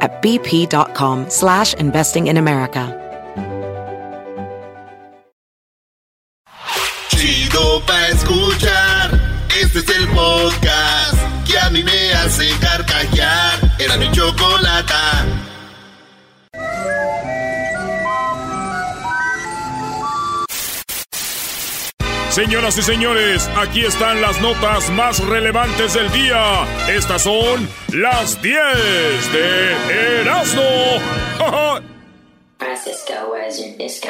at bp.com slash investing in America. Chido pa escuchar, este es el podcast que a mí me hace carcajear. Era mi chocolata. Señoras y señores, aquí están las notas más relevantes del día. Estas son las 10 de Erasmo. Your disco?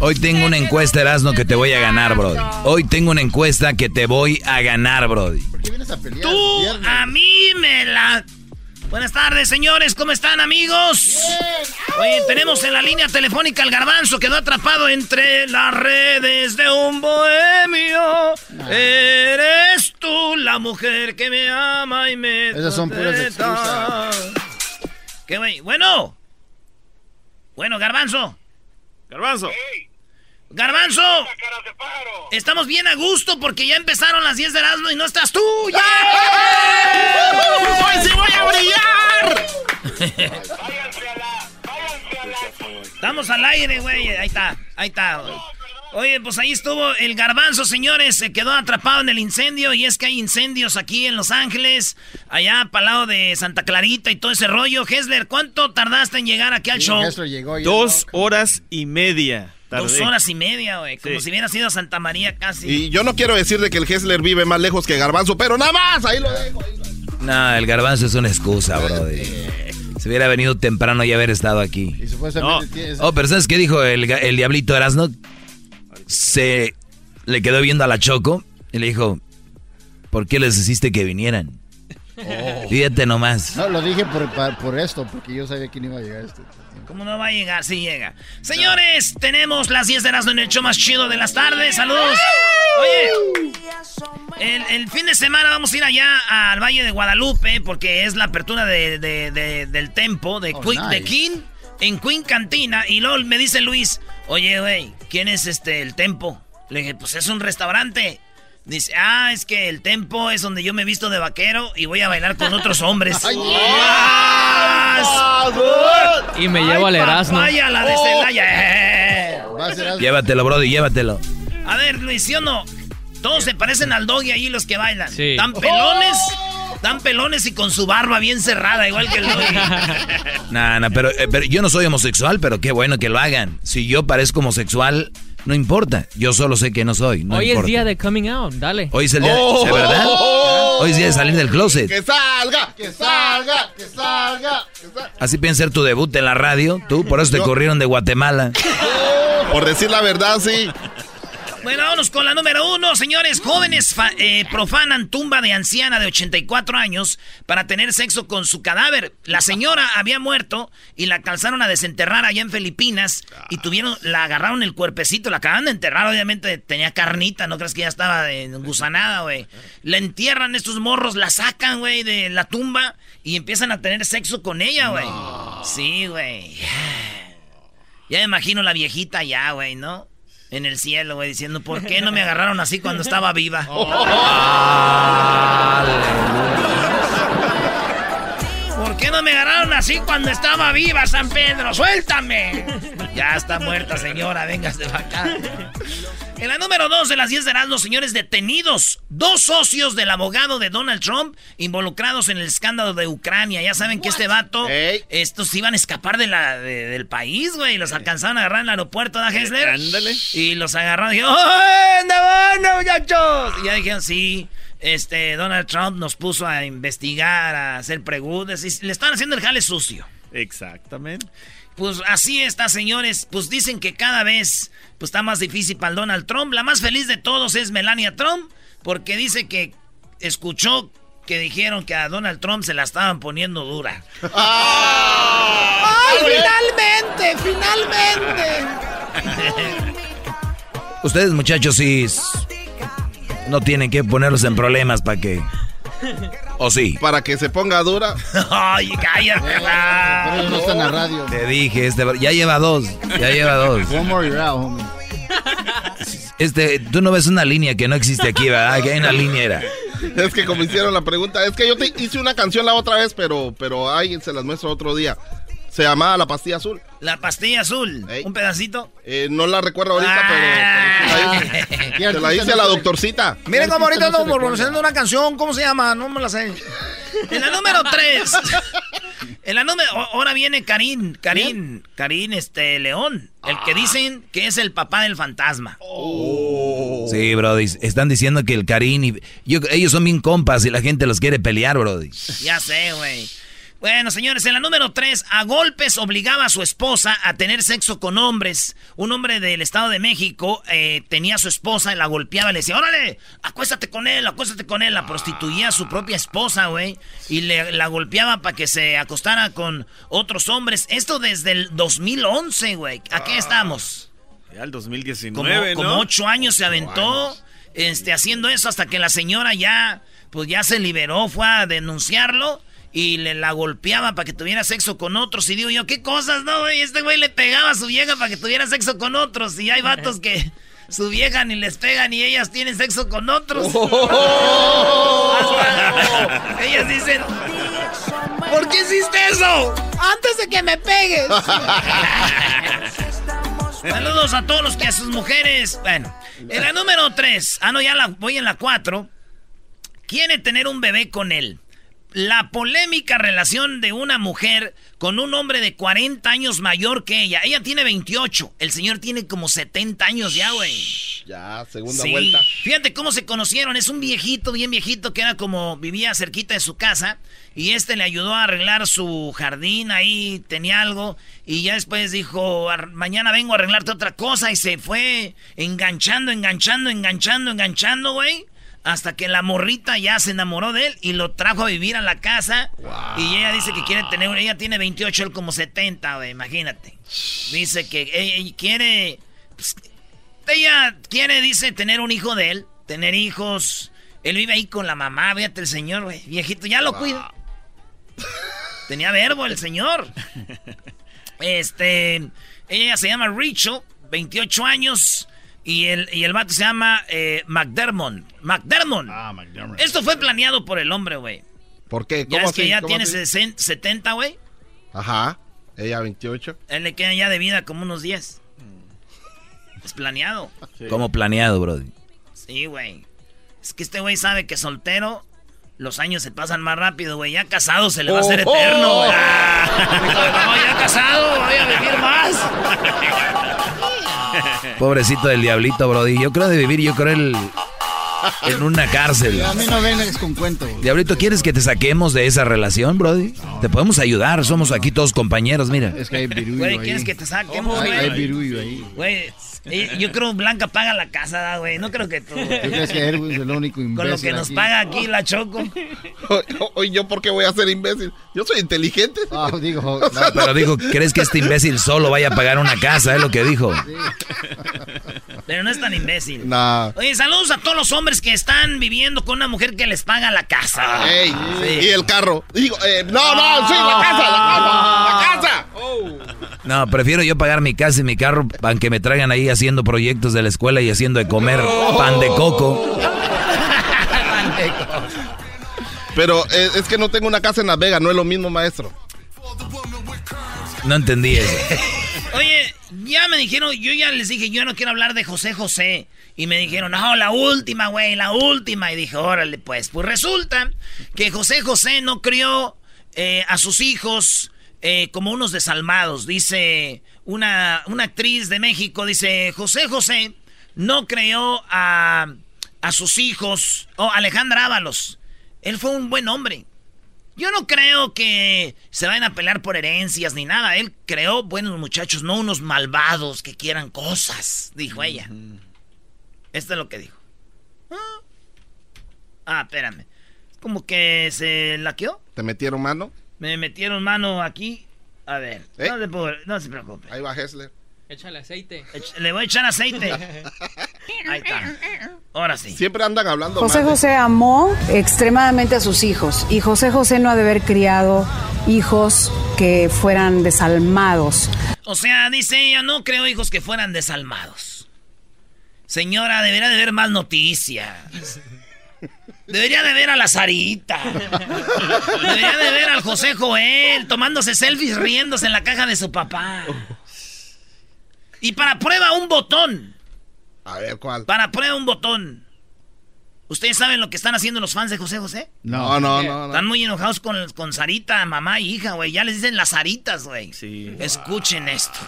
Hoy tengo una encuesta, Erasmo, que te voy a ganar, Brody. Hoy tengo una encuesta que te voy a ganar, Brody. Tú a mí me la... Buenas tardes, señores. ¿Cómo están, amigos? Oye, tenemos en la línea telefónica al garbanzo. Quedó atrapado entre las redes de un bohemio. Eres tú la mujer que me ama y me... Esas son puras contenta. ¿Qué, güey? Bueno. Bueno, garbanzo. Garbanzo. Garbanzo. Estamos bien a gusto porque ya empezaron las 10 de Erasmo y no estás tú. ¡Ya! ¡Hoy sí voy a brillar! Estamos al aire, güey. Ahí está, ahí está. Oye, pues ahí estuvo el garbanzo, señores. Se quedó atrapado en el incendio. Y es que hay incendios aquí en Los Ángeles, allá para lado de Santa Clarita y todo ese rollo. Hesler, ¿cuánto tardaste en llegar aquí al show? Llegó Dos horas y media. Dos horas y media, güey. Como Sí. si hubiera sido a Santa María casi. Y yo no quiero decir de que el Hessler vive más lejos que Garbanzo, pero nada más, ahí lo dejo. No, el garbanzo es una excusa, Brody. Si hubiera venido temprano y haber estado aquí. Y supuestamente tienes- Oh, pero ¿sabes qué dijo el, el diablito Erasno? Se le quedó viendo a la Choco y le dijo, ¿por qué les hiciste que vinieran? Fíjate nomás. No, lo dije por, por esto, porque yo sabía quién iba a llegar este. ¿Cómo no va a llegar? Sí llega. Señores, tenemos las 10 de Erasmo en el show más chido de las tardes. Saludos. Oye, el, el fin de semana vamos a ir allá al Valle de Guadalupe porque es la apertura de, de- de- del Tempo de, Oh, Queen- de nice. King en Queen Cantina. Y luego me dice Luis, oye, güey, ¿quién es este el Tempo? Le dije, pues es un restaurante. Dice, ah, es que el Tempo es donde yo me he visto de vaquero y voy a bailar con otros hombres. ¡Ah! Y me llevo al Erasmo. Vaya la de Celaya. eh. Ser algo- Llévatelo, Brody, llévatelo. A ver, Luis, ¿sí o no? Todos se parecen al doggy ahí los que bailan. Sí. Tan pelones, tan pelones y con su barba bien cerrada, igual que el doggy. Nah, nah, pero, eh, pero yo no soy homosexual, pero qué bueno que lo hagan. Si yo parezco homosexual, no importa. Yo solo sé que no soy. No Hoy importa. es día de coming out, dale. Hoy es el día, Oh. ¿es verdad? Hoy es día de salir del closet. ¡Que salga! ¡Que salga! ¡Que salga! que salga. Así piensa ser tu debut en la radio. Tú, por eso te Yo- corrieron de Guatemala. Por decir la verdad, sí. Bueno, vámonos con la número uno, señores. Jóvenes fa- eh, profanan tumba de anciana de 84 años para tener sexo con su cadáver. La señora había muerto y la calzaron a desenterrar allá en Filipinas y tuvieron, la agarraron el cuerpecito, la acaban de enterrar, obviamente tenía carnita, no crees que ya estaba gusanada, güey. La entierran estos morros, la sacan, güey, de la tumba y empiezan a tener sexo con ella, güey. Sí, güey. Ya me imagino la viejita ya, güey, ¿no? En el cielo, güey, diciendo, ¿por qué no me agarraron así cuando estaba viva? ¿Por qué qué no me agarraron así cuando estaba viva San Pedro? ¡Suéltame! Ya está muerta, señora, véngase para acá. En la número 2 de las 10 de los señores, detenidos. Dos socios del abogado de Donald Trump involucrados en el escándalo de Ucrania. Ya saben que este vato, estos iban a escapar de la, del país, güey. Los alcanzaron a agarrar en el aeropuerto de Hessler. Ándale. Y los agarraron y dijeron, ¡ay, no, muchachos! Y ya dijeron, sí. Este, Donald Trump nos puso a investigar, a hacer preguntas. Y le están haciendo el jale sucio. Exactamente. Pues así está, señores. Pues dicen que cada vez pues, está más difícil para el Donald Trump. La más feliz de todos es Melania Trump, porque dice que escuchó que dijeron que a Donald Trump se la estaban poniendo dura. ¡Ay, finalmente! ¡Finalmente! Ustedes, muchachos, sí no tienen que ponerlos en problemas para que ¿O sí? Para que se ponga dura. Ay, cállate. Pero no está en la radio. Te dije, este, ya lleva dos. Ya lleva dos. One more you're out, homie. Este, tú no ves una línea que no existe aquí, ¿verdad? Que hay una línea era. Es que como hicieron la pregunta, es que yo te hice una canción la otra vez, pero, pero ahí se las muestro otro día. Se llamaba La Pastilla Azul. La Pastilla Azul. ¿Un pedacito? Eh, no la recuerdo ahorita, pero... pero se la hice a la doctorcita. Miren cómo ahorita estamos pronunciando una canción. ¿Cómo se llama? No me la sé. En la número 3. En la número... Ahora viene Karim. Karim. Karim este, León. El que dicen que es el papá del fantasma. Oh. Sí, Brody. Están diciendo que el Karim... Y, ellos son bien compas y la gente los quiere pelear, Brody. Ya sé, güey. Bueno, señores, en la número 3, a golpes obligaba a su esposa a tener sexo con hombres. Un hombre del Estado de México eh, tenía a su esposa y la golpeaba le decía, órale, acuéstate con él, acuéstate con él. La prostituía a su propia esposa, güey. Y le, la golpeaba para que se acostara con otros hombres. Esto desde el 2011, güey. ¿A qué estamos? Ya el 2019, como, Como ocho años se aventó este, haciendo eso hasta que la señora ya, pues ya se liberó, fue a denunciarlo y le la golpeaba para que tuviera sexo con otros. Y digo yo, ¿qué cosas, no, güey? Este güey le pegaba a su vieja para que tuviera sexo con otros. Y hay vatos que su vieja ni les pegan y ellas tienen sexo con otros. ellas dicen, ¿por qué hiciste eso? Antes de que me pegues. Saludos a todos los que a sus mujeres. Bueno, en la número 3, ah, no, ya la, voy en la 4. Quiere tener un bebé con él la polémica relación de una mujer con un hombre de 40 años mayor que ella. Ella tiene 28, el señor tiene como 70 años ya, güey. Ya, segunda vuelta. Fíjate cómo se conocieron, es un viejito, bien viejito, que era como vivía cerquita de su casa y este le ayudó a arreglar su jardín ahí, tenía algo y ya después dijo, mañana vengo a arreglarte otra cosa y se fue enganchando, enganchando, enganchando, enganchando, güey hasta que la morrita ya se enamoró de él y lo trajo a vivir a la casa. Y ella dice que quiere tener, ella tiene 28, él como 70, güey, imagínate. Dice que ella quiere, pues, ella quiere, dice, tener un hijo de él, tener hijos. Él vive ahí con la mamá, fíjate el señor, güey, viejito, ya lo cuida. Tenía verbo el señor. Este, ella se llama Rachel, 28 años. Y el, y el vato se llama eh, McDermott. McDermott. Ah, McDermott. Esto fue planeado por el hombre, güey. ¿Por qué? ¿Cómo ya es que ya tiene 70, güey. Ajá. Ella 28. Él le queda ya de vida como unos 10. Es planeado. ¿Cómo planeado, brody? Sí, güey. Es que este güey sabe que soltero los años se pasan más rápido, güey. Ya casado se le va a hacer oh, eterno, güey. Oh. ya casado, voy a vivir más. Pobrecito del diablito, Brody. Yo creo de vivir, yo creo el, en una cárcel. A mí no vengas con cuento. Diablito, ¿quieres que te saquemos de esa relación, Brody? Te podemos ayudar, somos aquí todos compañeros, mira. Es que hay virullo Güey, ¿quieres que te saquemos, güey? hay virullo ahí. Güey, yo creo que Blanca paga la casa, güey. No creo que tú. ¿Tú crees que Erwin es el único imbécil Con lo que nos paga aquí la Choco. Oye, ¿yo por qué voy a ser imbécil? Yo soy inteligente. Ah, digo, pero dijo, ¿crees que este imbécil solo vaya a pagar una casa? Es lo que dijo. Pero no es tan imbécil. No. Oye, saludos a todos los hombres que están viviendo con una mujer que les paga la casa. Ey, Y el carro. Digo, eh, no, no, sí, la casa, la casa, la casa. Oh. No, prefiero yo pagar mi casa y mi carro aunque me traigan ahí haciendo proyectos de la escuela y haciendo de comer pan de coco. Pero eh, es que no tengo una casa en Las Vegas, no es lo mismo, maestro. No entendí eso. Oye, ya me dijeron, yo ya les dije, yo no quiero hablar de José José. Y me dijeron, no, la última, güey, la última. Y dije, órale, pues. Pues resulta que José José no crió eh, a sus hijos eh, como unos desalmados. Dice una, una actriz de México, dice, José José no creó a, a sus hijos, o oh, Alejandra Ábalos. Él fue un buen hombre. Yo no creo que se vayan a pelear por herencias ni nada. Él creó buenos muchachos, no unos malvados que quieran cosas, dijo ella. Esto es lo que dijo. Ah, ah espérame. Como que se laqueó. ¿Te metieron mano? Me metieron mano aquí. A ver, ¿Eh? no, se preocupe. Ahí va Hessler. Échale aceite. le voy a echar aceite. Ahí está. Ahora sí. Siempre andan hablando. José José amó extremadamente a sus hijos y José José no ha de haber criado hijos que fueran desalmados. O sea, dice ella, no creo hijos que fueran desalmados. Señora, debería de ver más noticias. Debería de ver a la Sarita. Debería de ver al José Joel tomándose selfies riéndose en la caja de su papá. Y para prueba un botón. A ver, ¿cuál? Para prueba un botón. ¿Ustedes saben lo que están haciendo los fans de José José? No, no, no. Están muy enojados con, con Sarita, mamá y hija, güey. Ya les dicen las Saritas, güey. Sí. Escuchen esto.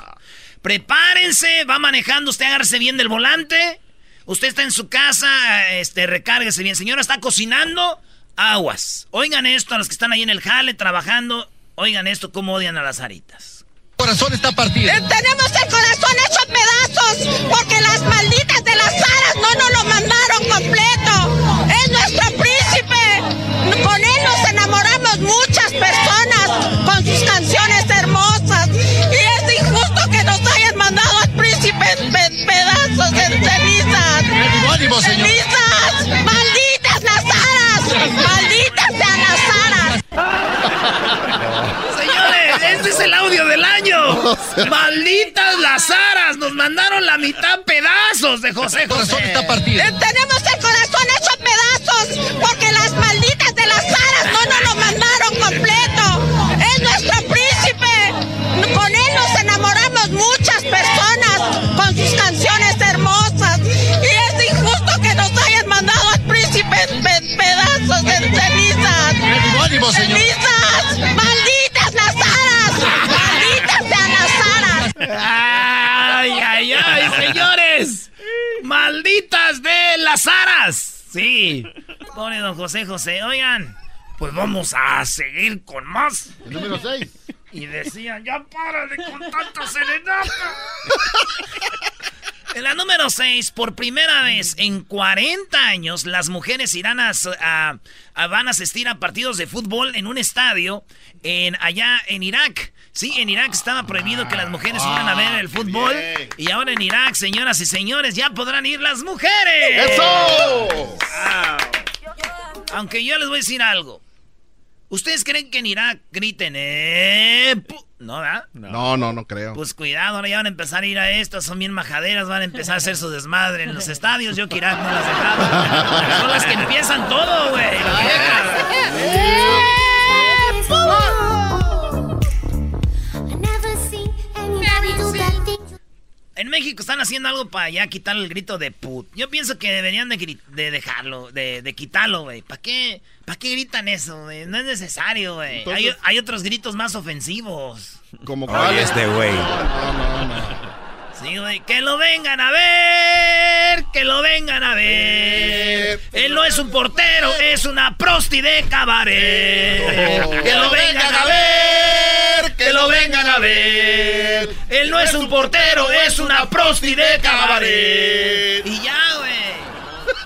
Prepárense, va manejando, usted agárrese bien del volante. Usted está en su casa, este, recárguese bien. Señora, está cocinando, aguas. Oigan esto a los que están ahí en el jale trabajando. Oigan esto, cómo odian a las Saritas corazón está partido. Eh, tenemos el corazón hecho pedazos porque las Nos mandaron la mitad pedazos de José José. Eh, tenemos las aras! Sí. Pone don José José. Oigan, pues vamos a seguir con más. El número 6. Y decían, ya párale con tanta serenata. En la número 6, por primera vez en 40 años, las mujeres irán a, van a asistir a partidos de fútbol en un estadio en, allá en Irak. Sí, en Irak estaba prohibido que las mujeres fueran a ver el fútbol. Y ahora en Irak, señoras y señores, ya podrán ir las mujeres. ¡Eso! Aunque yo les voy a decir algo. ¿Ustedes creen que en Irak griten, eh? ¿No, verdad? No, no, no creo. Pues cuidado, ahora ya van a empezar a ir a estas, son bien majaderas, van a empezar a hacer su desmadre en los estadios. Yo que Irak no las dejaba. Son las que empiezan todo, güey. En México están haciendo algo para ya quitar el grito de put. Yo pienso que deberían de, de dejarlo, de, de quitarlo, güey. ¿Para qué, ¿Para qué gritan eso, güey? No es necesario, güey. Hay, hay, otros gritos más ofensivos. ¿Como cuál? este güey. No, no, no. Sí, güey. Que lo vengan a ver. Que lo vengan a ver. Él no es un portero, es una prosti de cabaret. que lo vengan a ver. Que lo vengan a ver. Él no es un portero, es una prosti de cabaret. Y ya, güey.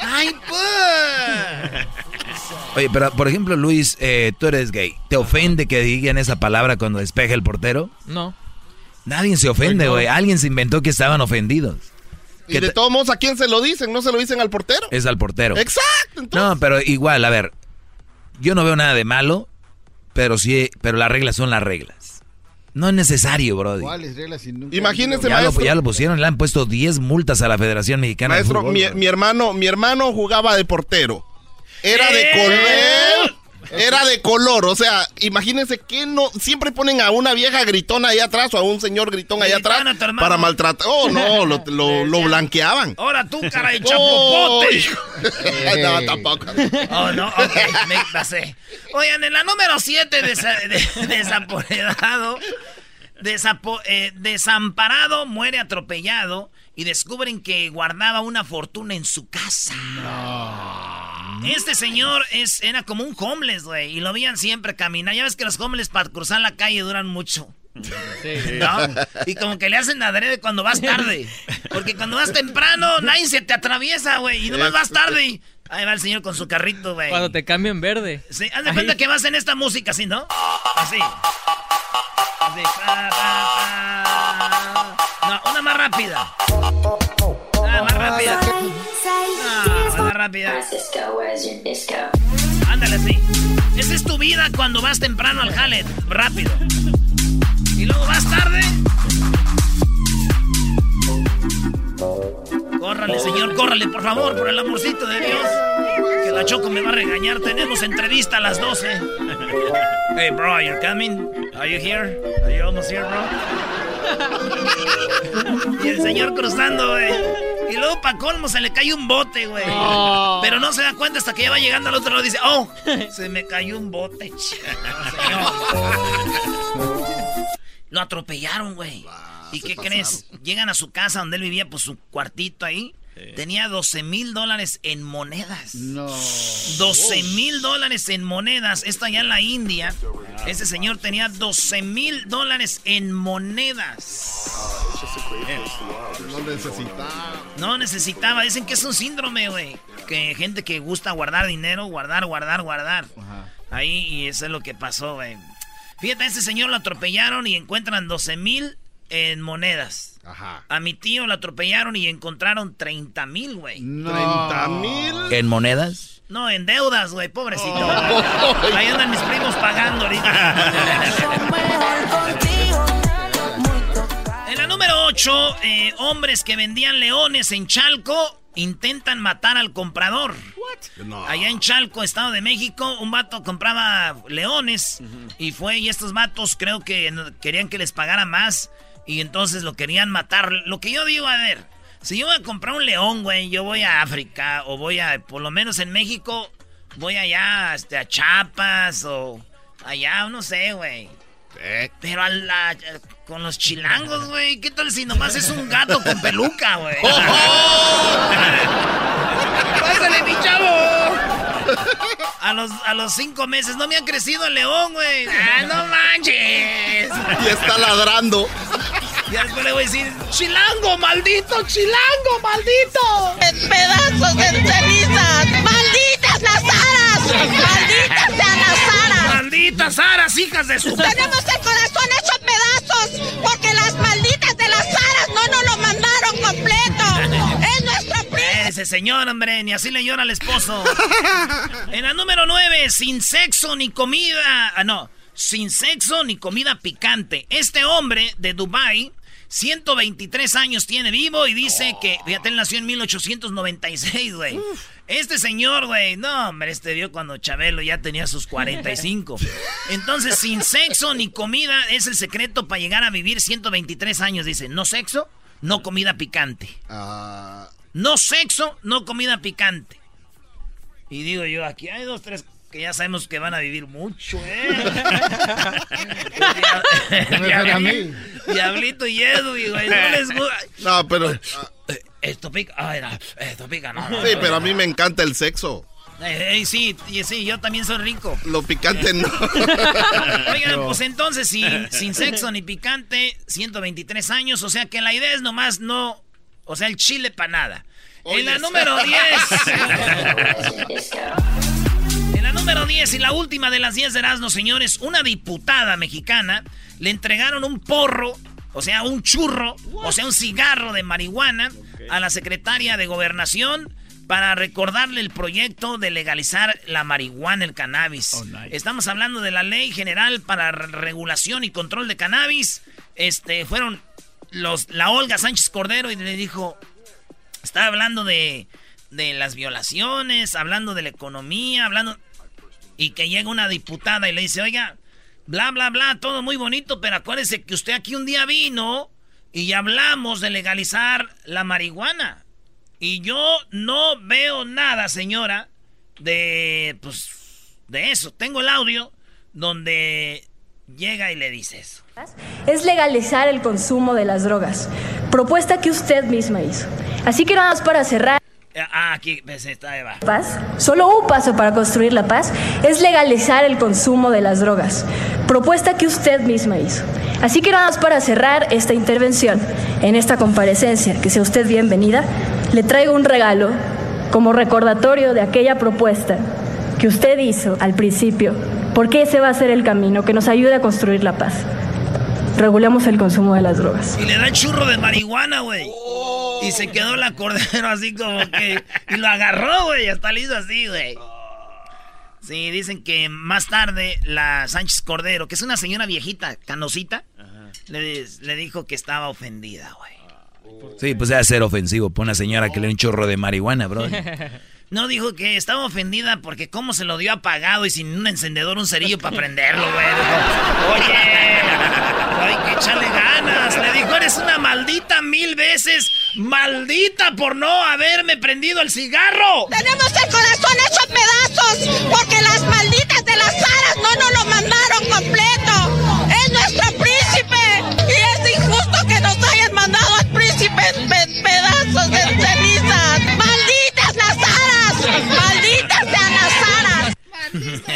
Ay, pues. Oye, pero por ejemplo, Luis, eh, tú eres gay. ¿Te ofende que digan esa palabra cuando despeje el portero? No. Nadie se ofende, güey. Alguien se inventó que estaban ofendidos. Y de todos modos, ¿a quién se lo dicen? ¿No se lo dicen al portero? Es al portero. Exacto. No, pero igual, a ver. Yo no veo nada de malo, pero sí, pero las reglas son las reglas. No es necesario, brody. ¿Cuáles reglas? Si nunca Imagínense, ya maestro. Lo, ya lo pusieron, le han puesto 10 multas a la Federación Mexicana maestro, de Fútbol. Mi, mi, hermano, mi hermano jugaba de portero. Era de ¡Eh! color. Era de color, o sea, imagínense que no siempre ponen a una vieja gritona ahí atrás o a un señor gritón ahí atrás para maltratar. Oh, no, lo, lo- lo blanqueaban. Ahora tú, cara de Oh, chapopote. hijo. no, tampoco. Oh, no, ok, me pasé. Oigan, en la número 7, desapoderado, desapo- eh, desamparado, muere atropellado y descubren que guardaba una fortuna en su casa. Este señor es, era como un homeless, güey, y lo veían siempre caminar. Ya ves que los homeless para cruzar la calle duran mucho. ¿No? Y como que le hacen adrede cuando vas tarde. Porque cuando vas temprano, nadie se te atraviesa, güey. Y nomás vas tarde y ahí va el señor con su carrito, güey. Cuando te cambian verde. Sí, haz de cuenta que vas en esta música así, ¿no? Así. Así. pa, pa, pa. No, una más rápida. Ah, más rápida. Rápida. Cisco, where's your disco? Ándale así. Esa es tu vida cuando vas temprano al jale. Rápido. Y luego vas tarde. Córrale, señor, córrale, por favor, por el amorcito de Dios. Que la Choco me va a regañar. Tenemos entrevista a las 12. Hey, bro, are you coming? Are you here? Are you almost here, bro? y el señor cruzando, güey. Y luego, pa' colmo, se le cae un bote, güey. Oh. Pero no se da cuenta hasta que ya va llegando al otro lado y dice, oh, se me cayó un bote. Lo atropellaron, güey. ¿Y qué crees? Llegan a su casa donde él vivía, pues su cuartito ahí. Tenía 12 mil dólares en monedas. No. 12 mil dólares en monedas. Esto allá en la India. Ese señor tenía 12 mil dólares en monedas. No necesitaba. No necesitaba. Dicen que es un síndrome, güey. Que gente que gusta guardar dinero, guardar, guardar, guardar. Ahí, y eso es lo que pasó, güey. Fíjate, a este señor lo atropellaron y encuentran 12 mil en monedas. Ajá. A mi tío lo atropellaron y encontraron 30 mil, güey. ¿30 mil? ¿En monedas? No, en deudas, güey, pobrecito. Oh. Ahí andan mis primos pagando ahorita. en la número 8, hombres que vendían leones en Chalco intentan matar al comprador. Allá en Chalco, Estado de México, un vato compraba leones y fue y estos vatos creo que no- querían que les pagara más y entonces lo querían matar. Lo que yo digo, a ver, si yo voy a comprar un león, güey, yo voy a África o voy a, por lo menos en México, voy allá este, a Chiapas o allá, no sé, güey. Pero a la- con los chilangos, güey, ¿qué tal si nomás es un gato con peluca, güey? ¡Pásale, mi chavo! A los, a los cinco meses no me ha crecido el león, güey. ¡Ah, no manches! Y está ladrando. Ya después le voy a decir, ¡Chilango, maldito! ¡Chilango, maldito! En pedazos, en cenizas. ¡Malditas las aras! ¡Malditas sean las aras! ¡Malditas aras, hijas de su... Tenemos el corazón hecho pedazos porque las malditas de las aras no nos lo mandaron completo. Es nuestro príncipe. Ese señor, hombre, ni así le llora al esposo. En la número 9, sin sexo ni comida. Ah, no. Sin sexo ni comida picante. Este hombre de Dubai, 123 años tiene vivo y dice que, fíjate, él nació en 1896, güey. Este señor, güey, no, hombre, este vio cuando Chabelo ya tenía sus 45. Entonces, sin sexo ni comida es el secreto para llegar a vivir 123 años. Dice, no sexo, no comida picante. Ah, No sexo, no comida picante. Y digo yo, aquí hay dos, tres que ya sabemos que van a vivir mucho, ¿eh? Diablito y Edwin, güey, no les gusta. no, pero. Eh, Esto pica, ay, no, esto pica, no. no, Sí, no. pero a mí me encanta el sexo. Eh, eh, sí, y sí, yo también soy rico. Lo picante no. Oigan, pues entonces, sin, sin sexo ni picante, 123 años, o sea que la idea es nomás no, o sea, el chile para nada. En la número 10. Número 10 y la última de las 10 de Erasmo, señores, una diputada mexicana le entregaron un porro, o sea, un churro, o sea, un cigarro de marihuana a la secretaria de Gobernación para recordarle el proyecto de legalizar la marihuana, el cannabis. Estamos hablando de la Ley General para Re- Regulación y Control de Cannabis. Este, fueron los, la Olga Sánchez Cordero y le dijo, estaba hablando de, de las violaciones, hablando de la economía, hablando... Y que llega una diputada y le dice, oiga, bla, bla, bla, todo muy bonito, pero acuérdese que usted aquí un día vino y hablamos de legalizar la marihuana. Y yo no veo nada, señora, de, pues, de eso. Tengo el audio donde llega y le dice eso. Es legalizar el consumo de las drogas. Propuesta que usted misma hizo. Así que nada más para cerrar. Ah, aquí, ves, está Eva. Paz, solo un paso para construir la paz es legalizar el consumo de las drogas. Propuesta que usted misma hizo. Así que nada más para cerrar esta intervención, en esta comparecencia, que sea usted bienvenida, le traigo un regalo como recordatorio de aquella propuesta que usted hizo al principio, porque ese va a ser el camino que nos ayude a construir la paz. Regulemos el consumo de las drogas. Y le da churro de marihuana, güey. Y se quedó la cordero así como que... Y lo agarró, güey. Hasta le hizo así, güey. Sí, dicen que más tarde la Sánchez Cordero, que es una señora viejita, canosita, le, le dijo que estaba ofendida, güey. Sí, pues debe ser ofensivo. Por una señora que le da un chorro de marihuana, bro. No, dijo que estaba ofendida porque cómo se lo dio apagado y sin un encendedor, un cerillo para prenderlo, güey. Oye, hay que echarle ganas. Le dijo, eres una maldita mil veces maldita por no haberme prendido el cigarro. Tenemos el corazón hecho pedazos porque las malditas de las aras no nos lo mandaron completo.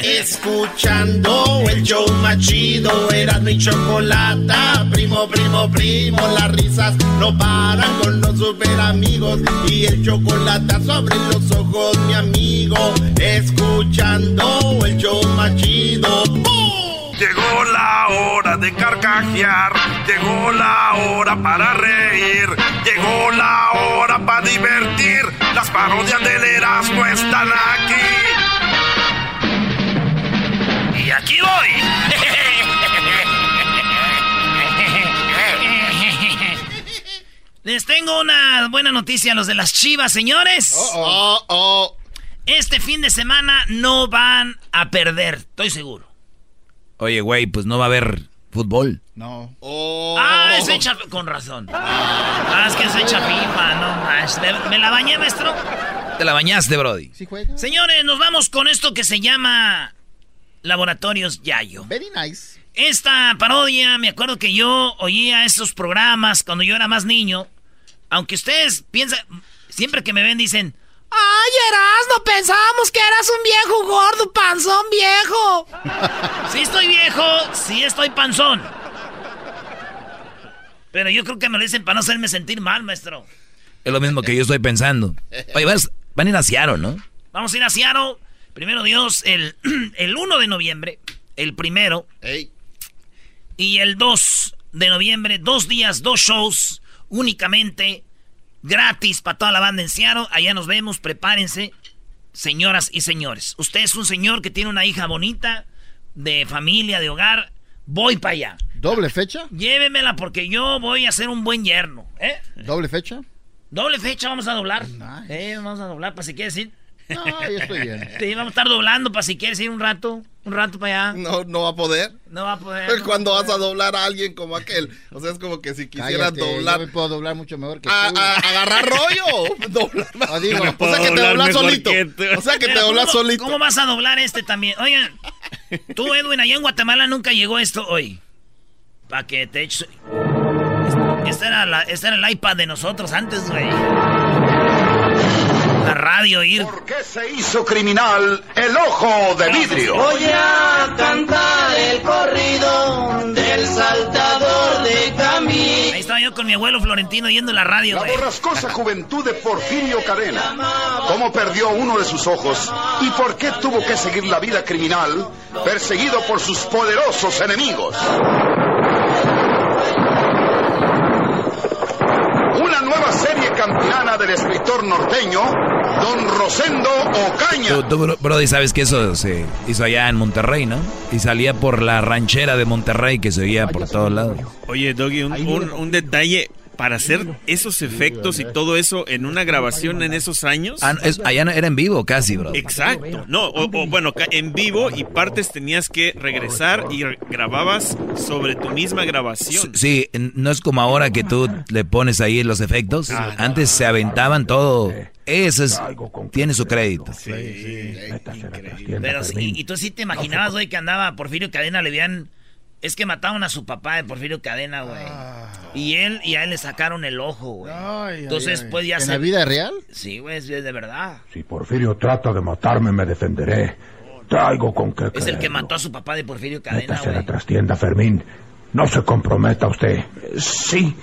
Escuchando el show más chido, era mi chocolata. Primo, primo, primo, las risas no paran con los super amigos. Y el chocolate sobre los ojos, mi amigo. Escuchando el show más chido. ¡Bum! Llegó la hora de carcajear, llegó la hora para reír, llegó la hora para divertir. Las parodias del Erasmo están aquí. Aquí voy. Les tengo una buena noticia a los de las chivas, señores. Este fin de semana no van a perder, estoy seguro. Oye, güey, pues no va a haber fútbol. No. Ah, es fecha... Con razón. Ah, es que es fecha FIFA, no más. ¿Me, la bañé, maestro? Te la bañaste, Brody. Señores, nos vamos con esto que se llama Laboratorios Yayo. Very nice. Esta parodia, me acuerdo que yo oía esos programas cuando yo era más niño. Aunque ustedes piensan, siempre que me ven dicen, ¡Ay, Erasmo! Pensábamos que eras un viejo gordo, panzón viejo. sí estoy viejo, sí estoy panzón. Pero yo creo que me lo dicen para no hacerme sentir mal, maestro. Es lo mismo que yo estoy pensando. Oye, vas- van a ir a Seattle, ¿no? Vamos a ir a Seattle, primero Dios, el, el 1 de noviembre, el primero. Y el 2 de noviembre, dos días, dos shows, únicamente, gratis para toda la banda en Seattle. Allá nos vemos, prepárense, señoras y señores. Usted es un señor que tiene una hija bonita, de familia, de hogar. Voy para allá. ¿Doble fecha? Llévemela porque yo voy a ser un buen yerno. ¿eh? ¿Doble fecha? Doble fecha vamos a doblar. Eh, vamos a doblar para si quieres ir. No, yo estoy bien. Sí, vamos a estar doblando para si quieres ir un rato. Un rato para allá. No, no va a poder. No va a poder. No cuando va a vas a doblar a alguien como aquel. O sea, es como que si quisieras Cállate, doblar. Yo me puedo doblar mucho mejor que A, tú. a- agarrar rollo. doblar. Digo, o sea que te doblas solito. O sea que te doblas ¿cómo- solito. ¿Cómo vas a doblar este también? Oigan, tú, Edwin, allá en Guatemala nunca llegó esto hoy. Para que te eches. Este era, la- este era el iPad de nosotros antes, güey. La radio, ir. ¿Por qué se hizo criminal el ojo de vidrio? Voy a cantar el corrido del saltador de Camille. Ahí estaba yo con mi abuelo Florentino yendo la radio, La borrascosa juventud de Porfirio Cadena. ¿Cómo perdió uno de sus ojos? ¿Y por qué tuvo que seguir la vida criminal perseguido por sus poderosos enemigos? Una nueva serie campirana del escritor norteño, Don Rosendo Ocaña. Tú, tú, bro- Brody, sabes que eso se hizo allá en Monterrey, ¿no? Y salía por la ranchera de Monterrey que se oía por todos lados. Oye, Doggy, un, un- un detalle. Para hacer esos efectos y todo eso en una grabación en esos años. Ah, es- allá era en vivo casi, bro. Exacto. No, o, o, bueno, ca- en vivo y partes tenías que regresar y grababas sobre tu misma grabación. Sí, no es como ahora que tú le pones ahí los efectos. Antes se aventaban todo. Eso es, tiene su crédito. Pero sí, y tú sí te imaginabas, güey, que andaba Porfirio Cadena, le habían... Es que mataron a su papá de Porfirio Cadena, güey. Y él, y a él le sacaron el ojo, güey. Entonces, ay. pues ya ¿En se... la vida real? Sí, güey, es de verdad. Si Porfirio trata de matarme, me defenderé. Traigo con qué Es el que mató a su papá de Porfirio Cadena, Métase güey. la trastienda, Fermín. No se comprometa usted. Sí.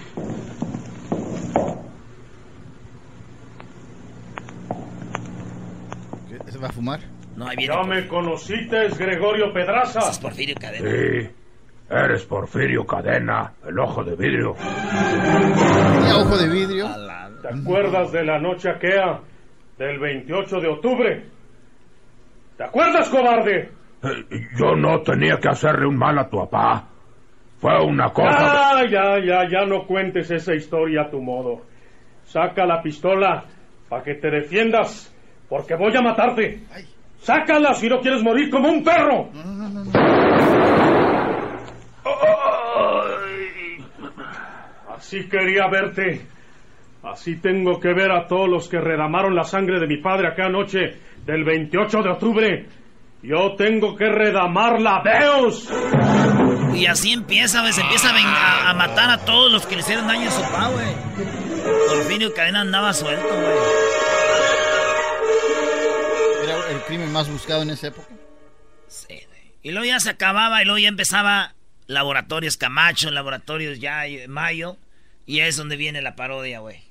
¿Se va a fumar? No, ahí viene. ¿Ya me conociste, Gregorio Pedraza? Es Porfirio Cadena. Sí. Eres Porfirio Cadena, el ojo de vidrio. ¿Tenía ojo de vidrio? ¿Te acuerdas de la noche aquea del 28 de octubre? ¿Te acuerdas, cobarde? Eh, Yo no tenía que hacerle un mal a tu papá. Fue una cosa... Ya, ya, ya, ya no cuentes esa historia a tu modo. Saca la pistola para que te defiendas, porque voy a matarte. Sácala si no quieres morir como un perro. Así quería verte. Así tengo que ver a todos los que redamaron la sangre de mi padre acá anoche del 28 de octubre. Yo tengo que redamarla, veos. Y así empieza, güey. Se empieza a, a- a matar a todos los que le hicieron daño a su papá, güey. Porfirio Cadena andaba suelto, güey. ¿Era el crimen más buscado en esa época? Y luego ya se acababa y luego ya empezaba Laboratorios Camacho, Laboratorios ya Mayo. Y es donde viene la parodia, güey.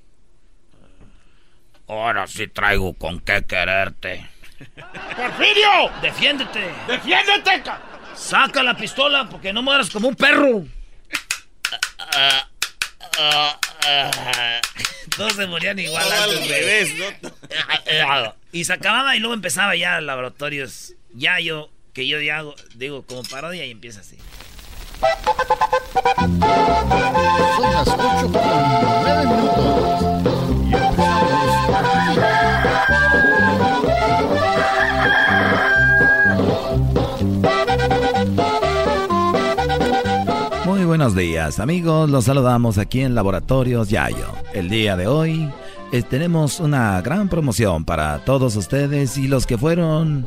Ahora sí traigo con qué quererte. ¡Porfirio! ¡Defiéndete! ¡Defiéndete! Saca la pistola porque no mueras como un perro. Todos se morían igual antes, güey. revés, Y se acababa y luego empezaba ya laboratorios. Ya yo, que yo ya hago, digo, como parodia y empieza así. Son las 8 con 9 minutos. Muy buenos días, amigos. Los saludamos aquí en Laboratorios Yayo. El día de hoy eh, tenemos una gran promoción para todos ustedes y los que fueron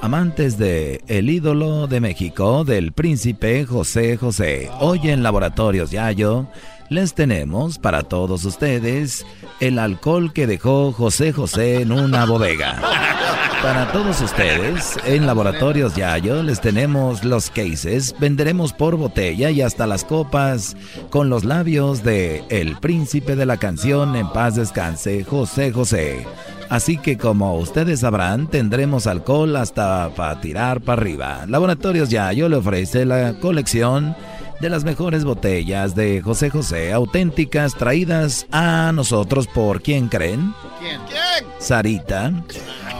amantes de el ídolo de México, del príncipe José José. Hoy en Laboratorios Yayo les tenemos para todos ustedes el alcohol que dejó José José en una bodega. Para todos ustedes, en Laboratorios Yayo les tenemos los cases, venderemos por botella y hasta las copas con los labios de El Príncipe de la Canción en paz descanse, José José. Así que como ustedes sabrán, tendremos alcohol hasta para tirar para arriba. Laboratorios Yayo le ofrece la colección de las mejores botellas de José José, auténticas, traídas a nosotros por ¿quién creen? ¿Quién? ¿Quién? Sarita,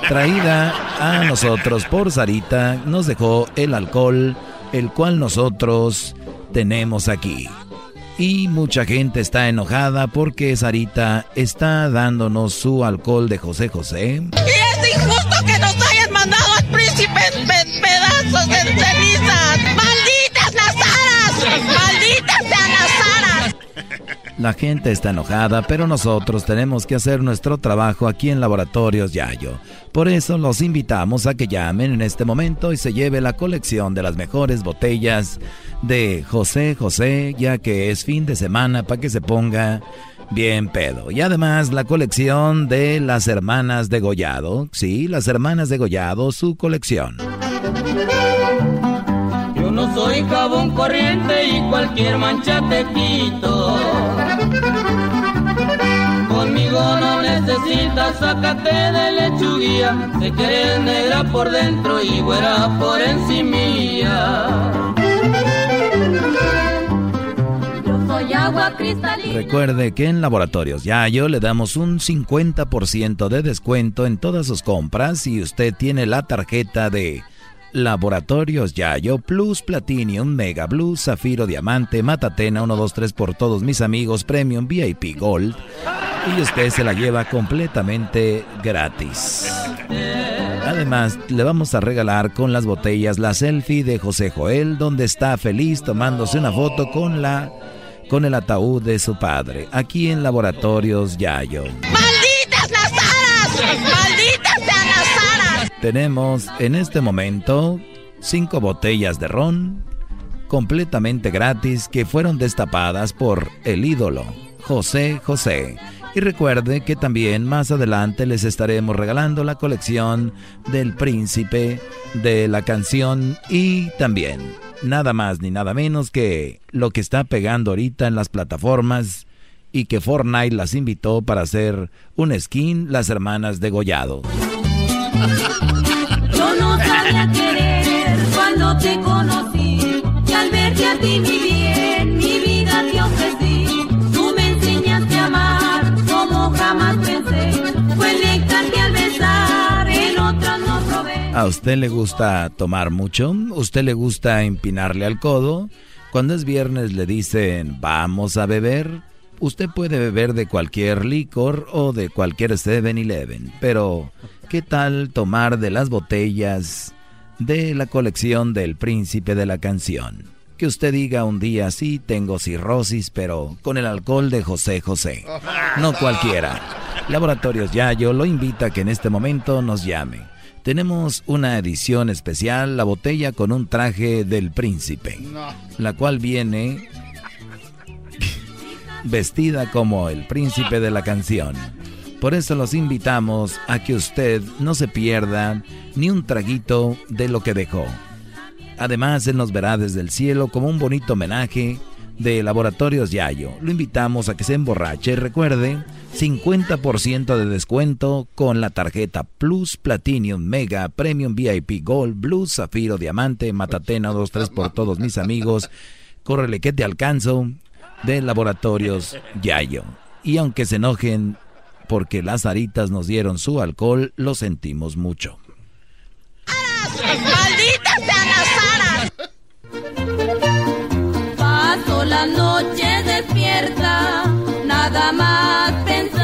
traída a nosotros por Sarita, nos dejó el alcohol, el cual nosotros tenemos aquí. Y mucha gente está enojada porque Sarita está dándonos su alcohol de José José. Y es injusto que nos hayan mandado al príncipe pedazos de La gente está enojada, pero nosotros tenemos que hacer nuestro trabajo aquí en Laboratorios Yayo. Por eso los invitamos a que llamen en este momento y se lleve la colección de las mejores botellas de José José, ya que es fin de semana para que se ponga bien pedo. Y además la colección de las hermanas de Gollado. Sí, las hermanas de Gollado, su colección. Yo no soy jabón corriente y cualquier mancha te quito. Conmigo no necesitas, sácate de lechuguía. Sé que eres negra por dentro y güera por encimilla. Agua cristalina. Recuerde que en Laboratorios Yayo le damos un 50% de descuento en todas sus compras si usted tiene la tarjeta de Laboratorios Yayo, Plus Platinum, Mega Blue, Zafiro Diamante, Matatena 123 por todos mis amigos, Premium VIP Gold. Y usted se la lleva completamente gratis. Además, le vamos a regalar con las botellas la selfie de José Joel, donde está feliz tomándose una foto con la con el ataúd de su padre, aquí en Laboratorios Yayo. ¡Malditas las aras! Tenemos en este momento cinco botellas de ron completamente gratis que fueron destapadas por el ídolo José José. Y recuerde que también más adelante les estaremos regalando la colección del príncipe de la canción y también nada más ni nada menos que lo que está pegando ahorita en las plataformas y que Fortnite las invitó para hacer un skin las hermanas de Gollado. A. ¿A usted le gusta tomar mucho? ¿Usted le gusta empinarle al codo? Cuando es viernes le dicen vamos a beber. Usted puede beber de cualquier licor o de cualquier 7-Eleven, pero ¿qué tal tomar de las botellas de la colección del príncipe de la canción? Que usted diga un día sí, tengo cirrosis, pero con el alcohol de José José. No cualquiera. Laboratorios Yayo lo invita a que en este momento nos llame. Tenemos una edición especial, la botella con un traje del príncipe, la cual viene vestida como el príncipe de la canción. Por eso los invitamos a que usted no se pierda ni un traguito de lo que dejó. Además, Él nos verá desde el cielo como un bonito homenaje de Laboratorios Yayo. Lo invitamos a que se emborrache. Recuerde, 50% de descuento con la tarjeta Plus Platinum Mega Premium VIP Gold Blue Zafiro Diamante Matatena 23 por todos mis amigos. Córrele que te alcanzo de Laboratorios Yayo. Y aunque se enojen porque las aritas nos dieron su alcohol, lo sentimos mucho. ¡Malditas sean las aras! Paso la noche despierta, nada más pensando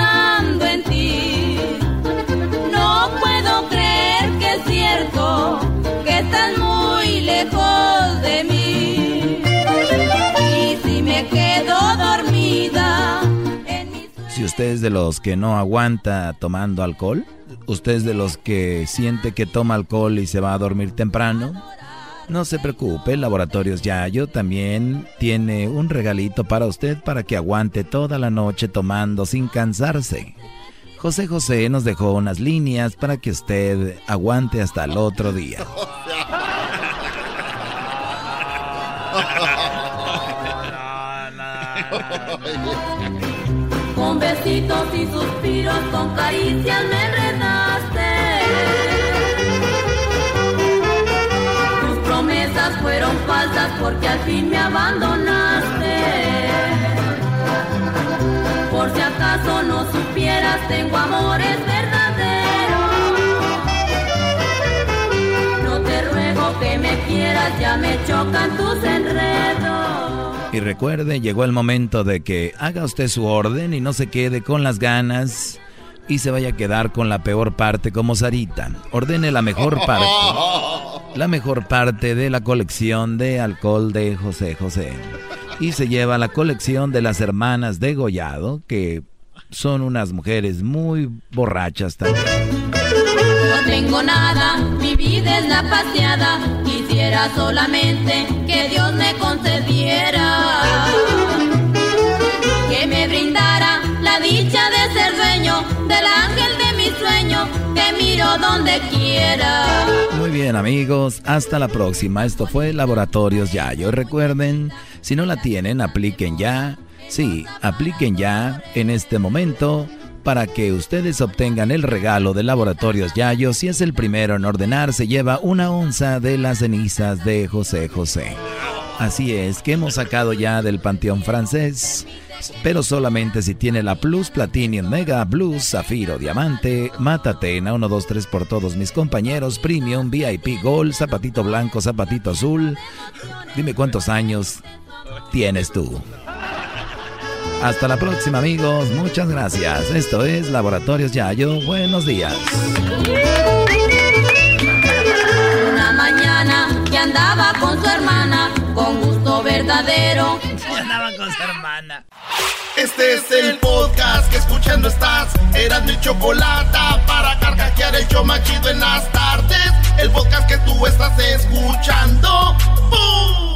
usted es de los que no aguanta tomando alcohol, usted es de los que siente que toma alcohol y se va a dormir temprano, no se preocupe, Laboratorios Yayo también tiene un regalito para usted para que aguante toda la noche tomando sin cansarse. José José nos dejó unas líneas para que usted aguante hasta el otro día. besitos y suspiros, con caricias me enredaste. Tus promesas fueron falsas porque al fin me abandonaste. Por si acaso no supieras, tengo amores verdaderos. No te ruego que me quieras, ya me chocan tus enredos. Y recuerde, llegó el momento de que haga usted su orden y no se quede con las ganas y se vaya a quedar con la peor parte como Sarita. Ordene la mejor parte. La mejor parte de la colección de alcohol de José José. Y se lleva la colección de las hermanas de Gollado, que son unas mujeres muy borrachas también. No tengo nada, mi vida es la paseada. Quisiera solamente que Dios me concediera. Que me brindara la dicha de ser dueño del ángel de mi sueño. Que miro donde quiera. Muy bien amigos, hasta la próxima. Esto fue Laboratorios Yayo. Recuerden, si no la tienen, apliquen ya. Sí, apliquen ya en este momento para que ustedes obtengan el regalo de Laboratorios Yayo. Si es el primero en ordenar, se lleva una onza de las cenizas de José José. Así es, que hemos sacado ya del Panteón Francés pero solamente si tiene la Plus Platinum Mega Blues Zafiro Diamante, Matatena 1, 2, 3 por todos mis compañeros, Premium, VIP Gold, Zapatito Blanco, Zapatito Azul. Dime cuántos años tienes tú. Hasta la próxima amigos, muchas gracias. Esto es Laboratorios Yayo, buenos días. Una mañana que andaba con su hermana, con gusto verdadero. andaba con su hermana. Este es el podcast que escuchando estás. Eran mi chocolate para carcajear el yo machido en las tardes. El podcast que tú estás escuchando. ¡Bum!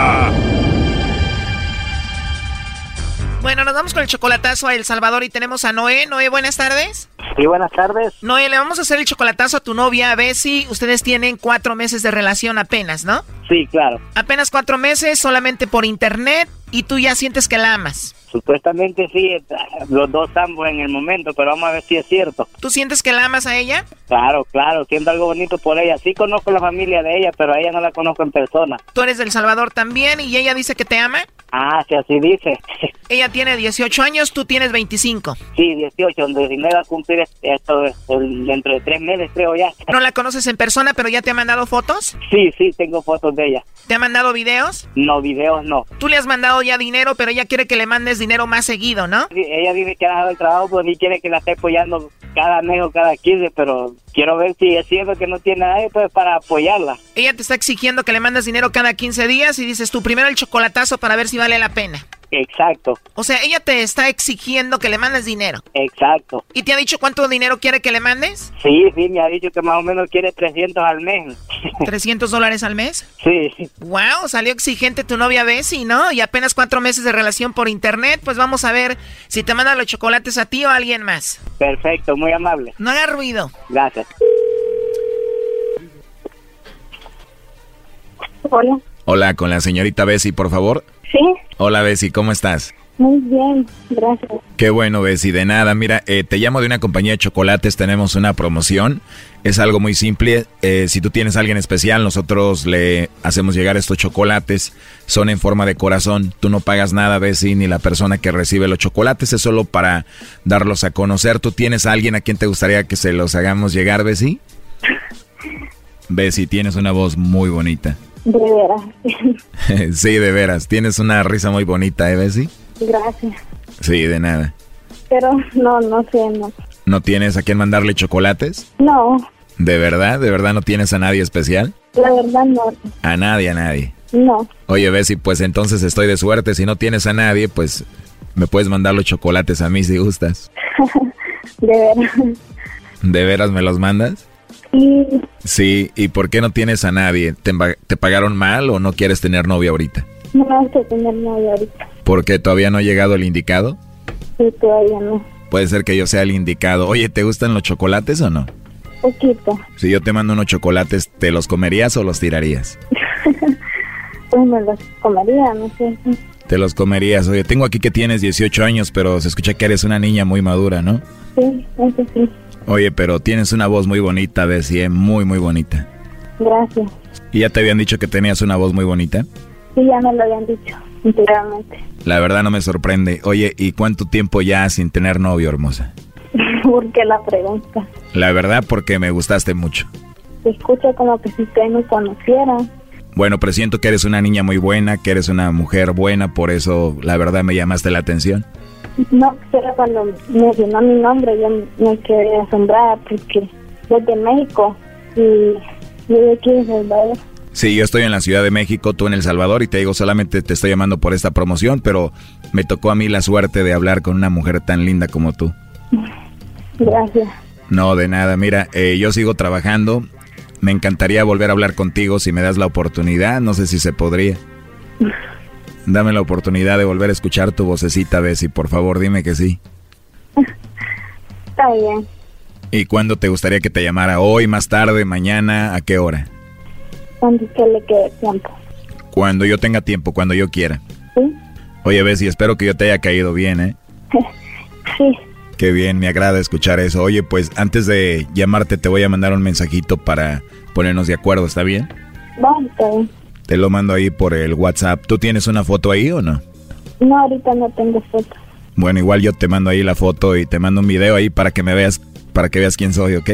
Bueno, nos vamos con el chocolatazo a El Salvador y tenemos a Noé. Noé, buenas tardes. Sí, buenas tardes. Noé, le vamos a hacer el chocolatazo a tu novia, a Bessie. Ustedes tienen cuatro meses de relación apenas, ¿no? Sí, claro. Apenas cuatro meses, solamente por internet, y tú ya sientes que la amas. Supuestamente sí, los dos ambos en el momento, pero vamos a ver si es cierto. ¿Tú sientes que la amas a ella? Claro, claro, siento algo bonito por ella. Sí conozco la familia de ella, pero a ella no la conozco en persona. Tú eres del Salvador también y ella dice que te ama. Ah, sí, así dice. Ella tiene 18 años, tú tienes 25. Sí, 18, donde dinero a cumplir esto dentro de tres meses, creo ya. ¿No la conoces en persona, pero ya te ha mandado fotos? Sí, sí, tengo fotos de ella. ¿Te ha mandado videos? No, videos no. Tú le has mandado ya dinero, pero ella quiere que le mandes dinero más seguido, ¿no? Sí, ella dice que ha dejado el trabajo, pues ni quiere que la esté apoyando cada mes o cada 15, pero quiero ver si es cierto que no tiene nadie pues para apoyarla. Ella te está exigiendo que le mandes dinero cada 15 días y dices tú primero el chocolatazo para ver si vale la pena. Exacto. O sea, ella te está exigiendo que le mandes dinero. Exacto. ¿Y te ha dicho cuánto dinero quiere que le mandes? Sí, sí, me ha dicho que más o menos quiere 300 al mes. ¿300 dólares al mes? Sí. Wow, salió exigente tu novia Bessie, ¿no? Y apenas cuatro meses de relación por internet, pues vamos a ver si te manda los chocolates a ti o a alguien más. Perfecto, muy amable. No haga ruido. Gracias. Hola. Hola, con la señorita Bessie, por favor. Sí. Hola, Bessie, ¿cómo estás? Muy bien, gracias. Qué bueno, Bessie, de nada. Mira, eh, te llamo de una compañía de chocolates, tenemos una promoción. Es algo muy simple. Eh, si tú tienes a alguien especial, nosotros le hacemos llegar estos chocolates. Son en forma de corazón. Tú no pagas nada, Bessie, ni la persona que recibe los chocolates. Es solo para darlos a conocer. ¿Tú tienes a alguien a quien te gustaría que se los hagamos llegar, Bessie? Bessie, tienes una voz muy bonita. De veras. sí, de veras. Tienes una risa muy bonita, ¿eh, Bessie? Gracias. Sí, de nada. Pero no, no sé, no. ¿No tienes a quién mandarle chocolates? No, ¿De verdad? ¿De verdad no tienes a nadie especial? la verdad no. A nadie, a nadie. No. Oye, Bessie, pues entonces estoy de suerte. Si no tienes a nadie, pues me puedes mandar los chocolates a mí si gustas. De veras. ¿De veras me los mandas? Sí, Sí, ¿y por qué no tienes a nadie? ¿Te, pagaron mal o no quieres tener novia ahorita? no gusta tener novia ahorita. ¿Porque todavía no ha llegado el indicado? Sí, todavía no. Puede ser que yo sea el indicado. Oye, ¿te gustan los chocolates o no? Poquito. Si yo te mando unos chocolates, ¿te los comerías o los tirarías? Pues me los comería, no sé. Te los comerías. Oye, tengo aquí que tienes 18 años, pero se escucha que eres una niña muy madura, ¿no? Sí, eso sí. Oye, pero tienes una voz muy bonita, Bessie, ¿eh? muy, muy bonita. Gracias. ¿Y ya te habían dicho que tenías una voz muy bonita? Sí, ya me lo habían dicho anteriormente. La verdad no me sorprende. Oye, ¿y cuánto tiempo ya sin tener novio, hermosa? ¿Por qué la pregunta? La verdad porque me gustaste mucho. Se escucha como que si usted me conociera. Bueno, presiento que eres una niña muy buena, que eres una mujer buena, por eso la verdad me llamaste la atención. No, pero cuando mencionó mi nombre yo me quedé asombrada porque soy de México y yo de aquí de Salvador. Sí, yo estoy en la Ciudad de México, tú en El Salvador, y te digo, solamente te estoy llamando por esta promoción, pero me tocó a mí la suerte de hablar con una mujer tan linda como tú. Gracias. No, de nada, mira, eh, yo sigo trabajando, me encantaría volver a hablar contigo si me das la oportunidad, no sé si se podría. Dame la oportunidad de volver a escuchar tu vocecita, Bessie, por favor, dime que sí. Está bien. ¿Y cuándo te gustaría que te llamara? ¿Hoy, más tarde, mañana? ¿A qué hora? Cuando que le quede tiempo. Cuando yo tenga tiempo, cuando yo quiera. ¿Sí? Oye, Bessie, espero que yo te haya caído bien, ¿eh? sí. Qué bien, me agrada escuchar eso. Oye, pues antes de llamarte te voy a mandar un mensajito para ponernos de acuerdo, ¿está bien? Bien. Te lo mando ahí por el WhatsApp. ¿Tú tienes una foto ahí o no? No, ahorita no tengo foto. Bueno, igual yo te mando ahí la foto y te mando un video ahí para que me veas, para que veas quién soy, ¿ok?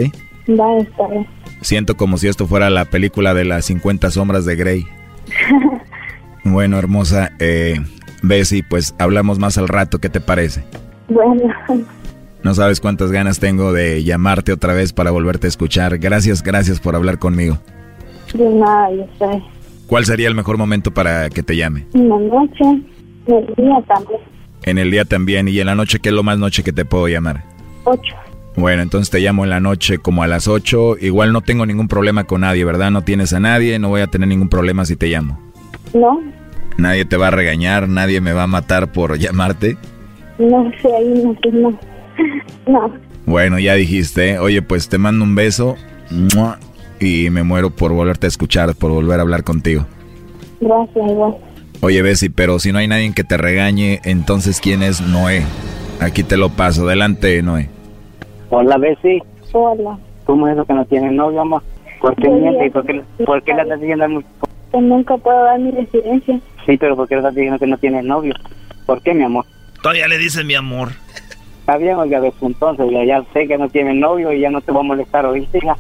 Va, está bien. Siento como si esto fuera la película de las 50 sombras de Grey. bueno, hermosa, eh, Bessie, pues hablamos más al rato, ¿qué te parece? Bueno. No sabes cuántas ganas tengo de llamarte otra vez para volverte a escuchar. Gracias, gracias por hablar conmigo. De nada, yo sé. ¿Cuál sería el mejor momento para que te llame? En la noche, en el día también. En el día también. ¿Y en la noche qué es lo más noche que te puedo llamar? Ocho. Bueno, entonces te llamo en la noche como a las ocho. Igual no tengo ningún problema con nadie, ¿verdad? No tienes a nadie, no voy a tener ningún problema si te llamo. No, Nadie te va a regañar, nadie me va a matar por llamarte. no sé, ahí no sé, no. No, Bueno, ya dijiste. ¿eh? Oye, pues te mando un beso. Y me muero por volverte a escuchar, por volver a hablar contigo. gracias, igual. Oye, Bessie, pero si no hay nadie que te regañe, entonces ¿quién es Noé? Aquí te lo paso. Adelante, Noé. Hola, Bessie. Hola. ¿Cómo es eso que no tienes novio, amor? ¿Por qué mientes? bien. ¿Y por qué, por qué le estás diciendo a mi- Que nunca puedo dar mi residencia. Sí, pero ¿por qué le estás diciendo que no tienes novio? ¿Por qué, mi amor? Todavía le dicen mi amor. Está bien, oiga, Bessie, entonces ya, ya sé que no tienes novio y ya no te voy a molestar, ¿oíste? hija?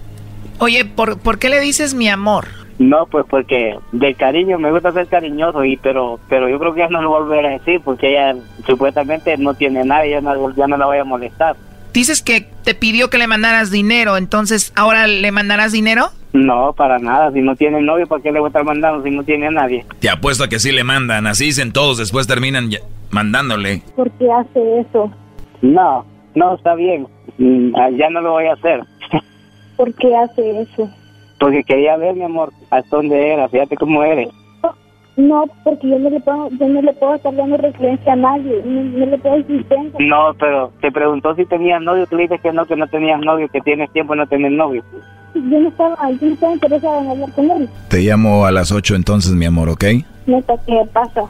Oye, ¿por, ¿por qué le dices mi amor? No, pues porque del cariño me gusta ser cariñoso y pero pero yo creo que ya no lo volveré a decir porque ella supuestamente no tiene nada y ya no, ya no la voy a molestar. Dices que te pidió que le mandaras dinero, entonces ahora le mandarás dinero? No, para nada. Si no tiene novio, ¿para qué le voy a estar mandando si no tiene a nadie? Te apuesto a que sí le mandan. Así dicen todos, después terminan mandándole. ¿Por qué hace eso? No, no, está bien. Mm, ah, Ya no lo voy a hacer. ¿Por qué hace eso? Porque quería ver, mi amor, hasta dónde era. Fíjate cómo eres. No, porque yo no le puedo, yo no le puedo estar dando residencia a nadie. No, no le puedo decir tengo. No, pero te preguntó si tenías novio. Tú le dices que no, que no tenías novio, que tienes tiempo de no tener novio. Yo no estaba, yo no estaba interesada en hablar con él. Te llamo a las 8 entonces, mi amor, ¿ok? Neta, ¿qué pasa?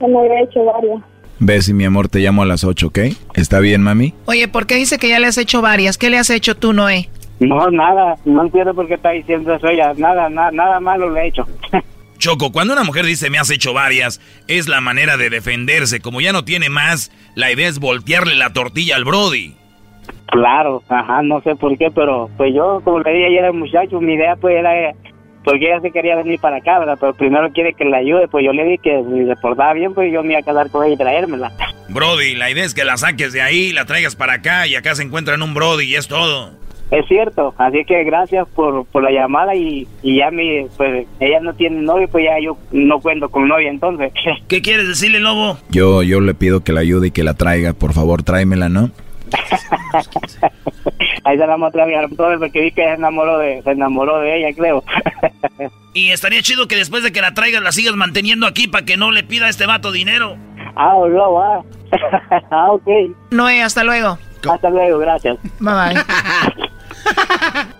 Ya me había hecho varias. Bessie, mi amor, te llamo a las 8, ¿ok? ¿Está bien, mami? Oye, ¿por qué dice que ya le has hecho varias? ¿Qué le has hecho tú, Noé? No, nada. No entiendo por qué está diciendo eso ella. Nada, nada, nada malo le he hecho. Choco, cuando una mujer dice me has hecho varias, es la manera de defenderse. Como ya no tiene más, la idea es voltearle la tortilla al Brody. Claro, ajá, no sé por qué, pero pues yo, como le dije ayer al muchacho, mi idea pues era, porque ella se quería venir para acá, ¿verdad? Pero primero quiere que la ayude, pues yo le dije que si le portaba bien, pues yo me iba a quedar con ella y traérmela. Brody, la idea es que la saques de ahí, la traigas para acá y acá se encuentran un Brody y es todo. Es cierto, así que gracias por, por la llamada y, y ya mi, pues ella no tiene novio, pues ya yo no cuento con novia entonces. ¿Qué quieres decirle, Lobo? Yo, yo le pido que la ayude y que la traiga, por favor, tráemela, ¿no? Ahí se la mostré a mi hermano porque vi que se enamoró de, se enamoró de ella, creo. Y estaría chido que después de que la traigas la sigas manteniendo aquí para que no le pida a este vato dinero. ah, no, ah. ah, ok. Noé, hasta luego. Hasta luego, gracias. Bye bye.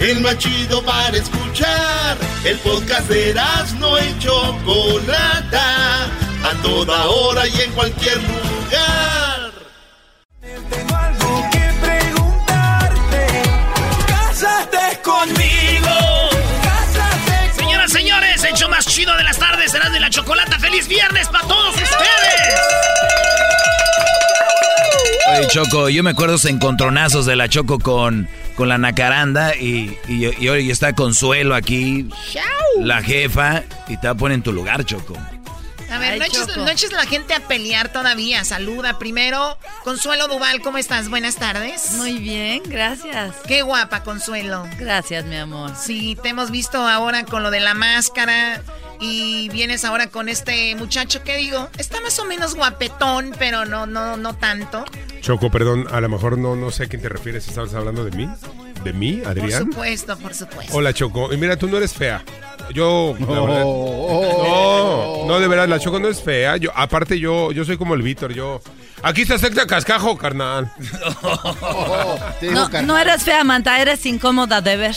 El más chido para escuchar. El podcast de no y Chocolata. A toda hora y en cualquier lugar. Tengo algo que preguntarte. Cásate conmigo. Cásate Señoras, señores, el show más chido de las tardes será de la chocolata. ¡Feliz viernes para todos ustedes! Oye, Choco, yo me acuerdo esos encontronazos de la Choco con, con la Nacaranda y, y, y hoy está Consuelo aquí, la jefa, y te va a poner en tu lugar, Choco. A ver, no eches, no eches, la gente a pelear todavía. Saluda primero. Consuelo Duval, ¿cómo estás? Buenas tardes. Muy bien, gracias. Qué guapa, Consuelo. Gracias, mi amor. Sí, te hemos visto ahora con lo de la máscara. Y vienes ahora con este muchacho que digo, está más o menos guapetón, pero no, no, no tanto. Choco, perdón, a lo mejor no, no sé a quién te refieres. ¿Estabas hablando de mí? ¿De mí, Adrián? Por supuesto, por supuesto. Hola, Choco. Y mira, tú no eres fea. Yo, no, no, no, de verdad, la Choco no es fea. Yo, aparte, yo, yo soy como el Víctor. Yo, aquí está secta cascajo, carnal. no, no eres fea, Manta, eres incómoda de ver.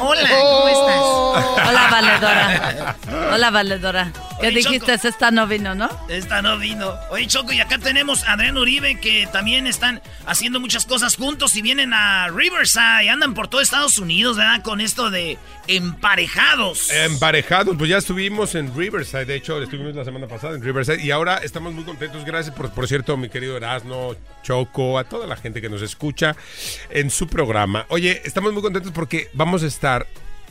Hola, ¿cómo estás? Hola, valedora. Hola, valedora. ¿Qué dijiste? Esta no vino, ¿no? Esta no vino. Oye, Choco, y acá tenemos a Adrián Uribe, que también están haciendo muchas cosas juntos y vienen a Riverside. Andan por todo Estados Unidos, ¿verdad? Con esto de emparejados. Emparejados, pues ya estuvimos en Riverside. De hecho, estuvimos la semana pasada en Riverside. Y ahora estamos muy contentos. Gracias, por, por cierto, mi querido Erasno, Choco, a toda la gente que nos escucha en su programa. Oye, estamos muy contentos porque vamos a estar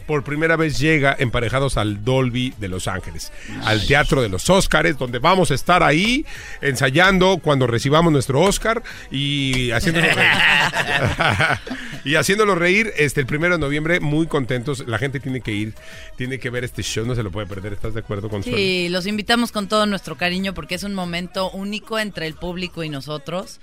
por primera vez llega emparejados al Dolby de Los Ángeles, al Teatro de los Óscares, donde vamos a estar ahí ensayando cuando recibamos nuestro Oscar y haciéndolo reír. y haciéndolo reír este, el primero de noviembre, muy contentos. La gente tiene que ir, tiene que ver este show, no se lo puede perder. ¿Estás de acuerdo con Sí, los invitamos con todo nuestro cariño porque es un momento único entre el público y nosotros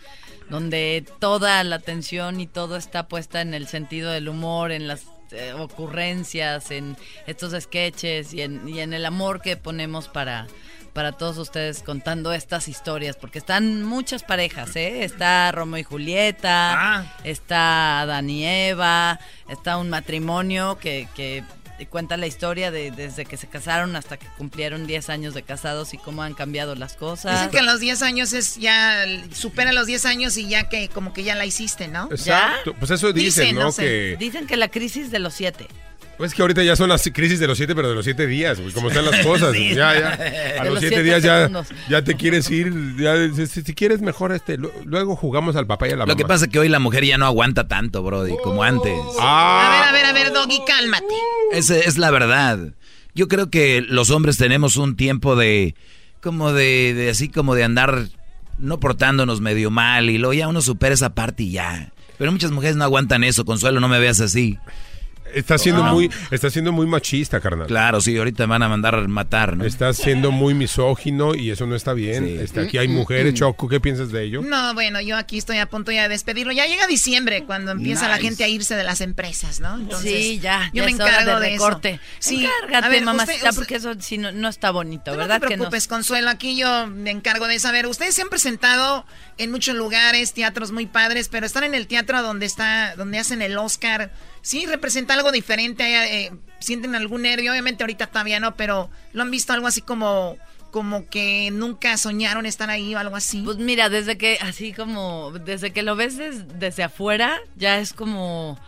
donde toda la atención y todo está puesta en el sentido del humor, en las eh, ocurrencias, en estos sketches y en, y en el amor que ponemos para, para todos ustedes contando estas historias, porque están muchas parejas, ¿eh? Está Romeo y Julieta, ah. está Dani y Eva, está un matrimonio que, que cuenta la historia de desde que se casaron hasta que cumplieron 10 años de casados y cómo han cambiado las cosas. Dicen que los 10 años es ya, supera los 10 años y ya que como que ya la hiciste, ¿no? Exacto, pues eso dicen, ¿no? que... Dicen que la crisis de los 7. Pues que ahorita ya son las crisis de los siete, pero de los siete días, güey, como están las cosas. Ya, ya. A los, siete, días ya, ya te quieres ir. Ya, si, quieres mejor, este, luego jugamos al papá y a la mamá. Lo que pasa es que hoy la mujer ya no aguanta tanto, Brody, como antes. Ah. A ver, a ver, a ver, Doggy, cálmate. Esa es la verdad. Yo creo que los hombres tenemos un tiempo de, como de, de así como de andar no portándonos medio mal y luego ya uno supera esa parte y ya. Pero muchas mujeres no aguantan eso, Consuelo, no me veas así. Está siendo muy, está siendo muy machista, carnal. Claro, sí, ahorita van a mandar a matar, ¿no? Está siendo muy misógino y eso no está bien. Este, aquí hay mujeres, Choco, ¿qué piensas de ello? No, bueno, yo aquí estoy a punto ya de despedirlo. Ya llega diciembre cuando empieza la gente a irse de las empresas, ¿no? Entonces, sí, ya. Yo me encargo de, recorte. Sí, Encárgate, mamacita, porque eso sí no, está bonito, ¿verdad? No te preocupes, Consuelo, aquí yo me encargo de saber. Ustedes se han presentado en muchos lugares, teatros muy padres, pero están en el teatro donde está, donde hacen el Oscar sí representa algo diferente, eh, sienten algún nervio, obviamente ahorita todavía no, pero lo han visto algo así como como que nunca soñaron estar ahí o algo así. Pues mira, desde que así como desde que lo ves desde afuera ya es como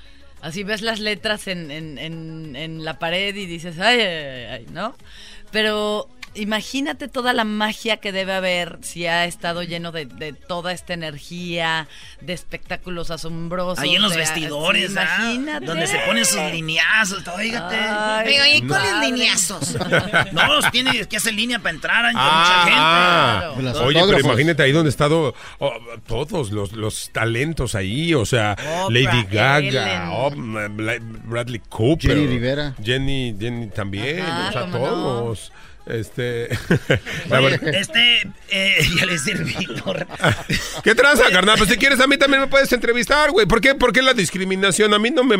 así ves las letras en, en, en, en la pared y dices ay, ay, ay, ¿no? Pero imagínate toda la magia que debe haber si ha estado lleno de, toda esta energía, de espectáculos asombrosos. Ahí en los vestidores, imagínate. Donde se ponen sus lineazos, oígate. ¿y cuáles lineazos? no, los tiene que hacer línea para entrar, hay ah, mucha gente. Oye, pero imagínate ahí donde estado oh, todos los, los, talentos ahí, o sea, Lady Gaga, oh, Bradley Cooper, Jenny Rivera, Jenny, Jenny también, o sea, todos. Este. este. Eh, ya le serví. ¿Qué tranza, carnal? Pues si quieres, a mí también me puedes entrevistar, güey. ¿Por qué? ¿Por qué la discriminación? A mí no me,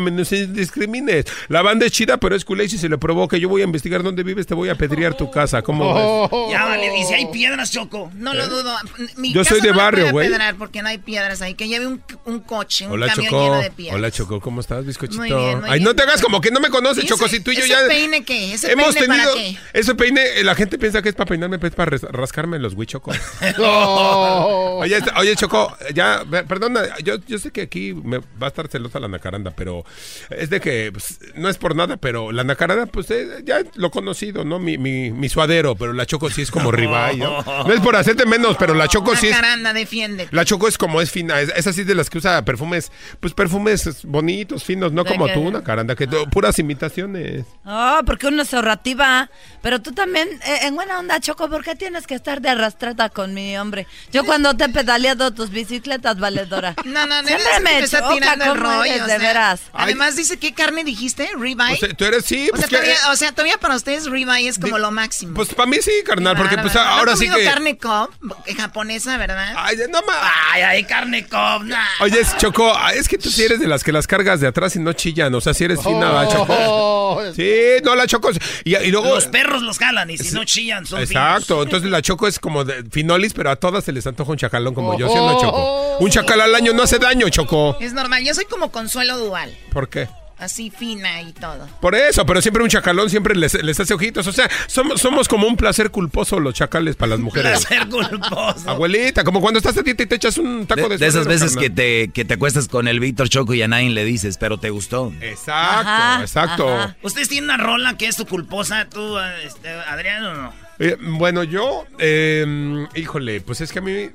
discrimines. La banda es chida, pero es culé y si se le provoca. Yo voy a investigar dónde vives, te voy a pedrear tu casa. ¿Cómo oh. Ya vale. ¿Y si hay piedras, Choco? No lo ¿Eh? dudo. Yo soy de barrio, güey. porque no hay piedras ahí. Que lleve un, un coche, un Hola, camión Choco. lleno de piedras. Hola, Choco. ¿Cómo estás, bizcochito? Muy bien, Ay, no te hagas como que no me conoces, Choco. Si tú y yo ya. ¿Ese peine qué? ¿Ese hemos peine tenido, para qué? Ese peine la gente piensa que es para peinarme, es para rascarme los Choco. oye, este, oye, Choco, ya, perdona, yo, yo sé que aquí me va a estar celosa la nacaranda, pero es de que pues, no es por nada, pero la nacaranda, pues eh, ya lo conocido, ¿no? Mi, mi, mi, suadero, pero la Choco sí es como rival, ¿no? No es por hacerte menos, pero la Choco sí es. Nacaranda, defiende. La Choco es como es fina, es, así de las que usa perfumes, pues perfumes bonitos, finos, no como tú, nacaranda, que puras imitaciones. Ah, porque una es ahorrativa, pero tú también en, eh, en buena onda, Choco, ¿por qué tienes que estar de arrastrada con mi hombre? Yo cuando te he pedaleado tus bicicletas, valedora. No, no, no. Siempre me está tirando el rollo. eres, o de veras. Además dice, ¿qué carne dijiste? ¿Ribeye? O sea, tú eres, sí, O pues sea, que- todavía, o sea, todavía para ustedes ribeye es como lo máximo. Pues para mí sí, carnal, porque pues Bárbaro. ¿No ahora sí que... carne cob eh, japonesa, ¿verdad? Ay, no más. Ay, ay, carne cob. nah. Oye, Choco, ah, es que tú sí eres de las que las cargas de atrás y no chillan, o sea, si eres fina, ¿verdad, Choco. Sí, no, la Choco. Y, y luego... Los perros los jalan y si no chillan son Exacto, entonces la Choco es como de finolis, pero a todas se les antoja un chacalón como yo, ¿sí o no, Choco? Un chacal al año no hace daño, Choco. Es normal. Yo soy como Consuelo Dual. ¿Por qué? Así fina y todo. Por eso, pero siempre un chacalón siempre les, les hace ojitos. O sea, somos, somos como un placer culposo los chacales para las mujeres. Placer culposo. Abuelita, como cuando estás a dieta y te echas un taco de, De, de esas veces que te, que te acuestas con el Víctor Choco y a nadie le dices, pero te gustó. Exacto, Ajá, exacto. ajá. ¿Ustedes tienen una rola que es tu culposa, tú, este, Adrián, o no? Eh, bueno, yo, eh, híjole, pues es que a mí,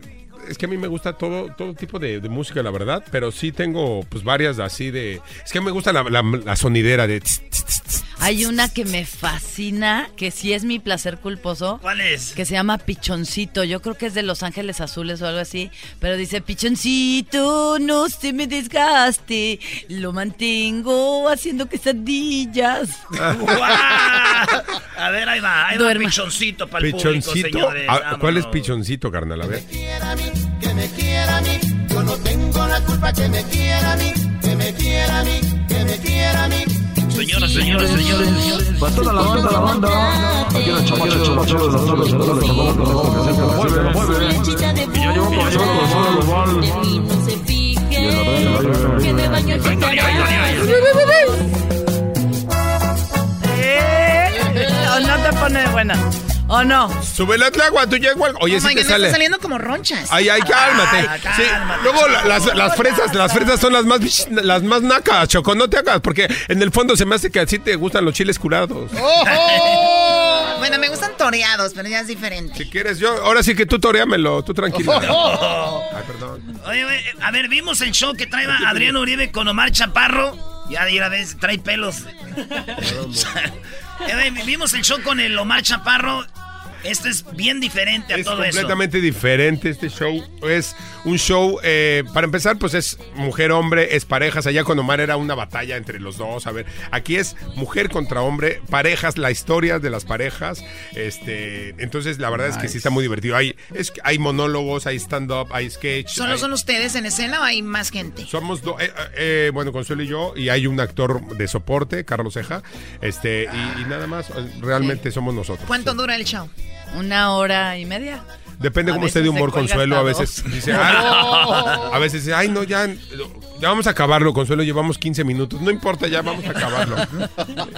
es que a mí me gusta todo, todo tipo de, música, la verdad, pero sí tengo, pues varias así de, es que me gusta la, sonidera de. Hay una que me fascina, que sí es mi placer culposo. ¿Cuál es? Que se llama Pichoncito. Yo creo que es de Los Ángeles Azules o algo así. Pero dice, Pichoncito, no se me desgaste. Lo mantengo haciendo quesadillas. A ver, ahí va, ahí va Duerma. pichoncito para el público, Pichoncito. señores. Ah, ¿Cuál es pichoncito, carnal? A ver. que me quiera a mí. Yo no tengo la culpa que me quiera a mí, que me quiera a mí, que me quiera a mí. Señoras, señores, señores. La banda, la banda. Aquí chamaca, mueve, mueve. No se fijen que me baño el ¿O no te pone buena? ¿O no? Súbele al agua, tú ya igual. Oye, Oh sí my te sale. están saliendo como ronchas. Ay, ay, cálmate. Ay, Sí, cálmate, Luego la- las, las fresas, las fresas son las más las más nacas, Choco, no te hagas, porque en el fondo se me hace que así te gustan los chiles curados. Bueno, me gustan toreados, pero ya es diferente. Si quieres, yo, ahora sí que tú toreámelo, tú tranquila. Ay, perdón. Oye, oye, a ver, vimos el show que trae Adrián Uribe con Omar Chaparro. Ya de una vez trae pelos. Eh, vimos el show con el Omar Chaparro. Esto es bien diferente a Es todo eso. completamente diferente este show. Es un show, eh, para empezar, pues es mujer-hombre, es parejas. Allá con Omar era una batalla entre los dos. A ver, aquí es mujer contra hombre, parejas, la historia de las parejas. Este, entonces, la verdad es que sí está muy divertido. Hay, es, hay monólogos, hay stand-up, hay sketch. ¿Solo hay- son ustedes en escena o hay más gente? Somos dos, eh, eh, bueno, Consuelo y yo, y hay un actor de soporte, Carlos Ceja, este, y, y nada más, realmente somos nosotros. ¿Cuánto dura el show? Una hora y media. Depende A cómo esté de humor Consuelo, a veces dice, "Ay", a veces dice, ay no, ya, ya vamos a acabarlo, Consuelo, llevamos 15 minutos, no importa, ya vamos a acabarlo.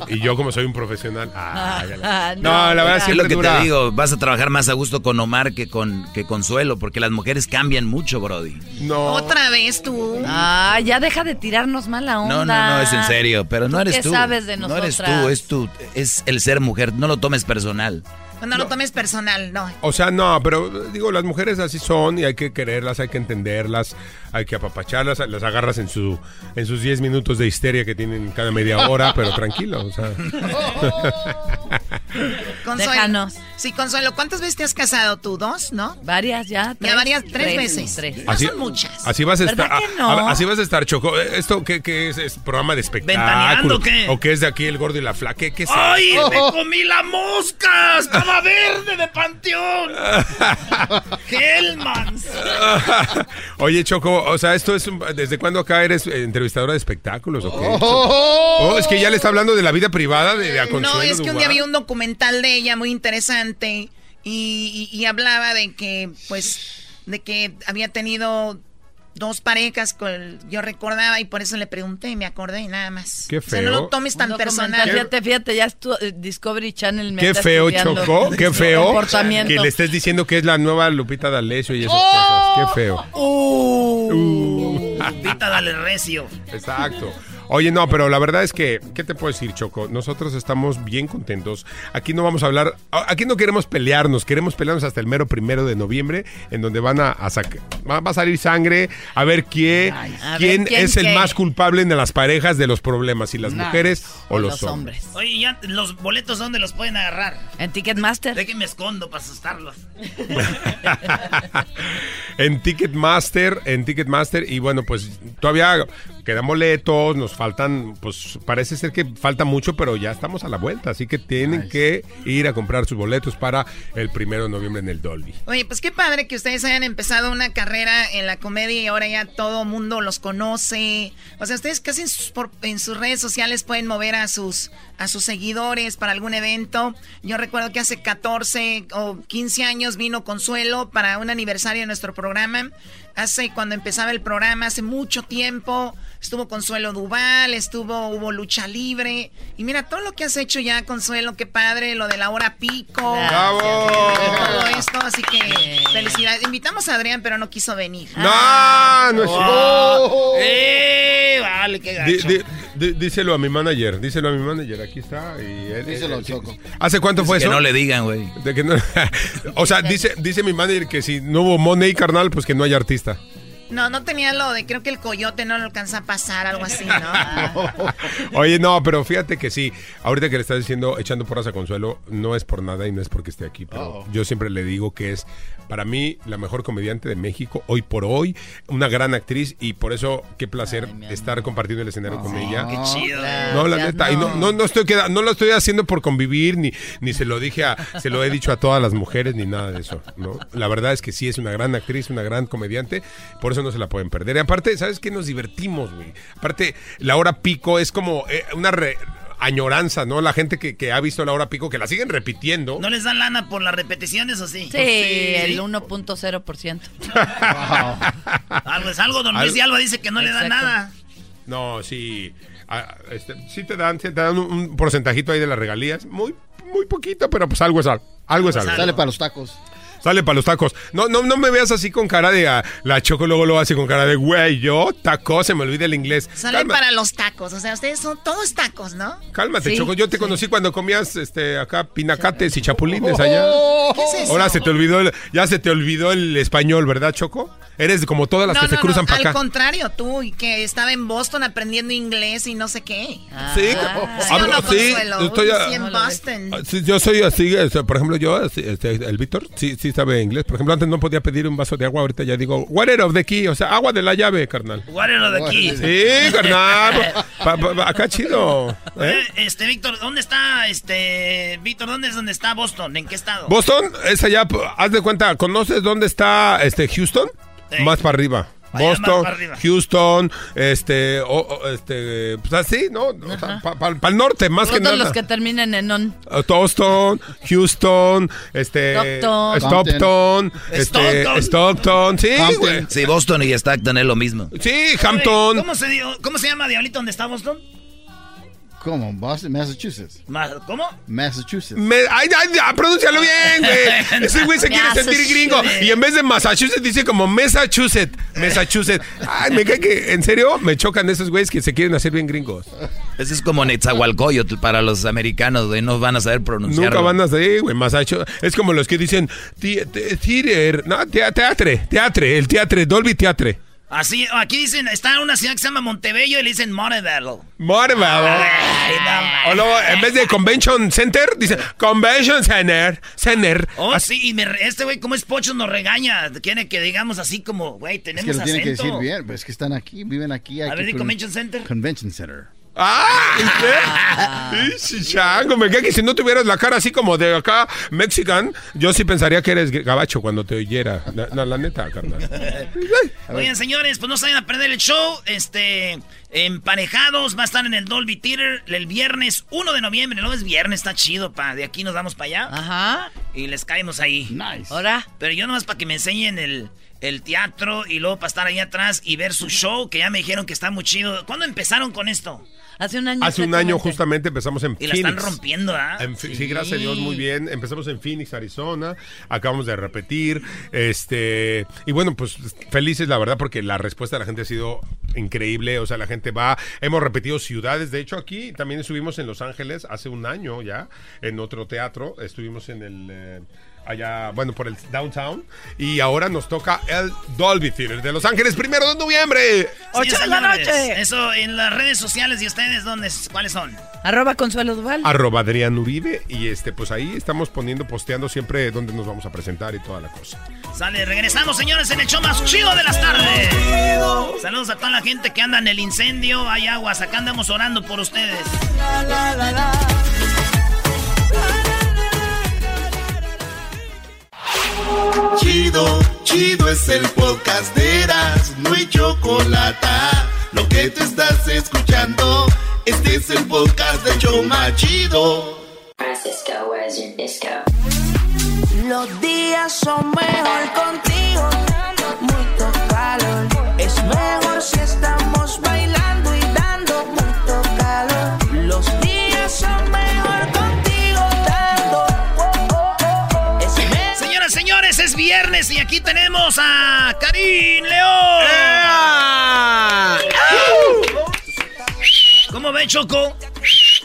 y yo como soy un profesional, ah, no, la verdad es lo que dura. te digo, vas a trabajar más a gusto con Omar que con que Consuelo, porque las mujeres cambian mucho, Brody. No. Otra vez tú. Ah, ya deja de tirarnos mala onda. No, no, no, es en serio, pero no ¿Tú eres qué tú. sabes de No eres tú, es tú, es el ser mujer, no lo tomes personal. No, lo tomes personal, no. O sea, no, pero digo, las mujeres así son y hay que quererlas, hay que entenderlas, hay que apapacharlas, las agarras en su en sus 10 minutos de histeria que tienen cada media hora, pero tranquilo, o sea. Consuelo. Déjanos. Sí, Consuelo, ¿cuántas veces te has casado tú? ¿Dos, no? Varias ya. Ya varias, tres, Tres, veces. tres. No Así, son muchas. así vas a estar. ¿Verdad que a- no? a- así vas a estar, Choco. ¿Esto qué, qué es? ¿Es programa de espectáculo? ¿Ventaneando qué? ¿O qué es de aquí el gordo y la flaca? ¿Qué, qué es? ¡Ay, me comí la mosca! ¡Estaba verde de panteón! ¡Hellmans! Oye, Choco, o sea, esto es. un- ¿Desde cuándo acá eres eh, entrevistadora de espectáculos o qué? Oh. Oh, es que ya le está hablando de la vida privada de, de a No, es que un día vi un documental de ella muy interesante y, y- y hablaba de que, pues, de que había tenido dos parejas, con, yo recordaba y por eso le pregunté y me acordé y nada más. Qué O sea, no lo feo. tomes tan documental, personal. Fíjate, fíjate, ya estu- eh, Discovery Channel me Qué está feo, Choco, qué feo. Que le estés diciendo que es la nueva Lupita D'Alessio y esas Oh. cosas. Qué feo. Uh, Pita, dale recio. Exacto. Oye, no, pero la verdad es que, ¿qué te puedo decir, Choco? Nosotros estamos bien contentos. Aquí no vamos a hablar, aquí no queremos pelearnos, queremos pelearnos hasta el mero primero de noviembre, en donde van a, a sacar, va, va a salir sangre, a ver quién, A quién, ver quién es el qué. más culpable de las parejas de los problemas, si las Nice. mujeres o, O los, los hombres. hombres. Oye, ya los boletos, ¿dónde los pueden agarrar? En Ticketmaster. De que me escondo para asustarlos. en Ticketmaster, en Ticketmaster y bueno, pues todavía quedan boletos, nos faltan, pues parece ser que falta mucho, pero ya estamos a la vuelta, así que tienen que ir a comprar sus boletos para el primero de noviembre en el Dolby. Oye, pues qué padre que ustedes hayan empezado una carrera en la comedia y ahora ya todo mundo los conoce. O sea, ustedes casi en sus, por- en sus redes sociales pueden mover a sus, a sus seguidores para algún evento. Yo recuerdo que hace 14 o 15 años vino Consuelo para un aniversario de nuestro programa. Hace cuando empezaba el programa, hace mucho tiempo, estuvo Consuelo Duval, estuvo, hubo lucha libre. Y mira, todo lo que has hecho ya, Consuelo, qué padre, lo de la hora pico. ¡Bravo! Todo esto, así que felicidades. Invitamos a Adrián, pero no quiso venir. No, no es Oh. ¡Eh! Vale, qué gacho. di- di- díselo a mi manager, díselo a mi manager, aquí está. Y él- Díselo, él- Choco. ¿Hace cuánto fue que eso? no le digan, güey. De que no- o sea, dice, dice mi manager que si no hubo money, carnal, pues que no hay artista. entrevista. No, no tenía lo de, creo que el coyote no lo alcanza a pasar, algo así, ¿no? Oye, no, pero fíjate que sí, ahorita que le estás diciendo echando porras a Consuelo, no es por nada y no es porque esté aquí, pero yo siempre le digo que es para mí la mejor comediante de México hoy por hoy, una gran actriz y por eso qué placer estar compartiendo el escenario con ella. Qué chido. No, la neta, y no, no, no estoy queda- no lo estoy haciendo por convivir, ni, ni se lo dije a, se lo he dicho a todas las mujeres, ni nada de eso, ¿no? La verdad es que sí es una gran actriz, una gran comediante, por eso no se la pueden perder. Y aparte, ¿sabes qué? Nos divertimos, güey. Aparte, la hora pico es como eh, una re- añoranza, ¿no? La gente que, que ha visto la hora pico, que la siguen repitiendo. ¿No les dan lana por las repeticiones o sí? Sí, el 1.0%. Algo es algo, don Luis Al- de Alba dice que no le dan nada. No, sí. ah, este, sí te dan, sí te dan un, un porcentajito ahí de las regalías. Muy, muy poquito, pero pues algo es algo. Algo es algo. Sale para los tacos. Sale para los tacos. No, no, no me veas así con cara de ah, la choco, luego lo hace con cara de güey, yo taco, se me olvida el inglés. Sale Calma- para los tacos, o sea, ustedes son todos tacos, ¿no? Cálmate, Sí, Choco. Yo te conocí cuando comías este acá pinacates y chapulines allá. ¿Qué es eso? Ahora se te olvidó el, ya se te olvidó el español, ¿verdad, Choco? Eres como todas las no, que se cruzan no, para al acá. contrario, tú, y que estaba en Boston aprendiendo inglés y no sé qué. Sí, ¿Sí o hablo- no, sí, Consuelo? yo estoy a- Sí, en Boston. Ah, sí, yo soy así, este, por ejemplo, yo, así, este, el Víctor, sí, sí sabe inglés. Por ejemplo, antes no podía pedir un vaso de agua, ahorita ya digo, water of the key, o sea, agua de la llave, carnal. Guárdalo de aquí. Sí, carnal. Pa- pa- pa- acá chido. ¿eh? Este, Víctor, ¿dónde está, este, Víctor, dónde es donde está Boston? ¿En qué estado? Boston es allá, haz de cuenta, ¿conoces dónde está este Houston? Más para arriba. Boston. Houston, este, o- o, este, pues así, ¿no? para el norte, más que Todos nada. los que terminen en on. Uh, Boston, Houston, este, Stockton. Stockton, este, Stockton. Stockton, sí, güey. Sí, Boston y Stockton es lo mismo. Sí, Hampton. ¿Cómo se, dio- ¿Cómo se llama Diablito donde está Boston? ¿Cómo? Boston, Massachusetts. Ma- ¿Cómo? Massachusetts. Me, ay, ay, pronúncialo bien, güey. Ese güey se quiere sentir gringo. Y en vez de Massachusetts dice como Massachusetts. Massachusetts. Ay, me cae que, en serio, me chocan esos güeyes que se quieren hacer bien gringos. Ese es como Netzahualcoyotl para los americanos, güey. No van a saber pronunciarlo. Nunca van a salir, güey, Massachusetts. Es como los que dicen theater, no, tea- teatre, teatre, el teatre, Dolby Teatre. Así, aquí dicen, está en una ciudad que se llama Montebello y le dicen Montebello. Marvel. O luego, en vez de Convention Center, dice Convention Center. Center. Oh, sí, y me re- este güey, como es pocho, nos regaña. Quiere que digamos así como, güey, Es tenemos que lo tienen que acento. decir bien, pues es que están aquí, viven aquí. A aquí ver, di con- Convention Center. Convention Center. ¡Ah! ¿usted? Chango, me cae que si no tuvieras la cara así como de acá, mexican, yo sí pensaría que eres gabacho cuando te oyera. La, la- la neta, carnal. Oigan, señores, pues no se vayan a perder el show. Este, emparejados, va a estar en el Dolby Theater el viernes 1 de noviembre. No es viernes, está chido, pa. De aquí nos vamos para allá. Ajá. Y les caemos ahí. Nice. Ahora. Pero yo nomás para que me enseñen el, el teatro y luego para estar ahí atrás y ver su show, que ya me dijeron que está muy chido. ¿Cuándo empezaron con esto? Hace un año. Hace un año justamente empezamos en y Phoenix. la están rompiendo, ¿ah? Sí. gracias a Dios, muy bien. Empezamos en Phoenix, Arizona. Acabamos de repetir. Este y bueno, pues felices la verdad porque la respuesta de la gente ha sido increíble. O sea, la gente va. Hemos repetido ciudades. De hecho, aquí también estuvimos en Los Ángeles hace un año ya en otro teatro. Estuvimos en el eh, allá, bueno, por el downtown. Y ahora nos toca el Dolby Theater de Los Ángeles, primero de noviembre. Sí, señores. Eso en las redes sociales de ustedes, ¿dónde, ¿cuáles son? Arroba Consuelo Duval. Arroba Adrián Uribe. Y este, pues ahí estamos poniendo, posteando siempre dónde nos vamos a presentar y toda la cosa. Sale, regresamos, señores, en el show más chido de las tardes. Saludos a toda la gente que anda en el incendio. Hay aguas, acá andamos orando por ustedes. Chido, chido es el podcast de Eras, no hay chocolate. Lo que te estás escuchando, este es el podcast de Choma Chido. Francisco, where's your disco? Los días son mejor contigo, mucho calor. Es mejor si estamos bailando viernes y aquí tenemos a Karim León. ¿Cómo ve, Choco?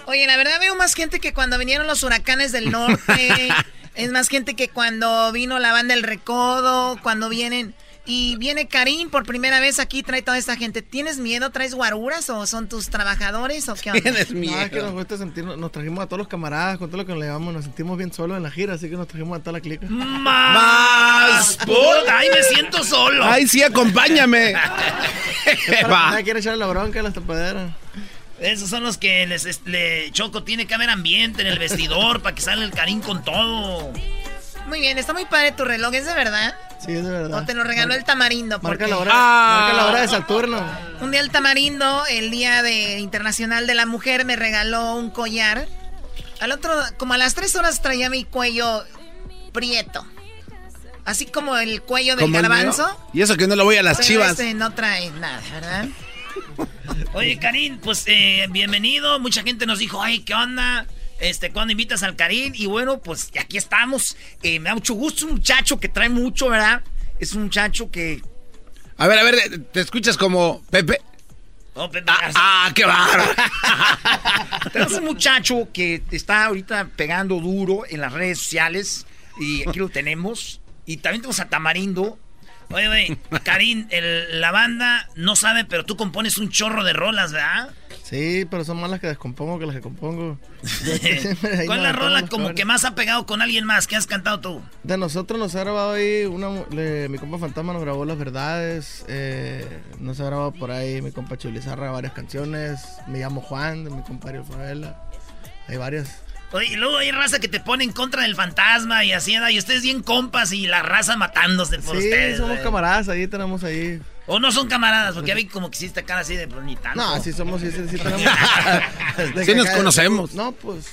Oye, la verdad veo más gente que cuando vinieron los huracanes del norte. es más gente que cuando vino la banda El Recodo, cuando vienen... Y viene Karim por primera vez aquí, trae toda esta gente. ¿Tienes miedo? ¿Traes guaruras o son tus trabajadores o qué onda? No, es que nos gusta sentirnos, nos trajimos a todos los camaradas, con todo lo que nos llevamos, nos sentimos bien solos en la gira, así que nos trajimos a toda la clica. Más por- Ay, me siento solo. Ay, sí, acompáñame. Va. Quiere echarle la bronca a las tapaderas. Esos son los que les, es- le- Choco tiene que haber ambiente en el vestidor para que salga el Karim con todo. Muy bien, está muy padre tu reloj, ¿es de verdad? Sí, es verdad. O te lo regaló el tamarindo. Marca porque- la hora, marca la hora de Saturno. Un día el tamarindo, el día de internacional de la mujer, me regaló un collar. Al otro, como a las tres horas traía mi cuello prieto. Así como el cuello del garbanzo. Y eso que no lo voy a las pero chivas. este no trae nada, ¿verdad? Oye, Karim, pues eh, bienvenido. Mucha gente nos dijo, ay, ¿qué onda? Este, ¿cuándo invitas al Karim? Y bueno, pues aquí estamos. Eh, me da mucho gusto. Es un muchacho que trae mucho, ¿verdad? Es un muchacho que. A ver, a ver, te escuchas como Pepe. Oh, Pepe Ah, ah, qué bárbaro. Tenemos un muchacho que está ahorita pegando duro en las redes sociales. Y aquí lo tenemos. Y también tenemos a Tamarindo. Oye, oye, Karim, el- la banda no sabe, pero tú compones un chorro de rolas, ¿verdad? Sí, pero son más las que descompongo que las que compongo. ¿Cuál es la rola como que más ha pegado con alguien más? que has cantado tú? De nosotros nos ha grabado ahí, una, le- mi compa Fantasma nos grabó Las Verdades, eh, nos ha grabado por ahí mi compa Chulizarra varias canciones, me llamo Juan, de mi compa Ariel Favela, hay varias. Oye, y luego hay raza que te pone en contra del fantasma y así, y ustedes bien compas y la raza matándose por sí, ustedes. somos güey. camaradas, ahí tenemos ahí. O no son camaradas, porque ya vi como que hiciste cara así de pues, ni tanto. No, sí somos, sí, sí, sí tenemos. Sí nos conocemos. No, pues,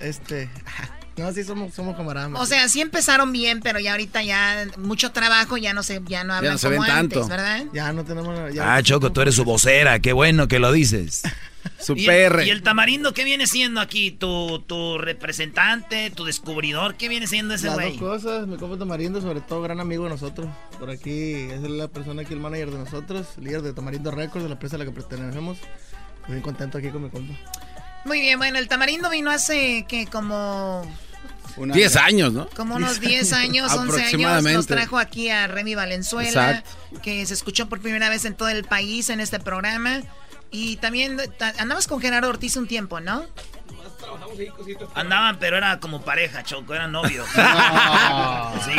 este, no, sí somos, somos camaradas. O sea, sí empezaron bien, pero ya ahorita ya mucho trabajo, ya no se, ya no hablan no se como ven antes, tanto. ¿verdad? Ya no tenemos... ya- Ah, Choco, tú eres su vocera. Qué bueno que lo dices. Su ¿Y, PR. y el tamarindo qué viene siendo aquí? ¿Tu, tu representante, tu descubridor? ¿Qué viene siendo ese Las güey? dos cosas, mi compa Tamarindo, sobre todo gran amigo de nosotros. Por aquí es la persona aquí, el manager de nosotros, líder de Tamarindo Records, de la empresa a la que pertenecemos. Estoy bien contento aquí con mi compa. Muy bien, bueno, el tamarindo vino hace que como, 10 años, ¿no? como unos 10 años, 11 años. Aproximadamente. Nos trajo aquí a Remy Valenzuela, Exacto. que se escuchó por primera vez en todo el país en este programa. Y también ta- andabas con Gerardo Ortiz un tiempo, ¿no? Andaban, pero era como pareja, Choco, eran novios. No. Sí,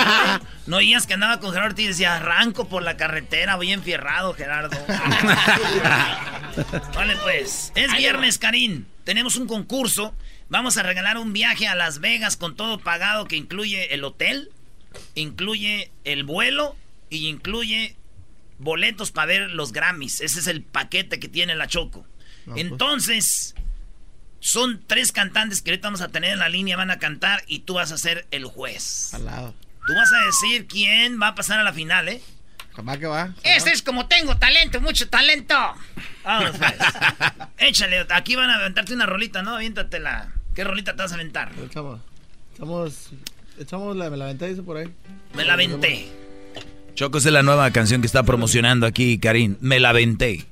no oías que andaba con Gerardo Ortiz y decía, arranco por la carretera, voy enfierrado, Gerardo. vale, pues. Es viernes, Karim. Tenemos un concurso. Vamos a regalar un viaje a Las Vegas con todo pagado que incluye el hotel, incluye el vuelo y incluye boletos para ver los Grammys. Ese es el paquete que tiene la Choco. No, pues. Entonces, son tres cantantes que ahorita vamos a tener en la línea, van a cantar y tú vas a ser el juez. Al lado. Tú vas a decir quién va a pasar a la final, ¿eh? Jamás que va. Este es como tengo talento, mucho talento. Vamos, pues. Échale, aquí van a aventarte una rolita, ¿no? Aviéntatela. ¿Qué rolita te vas a aventar? Echamos, echamos, echamos la, me la aventé, dice por ahí. Me la aventé. Choco, esa es la nueva canción que está promocionando aquí, Karim. Me la aventé.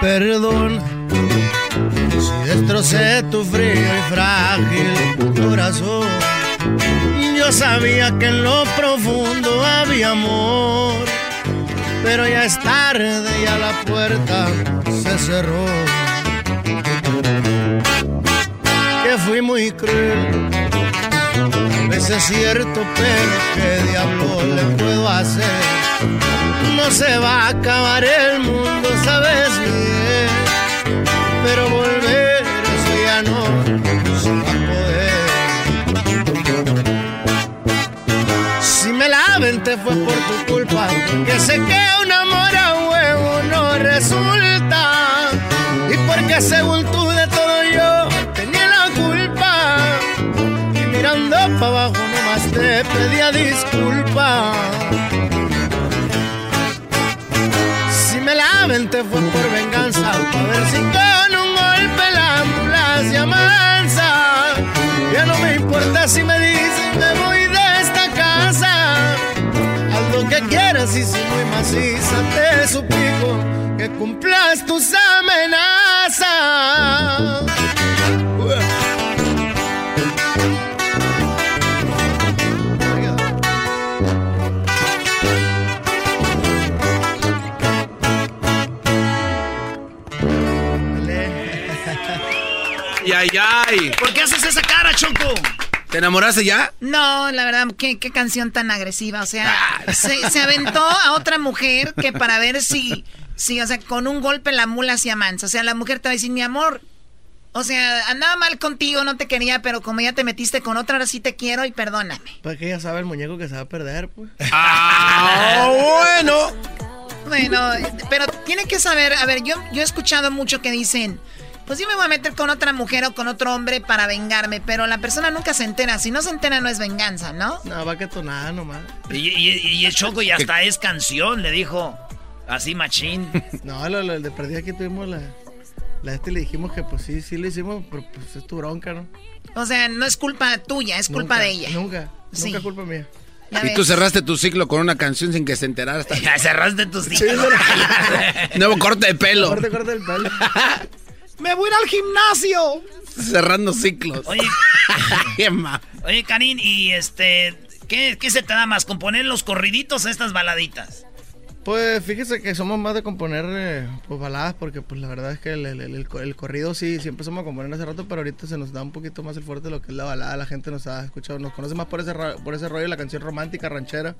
Perdón si destrocé tu frío y frágil Yo sabía que en lo profundo había amor, pero ya es tarde, ya la puerta se cerró. Que fui muy cruel, veces es cierto, pero ¿qué diablo le puedo hacer? No se va a acabar el mundo, sabes bien, pero volver me la aventé fue por tu culpa, que sé que un amor a huevo no resulta, y porque según tú de todo yo tenía la culpa, y mirando para abajo nomás te pedía disculpas. Si me la aventé fue por venganza, a ver si con un golpe la ambulancia mansa. Ya no me importa si me dicen me voy si muy maciza te suplico que cumplas tus amenazas. Y ay, ay. ¿Por qué haces esa cara, Choco? ¿Te enamoraste ya? No, la verdad, qué, qué canción tan agresiva. O sea, se, se aventó a otra mujer que para ver si, si, o sea, con un golpe la mula hacía mansa. O sea, la mujer te va a decir, mi amor, o sea, andaba mal contigo, no te quería, pero como ya te metiste con otra, ahora sí te quiero y perdóname. Pues que ya sabe el muñeco que se va a perder, pues. Ah, bueno. Bueno, pero tiene que saber, a ver, yo, yo he escuchado mucho que dicen, pues yo me voy a meter con otra mujer o con otro hombre para vengarme, pero la persona nunca se entera. Si no se entera no es venganza, ¿no? No, va que tonada nomás. Y, y, y el Choco y hasta es canción, le dijo. Así machín. No, lo, lo de perdida aquí tuvimos la, la este y le dijimos que pues sí, sí lo hicimos, pero pues es tu bronca, ¿no? O sea, no es culpa tuya, es culpa Nunca, de ella. Nunca, Sí. nunca culpa mía. Y tú cerraste tu ciclo con una canción sin que se enterara. Hasta... Ya cerraste tu ciclo. Nuevo corte de pelo. Corte, corte el pelo. ¡Me voy a ir al gimnasio! Cerrando ciclos. Oye, oye, Karin, y este, ¿qué, ¿qué se te da más? ¿Componer los corriditos o estas baladitas? Pues fíjese que somos más de componer eh, pues, baladas porque pues la verdad es que el, el- el- el corrido sí, sí empezamos a componer hace rato, pero ahorita se nos da un poquito más el fuerte lo que es la balada, la gente nos ha escuchado, nos conoce más por ese, ra- por ese rollo, la canción romántica, ranchera,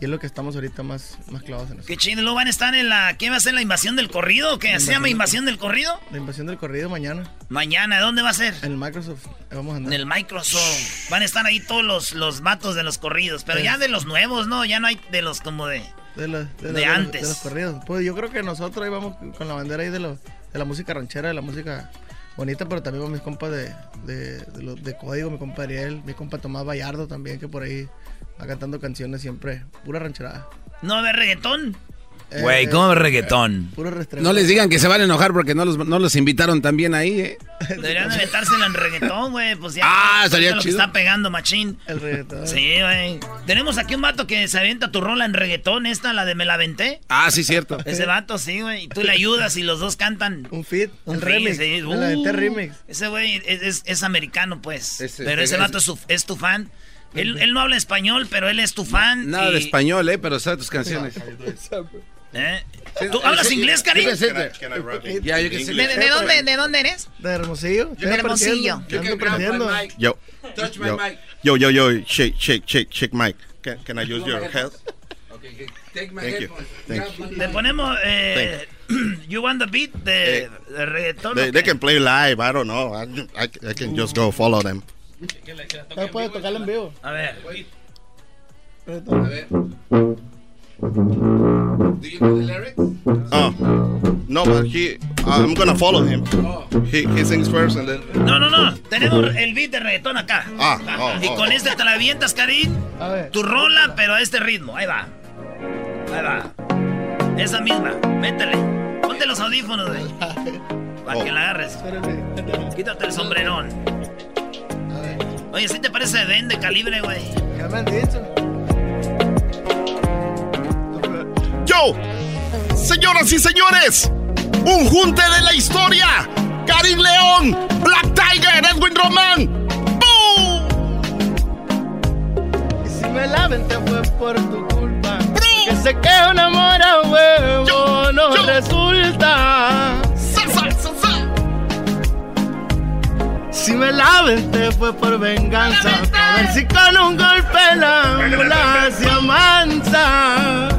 y es lo que estamos ahorita más, más clavados en eso. ¿Qué chido? ¿Lo van a estar en la... ¿Qué va a ser la invasión del corrido? ¿o ¿Qué? La ¿Se llama invasión del corrido? La invasión del corrido mañana Mañana, ¿dónde va a ser? en el Microsoft, vamos a andar. En el Microsoft. Van a estar ahí todos los, los matos de los corridos. Pero Sí. ya de los nuevos, ¿no? Ya no hay de los como de... De, los- de, los- de los- antes. de los corridos. Pues yo creo que nosotros ahí vamos con la bandera ahí de, lo- de la música ranchera, de la música bonita, pero también con mis compas de, de, lo- de código, mi compa Ariel, mi compa Tomás Vallardo también, que por ahí va cantando canciones siempre, pura rancherada. ¿No va a haber reggaetón? Güey, Eh, ¿cómo reggaetón? Puro. No les digan que se van a enojar porque no los, no los invitaron también ahí, ¿eh? Deberían de aventársela en reggaetón, güey. Pues ya. Ah, estaría ahorita lo que chido. está pegando, machín. El reggaetón. Sí, güey. Tenemos aquí un vato que se avienta tu rola en reggaetón, esta, la de Me la aventé. Ah, sí, cierto. Ese vato, sí, güey. Y tú le ayudas y los dos cantan. Un fit, Un remix. sí. Me la aventé Uh, remix. Ese güey es, es- es americano, pues. Ese- pero ese vato es, su- es tu fan. Él, él no habla español, pero él es tu fan. Nada de español, ¿eh? Pero sabe tus canciones. ¿Eh? ¿Tú hablas inglés, yo que sé. ¿De, de dónde, ¿De dónde eres? De Hermosillo. De Hermosillo. Aprendiendo. Yo. Touch my yo, mic. yo, yo, yo, shake, shake, shake, shake, mic. Can, can I use your help? Take my Thank you. headphones. Thank my Le ponemos eh, You Want the Beat de, Eh, de reggaetón. They, ¿o they can play live. I don't know. I, I, I can just go follow them. Ya puede tocarla en vivo. A ver. A ver. Do you know the lyrics? Oh, no, but he, I'm gonna follow him. He, he sings first and then. No, no, no. Tenemos el beat de reggaetón acá. Ah, oh, y oh, con oh. este te la avientas, Karim. Tu rola, pero a este ritmo. Ahí va. Ahí va. Esa misma. Métele. Ponte los audífonos, güey. Para que la agarres. Quítate el sombrerón. Oye, ¿sí te parece Den de calibre, güey? Ya me han dicho. Yo, señoras y señores, un junte de la historia. Karim León, Black Tiger, Edwin Román. ¡Boom! Y si me laven te fue por tu culpa. Que sé que un amor a huevo no resulta. Si me laven te fue por venganza. A ver si con un golpe la ambulancia mansa.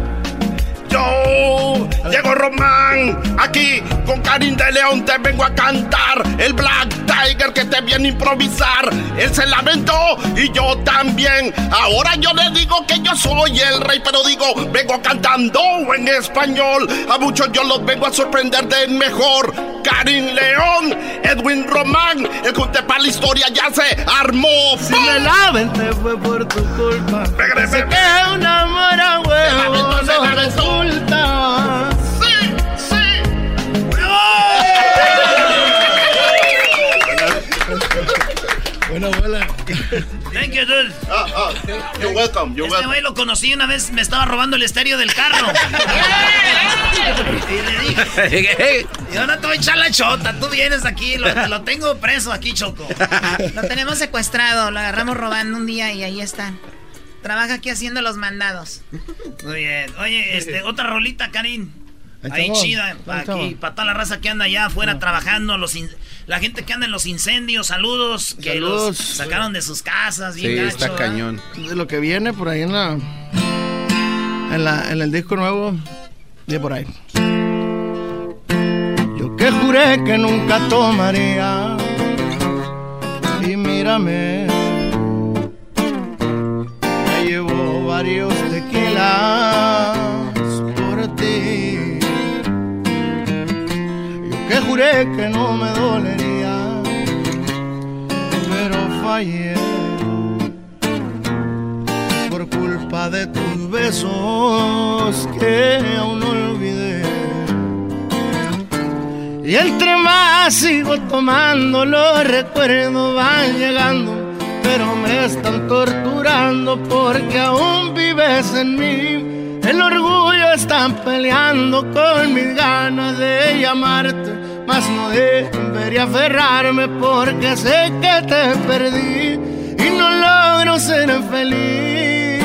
Yo, Diego Román, aquí con Karim de León te vengo a cantar. El Black Tiger que te viene a improvisar. Él se lamentó y yo también. Ahora yo le digo que yo soy el rey, pero digo, vengo cantando en español. A muchos yo los vengo a sorprender de mejor. Karim León, Edwin Román, el para la historia ya se armó. Si me laven te fue por tu culpa. Sé que un amor a huevo no resulta. Sí, Thank you, dude. You're welcome, you're Este welcome. güey lo conocí una vez, me estaba robando el estéreo del carro. y le dije, yo no te voy a echar la chota, tú vienes aquí, lo, lo tengo preso aquí, Choco. Lo tenemos secuestrado, lo agarramos robando un día y ahí está. Trabaja aquí haciendo los mandados. Muy bien. Oye, este, otra rolita, Karim. Ahí chida, ahí pa' aquí, para toda la raza que anda allá afuera trabajando, los in- la gente que anda en los incendios, saludos, que Saludos. los sacaron de sus casas, bien Sí, gacho, está ¿verdad? cañón. De lo que viene por ahí en la. En, la, en el disco nuevo. De por ahí. Yo que juré que nunca tomaría. Y mírame. Ya llevo varios tequilas juré que no me dolería. Pero fallé por culpa de tus besos que aún no olvidé. Y entre más sigo tomando, los recuerdos van llegando, pero me están torturando porque aún vives en mí. El orgullo está peleando con mis ganas de llamarte, mas no debería aferrarme porque sé que te perdí y no logro ser feliz.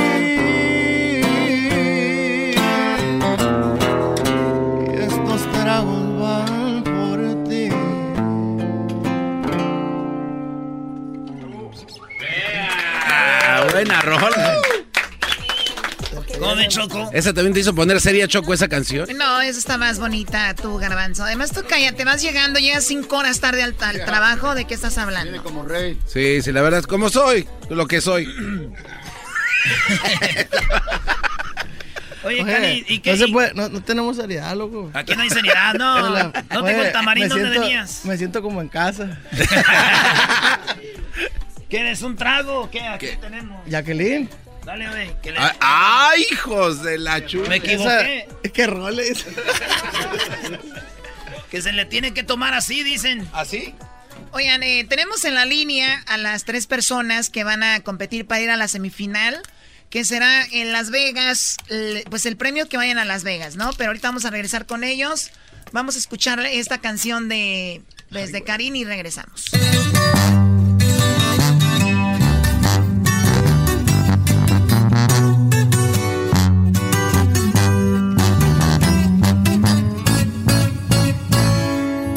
Y estos tragos van por ti. Buena rola. ¿Cómo ven, Choco? ¿Esa también te hizo poner seria Choco esa canción? No, esa está más bonita, tú, Garbanzo. Además, tú cállate, vas llegando, llegas cinco horas tarde al, al trabajo. ¿De qué estás hablando? como rey. Sí, sí, la verdad es como soy, lo que soy. Oye, Oye, Cari, ¿y qué? no, se puede- no, no tenemos seriedad, loco. Aquí no hay seriedad, no. No Oye, tengo el tamarindo, me ¿dónde siento- venías? Me siento como en casa. ¿Quieres un trago? ¿Qué? Aquí tenemos. Jacqueline. Dale, güey. que le- ¡Ay, ay, hijos de la chupa! Me equivoqué. Es que roles. Que se le tiene que tomar así, dicen. ¿Así? Oigan, eh, tenemos en la línea a las tres personas que van a competir para ir a la semifinal, que será en Las Vegas, el- pues el premio que vayan a Las Vegas, ¿no? Pero ahorita vamos a regresar con ellos. Vamos a escuchar esta canción de desde Karim y regresamos.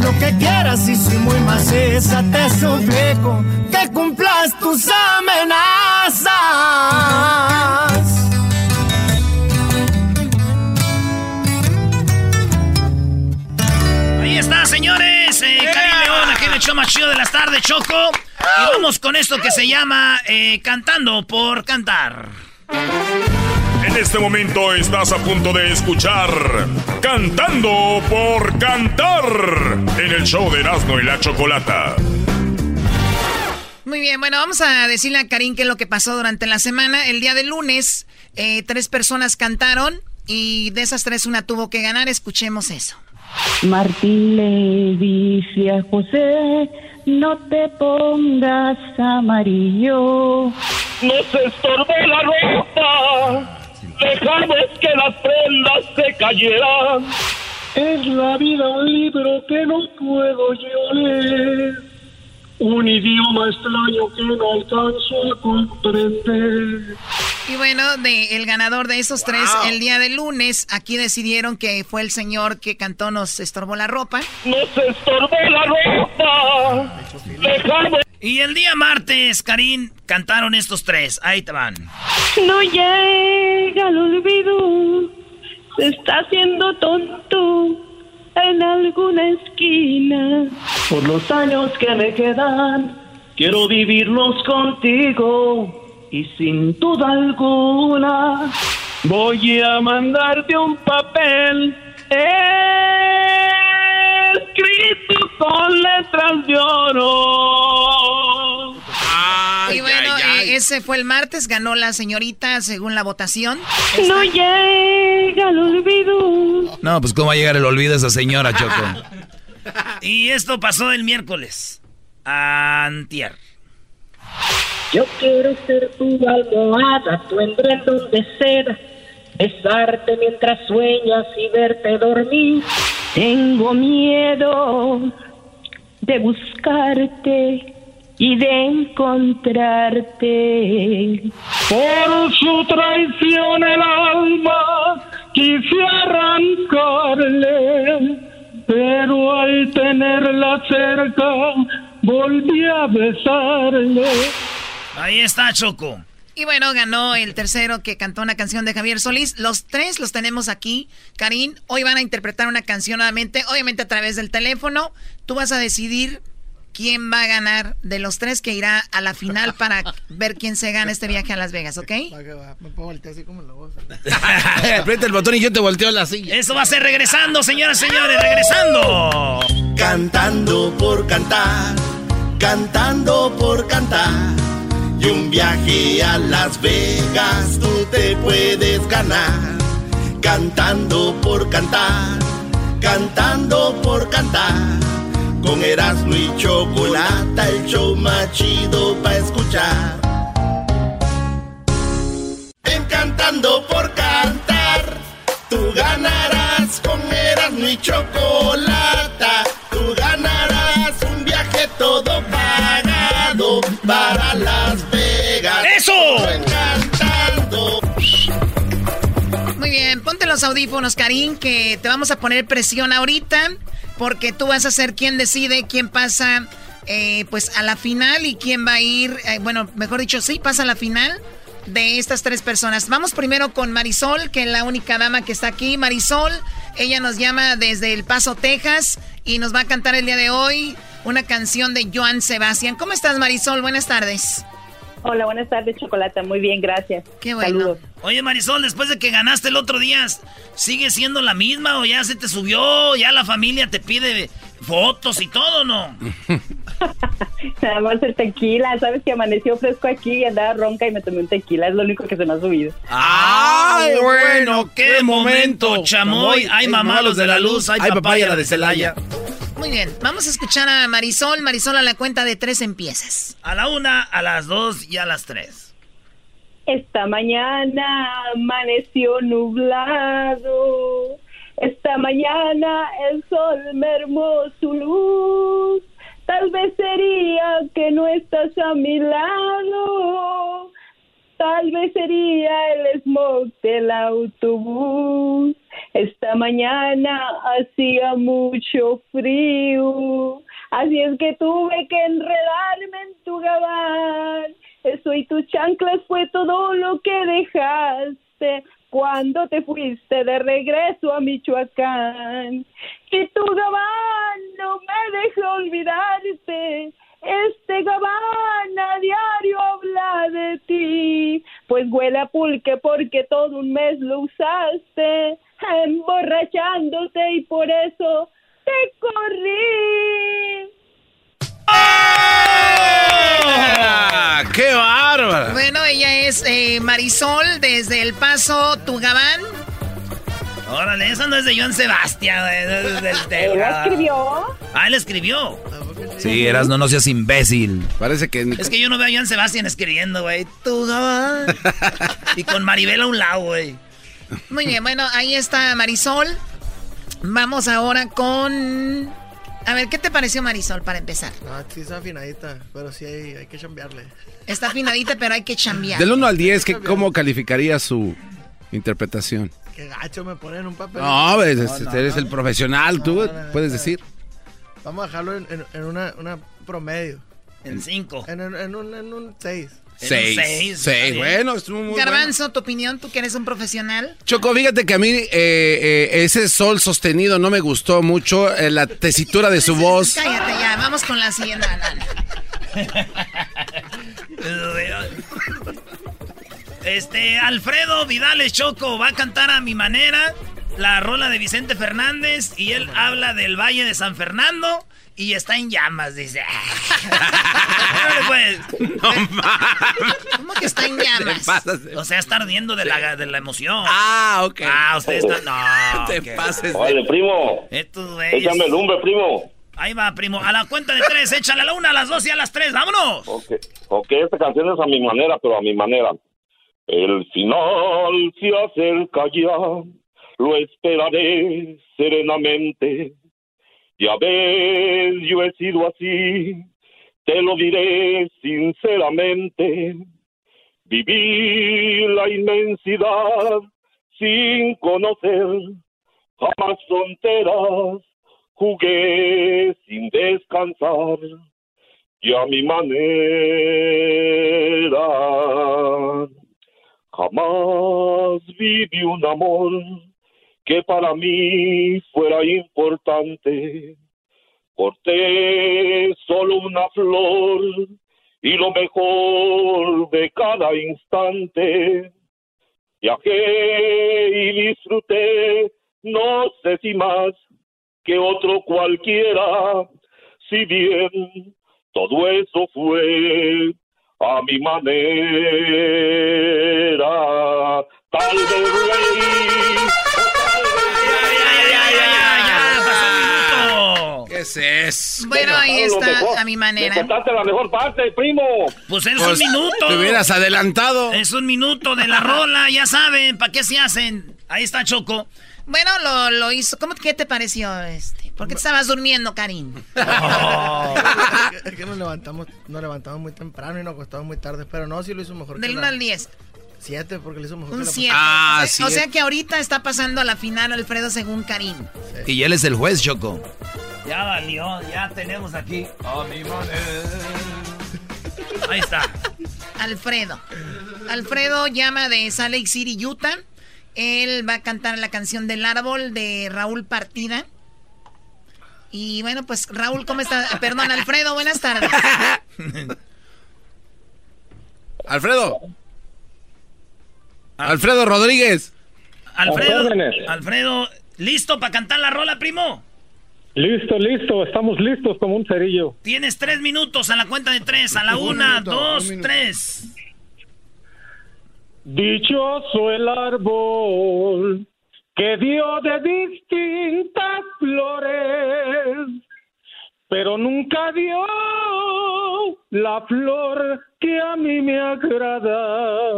Lo que quieras y si muy maciza te suplico que cumplas tus amenazas. Ahí está, señores. Eh, León, aquí en el show más chido de las tardes, Choco. Y vamos con esto que se llama eh, Cantando por Cantar. En este momento estás a punto de escuchar Cantando por Cantar en el show de Erasmo y la Chocolata. Muy bien, bueno, vamos a decirle a Karim qué es lo que pasó durante la semana. El día de lunes, eh, tres personas cantaron y de esas tres una tuvo que ganar. Escuchemos eso. Martín le dice a José, no te pongas amarillo. No se estorbe la ropa, dejamos que las prendas se cayeran. Es la vida un libro que no puedo yo leer un idioma extraño que no alcanzo a comprender. Y bueno, de, el ganador de esos tres, el día de lunes, aquí decidieron que fue el señor que cantó Nos estorbó la ropa. Nos estorbó la ropa. Y el día martes, Karim, cantaron estos tres. Ahí te van. No llega el olvido, se está haciendo tonto en alguna esquina. Por los años que me quedan, quiero vivirlos contigo. Y sin duda alguna voy a mandarte un papel escrito con letras de oro. y bueno, eh, ese fue el martes, ganó la señorita según la votación. No llega el olvido. No, pues cómo va a llegar el olvido a esa señora, Choco. y esto pasó el miércoles. Antier. Yo quiero ser tu almohada, tu endredón de seda, besarte mientras sueñas y verte dormir. Tengo miedo de buscarte y de encontrarte. Por su traición el alma quise arrancarle, pero al tenerla cerca volví a besarle. Ahí está Choco. Y bueno, ganó el tercero que cantó una canción de Javier Solís. Los tres los tenemos aquí. Karim, hoy van a interpretar una canción nuevamente, obviamente a través del teléfono. Tú vas a decidir quién va a ganar de los tres que irá a la final para ver quién se gana este viaje a Las Vegas, ¿ok? Me puedo voltear así como la voz. Aprieta el botón y yo te volteo la silla. Eso va a ser regresando, señoras y señores, regresando. Cantando por cantar, cantando por cantar. Y un viaje a Las Vegas tú te puedes ganar. Cantando por cantar, cantando por cantar con Erasmo y Chocolata, el show más chido para escuchar. Encantando por cantar, tú ganarás con Erasmo y Chocolata, para Las Vegas. ¡Eso! Encantando. Muy bien, ponte los audífonos, Karim, que te vamos a poner presión ahorita, porque tú vas a ser quien decide quién pasa eh, pues a la final y quién va a ir, eh, bueno, mejor dicho, sí, pasa a la final de estas tres personas. Vamos primero con Marisol, que es la única dama que está aquí. Marisol, ella nos llama desde El Paso, Texas, y nos va a cantar el día de hoy una canción de Joan Sebastián. ¿Cómo estás, Marisol? Buenas tardes. Hola, buenas tardes, Chocolata. Muy bien, gracias. Qué bueno. Saludos. Oye, Marisol, después de que ganaste el otro día, ¿sigue siendo la misma o ya se te subió? ¿Ya la familia te pide fotos y todo, no? Nada más el tequila. Sabes que amaneció fresco aquí y andaba ronca y me tomé un tequila. Es lo único que se me ha subido. ¡Ay, bueno! ¡Qué momento, chamoy! ¡Ay, mamá, los de la luz! ¡Ay, papaya, la de Celaya! Muy bien, vamos a escuchar a Marisol. Marisol, a la cuenta de tres empiezas. A la una, a las dos y a las tres. Esta mañana amaneció nublado. Esta mañana el sol mermó su luz. Tal vez sería que no estás a mi lado. Tal vez sería el smog del autobús. Esta mañana hacía mucho frío. Así es que tuve que enredarme en tu gabán. Eso y tus chanclas fue todo lo que dejaste cuando te fuiste de regreso a Michoacán. Y tu gabán no me deja olvidarte. Este gabán a diario habla de ti, pues huele a pulque porque todo un mes lo usaste, emborrachándote y por eso te corrí. ¡Ah! ¡Qué bárbaro! Bueno, ella es eh, Marisol desde El Paso, Tugabán. Órale, eso no es de Joan Sebastián, es del ¿Él Tega. escribió? Ah, él escribió. Sí, eras no, no seas imbécil. Parece que... Es que yo no veo a Joan Sebastián escribiendo, güey. Tú, Gabán. y con Maribel a un lado, güey. Muy bien, bueno, ahí está Marisol. Vamos ahora con... A ver, ¿qué te pareció Marisol para empezar? No, sí está afinadita, pero sí hay, hay que chambearle. Está afinadita, pero hay que chambear. Del 1 al 10, ¿qué- ¿cómo calificaría su interpretación? Qué gacho me ponen un papel. No, pues, eres el profesional, tú puedes decir. Vamos a dejarlo en, en- en una, una promedio. En 5. En, en- en un, en un 6. Seis. seis, Seis, bueno, estuvo muy bueno. Garbanzo, tu opinión, tú que eres un profesional. Choco, fíjate que a mí eh, eh, ese sol sostenido no me gustó mucho, eh, la tesitura de su voz. Cállate ya, vamos con la siguiente. Este, Alfredo Vidales Choco va a cantar a mi manera la rola de Vicente Fernández y él habla del Valle de San Fernando y está en llamas, dice. Pues. ¿Cómo que está en llamas? O sea, está ardiendo de la, de la emoción. Ah, ok. Ah, usted está... No. Te pases de- Órale, primo. Estos güeyes. Échame lumbre, primo. Ahí va, primo. A la cuenta de tres, échale a la una, a las dos y a las tres. ¡Vámonos! Ok, ok, esta canción es a mi manera, pero a mi manera. El final se acerca ya, lo esperaré serenamente. Ya ves, yo he sido así, te lo diré sinceramente. Viví la inmensidad sin conocer jamás fronteras, jugué sin descansar y a mi manera. Jamás viví un amor que para mí fuera importante. Corté solo una flor y lo mejor de cada instante. Viajé y disfruté, no sé si más que otro cualquiera, si bien todo eso fue a mi manera. Tal vez reí, ¡Ya, ya, ya, ya! ¡Pasó un minuto! ¿Qué es Ese es. Bueno, ahí está, a mi manera. Contaste la mejor parte, primo. Pues es un Pues, minuto. te hubieras adelantado. Es un minuto de la rola, ya saben, ¿para qué se hacen? Ahí está Choco. Bueno, lo, lo hizo. ¿Cómo, ¿Qué te pareció este? ¿Por qué te estabas durmiendo, Karim? es que nos levantamos, nos levantamos muy temprano y nos acostamos muy tarde, pero no, sí lo hizo mejor Del que 1 la- al 10. Siete, porque lo hizo mejor Un que la 7. Ah, o, sea, o siete. sea que ahorita está pasando a la final Alfredo según Karim. Y él es el juez, Choco. Ya valió, ya tenemos aquí. A mi Ahí está. Alfredo. Alfredo llama de Salt Lake City, Utah. Él va a cantar la canción del árbol de Raúl Partida. Y bueno, pues Raúl, ¿cómo está? Perdón, Alfredo, buenas tardes. Alfredo. Alfredo Rodríguez. Alfredo. Alfredo, ¿listo para cantar la rola, primo? Listo, listo, estamos listos como un cerillo. Tienes tres minutos a la cuenta de tres. A la Un una, minuto, dos, un tres. Dichoso el árbol que dio de distintas flores, pero nunca dio la flor que a mí me agrada.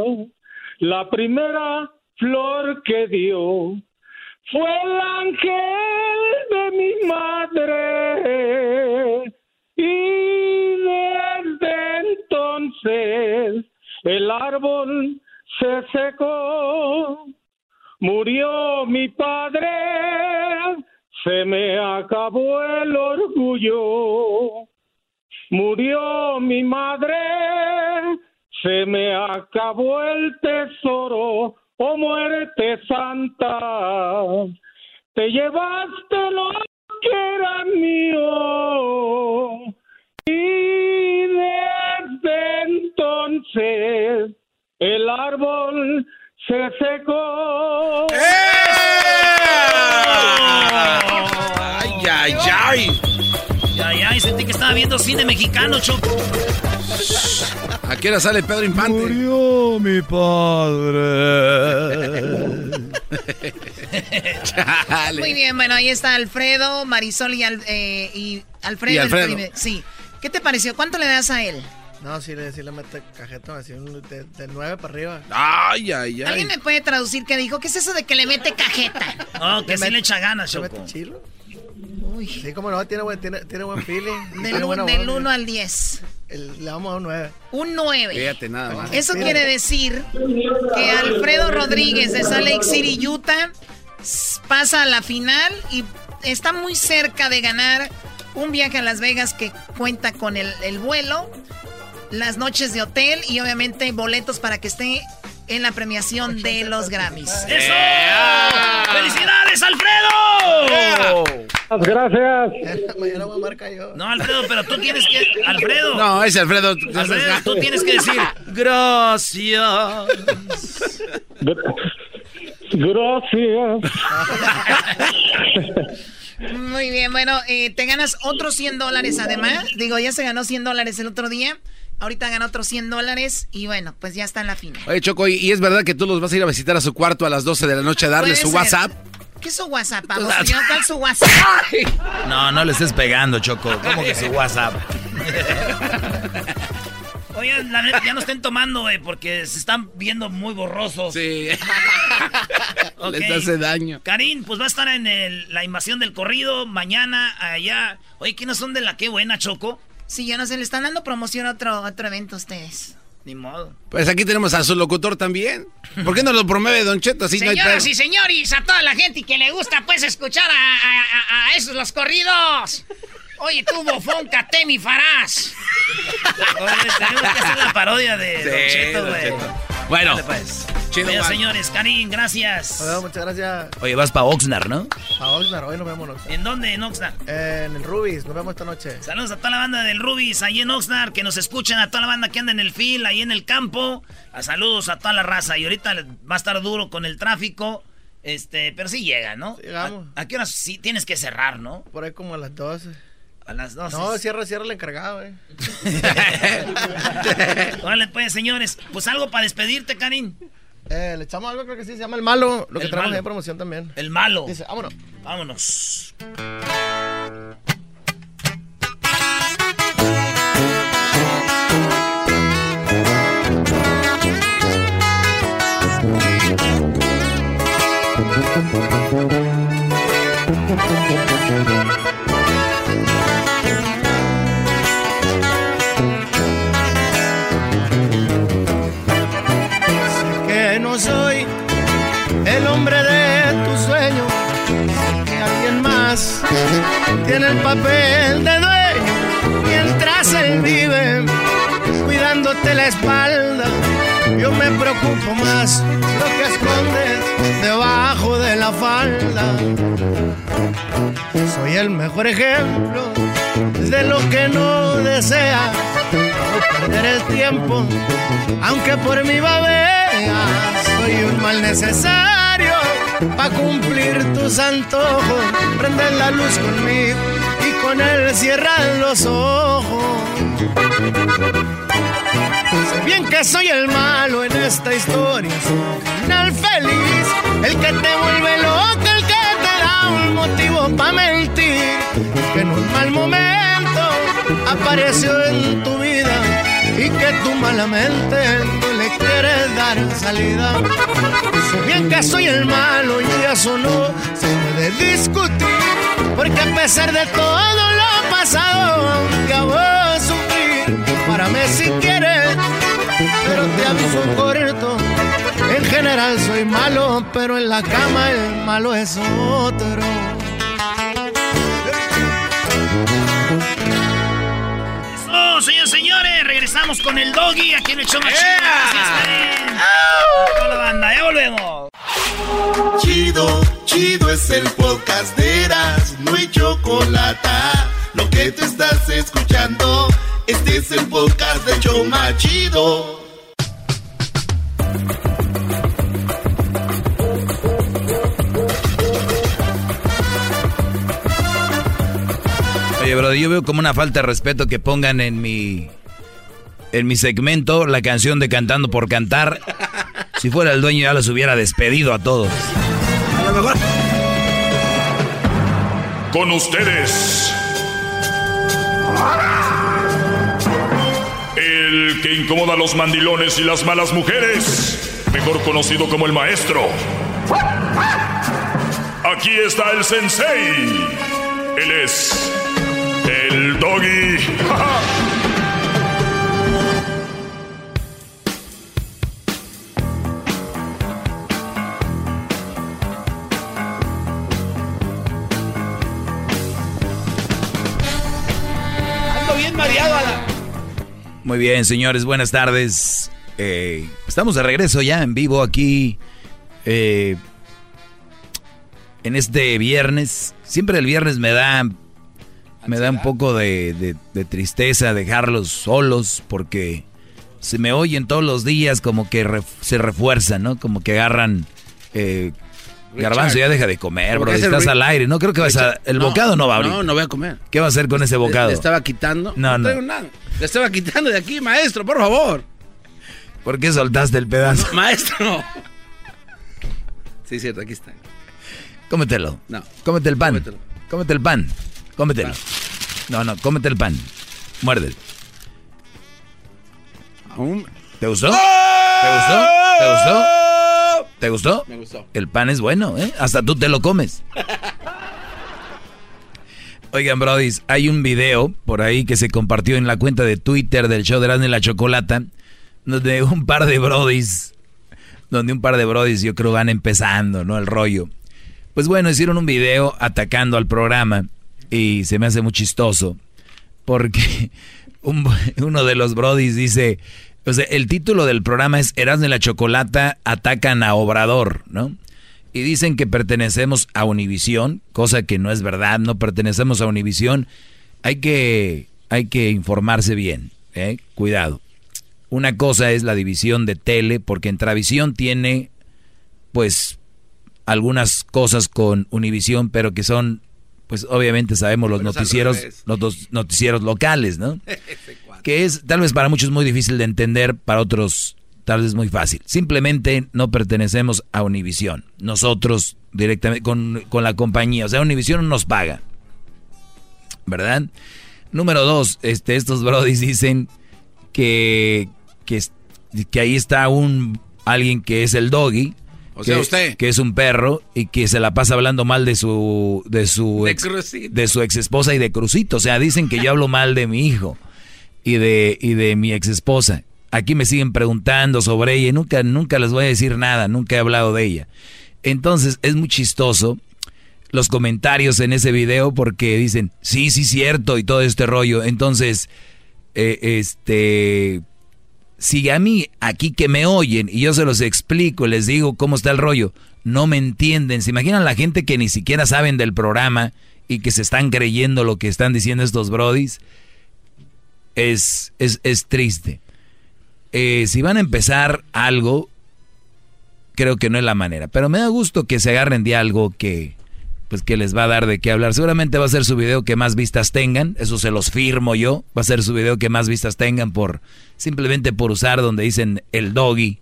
La primera flor que dio fue el ángel de mi madre y desde entonces el árbol se secó, murió mi padre, se me acabó el orgullo, murió mi madre, se me acabó el tesoro, oh muerte santa, te llevaste lo que era mío y desde entonces el árbol se secó. Ay, ay, ay. Ay, ay, sentí que estaba viendo cine mexicano, Choco. ¿A qué hora sale Pedro Infante? Murió mi padre. Muy bien, bueno, ahí está Alfredo, Marisol y, Al- eh, y Alfredo. Y sí. ¿Qué te pareció? ¿Cuánto le das a él? No, sí le, sí le mete cajeta, así, de, de 9 para arriba. Ay, ay, ¿Alguien me puede traducir qué dijo? ¿Qué es eso de que le mete cajeta? Oh, que sí le echa ganas, ¿Le Choco. mete chilo? Sí, como no, tiene buen, tiene, tiene buen feeling. Del, un- del 1 al 10. le vamos a un 9. Un 9. Fíjate nada más. Eso quiere decir que Alfredo Rodríguez de Salt Lake City, Utah, pasa a la final y está muy cerca de ganar un viaje a Las Vegas que cuenta con el, el vuelo, las noches de hotel y obviamente boletos para que esté en la premiación de los Grammys. ¡Eso! ¡Felicidades, Alfredo! Gracias. Mañana voy a marcar yo. No, Alfredo, pero tú tienes que. Alfredo. No, ese Alfredo. Alfredo, tú tienes que decir. Gracias. Gracias. Muy bien, bueno, eh, te ganas otros 100 dólares además. Digo, ya se ganó 100 dólares el otro día. Ahorita ganó otros 100 dólares y bueno, pues ya está en la final. Oye, Choco, ¿y- ¿y es verdad que tú los vas a ir a visitar a su cuarto a las 12 de la noche a darle Puede su ser. WhatsApp? ¿Qué es su WhatsApp? ¿cuál es su WhatsApp? No, no le estés pegando, Choco. ¿Cómo que su WhatsApp? Oigan, ya no estén tomando, güey, porque se están viendo muy borrosos. Sí. Les hace daño. Karim, pues va a estar en el- la invasión del corrido mañana allá. Oye, ¿quiénes son de la qué buena, Choco? Sí, yo no sé, le están dando promoción a otro, otro evento a ustedes. Ni modo. Pues aquí tenemos a su locutor también. ¿Por qué no lo promueve Don Cheto? Así no hay Señoras y señores, a toda la gente que le gusta pues escuchar a, a- a- a esos los corridos. Oye, tú, bofón, Catemi Farás. Oye, tenemos que hacer la parodia de Sí, Don Cheto, Don güey. Bueno, Dale, pues. chido, señores, Karim, gracias. Bueno, muchas gracias Oye, vas para Oxnard, ¿no? a Oxnard. Hoy nos vemos en Oxnard. ¿En dónde, en Oxnard? En el Rubis, nos vemos esta noche. Saludos a toda la banda del Rubis ahí en Oxnard, que nos escuchan, a toda la banda que anda en el fil, ahí en el campo. A saludos a toda la raza. Y ahorita va a estar duro con el tráfico. Este, pero sí llega, ¿no? llegamos. ¿A, a qué horas sí tienes que cerrar, no? Por ahí como a las 12. A las 12. No, cierra, cierra el encargado, eh. Órale, pues, señores. Pues algo para despedirte, Karim. Eh, le echamos algo, creo que sí, se llama El Malo. Lo que traemos en promoción también. El malo. Dice, vámonos. Vámonos. Tiene el papel de dueño mientras él vive cuidándote la espalda. Yo me preocupo más lo que escondes debajo de la falda. Soy el mejor ejemplo de lo que no desea. No perder el tiempo, aunque por mi babea. Soy un mal necesario para cumplir tus antojos. Prende la luz conmigo y con él cierran los ojos. Sé bien que soy el malo en esta historia, final feliz, el que te vuelve loca, el que te da un motivo para mentir, que en un mal momento apareció en tu vida y que tú malamente quieres dar salida. Sé bien que soy el malo y eso no se puede discutir, porque a pesar de todo lo pasado, aunque hago sufrir, párame si quieres, pero te aviso corto. En general soy malo, pero en la cama el malo es otro. Regresamos con el doggy aquí en el show más Karen. Toda la banda, ya volvemos. Chido, chido es el podcast de Eras, no hay chocolate. Lo que te estás escuchando, este es el podcast de Choma Chido. Oye, bro, yo veo como una falta de respeto que pongan en mi en mi segmento la canción de Cantando por Cantar. Si fuera el dueño ya los hubiera despedido a todos. A lo mejor. Con ustedes. El que incomoda a los mandilones y las malas mujeres. Mejor conocido como el maestro. Aquí está el sensei. Él es el doggy. mareado a la... Muy bien, señores, buenas tardes. Eh, estamos de regreso ya en vivo aquí eh, en este viernes. Siempre el viernes me da me da un poco de, de- de tristeza dejarlos solos porque se me oyen todos los días como que ref- se refuerzan, ¿no? Como que agarran... Eh. Garbanzo, ya deja de comer, ¿Cómo bro. es Estás al aire. No creo que vas a... El no, bocado no va a abrir. No, no voy a comer. ¿Qué va a hacer con ese bocado? Le, estaba quitando. No, no. traigo nada. Le estaba quitando de aquí, maestro, por favor. ¿Por qué soltaste el pedazo? Maestro. Sí, cierto, aquí está. Cómetelo. No. Cómete el pan. Cómetelo. Cómete el pan. Cómetelo. No, no, cómete el pan. Muérdelo. ¿Te gustó? ¿Te gustó? ¿Te gustó? ¿Te gustó? Me gustó. El pan es bueno, ¿eh? Hasta tú te lo comes. Oigan, brodis, hay un video por ahí que se compartió en la cuenta de Twitter del show de Erasmo y la Chocolata, donde un par de brodis, donde un par de brodis yo creo van empezando, ¿no? El rollo. Pues bueno, hicieron un video atacando al programa y se me hace muy chistoso porque un- uno de los brodis dice, o sea, el título del programa es Erasmo y la Chocolata atacan a Obrador, ¿no? Y dicen que pertenecemos a Univisión, cosa que no es verdad, no pertenecemos a Univisión. Hay que, hay que informarse bien, ¿eh? Cuidado. Una cosa es la división de tele, porque Entravisión tiene, pues, algunas cosas con Univisión, pero que son, pues, obviamente sabemos los Pero noticieros, los dos noticieros locales, ¿no? que es tal vez para muchos muy difícil de entender, para otros tal vez muy fácil. Simplemente no pertenecemos a Univisión. Nosotros directamente con, con la compañía, o sea, Univisión no nos paga. ¿Verdad? Número dos, este, estos brodis dicen que, que, que ahí está un alguien que es el doggy O sea, usted. Que es un perro y que se la pasa hablando mal de su de su De ex, Crucito. de su ex esposa y de Crucito. O sea, dicen que yo hablo mal de mi hijo y de y de mi ex esposa. Aquí me siguen preguntando sobre ella y nunca nunca les voy a decir nada, nunca he hablado de ella. Entonces, es muy chistoso los comentarios en ese video porque dicen, "Sí, sí cierto" y todo este rollo. Entonces, eh, este si a mí aquí que me oyen y yo se los explico, les digo cómo está el rollo, no me entienden. ¿Se imaginan la gente que ni siquiera saben del programa y que se están creyendo lo que están diciendo estos brodis? Es, es, es triste. Eh, si van a empezar algo, creo que no es la manera. Pero me da gusto que se agarren de algo que, pues que les va a dar de qué hablar. Seguramente va a ser su video que más vistas tengan, eso se los firmo yo. Va a ser su video que más vistas tengan por simplemente por usar donde dicen el doggy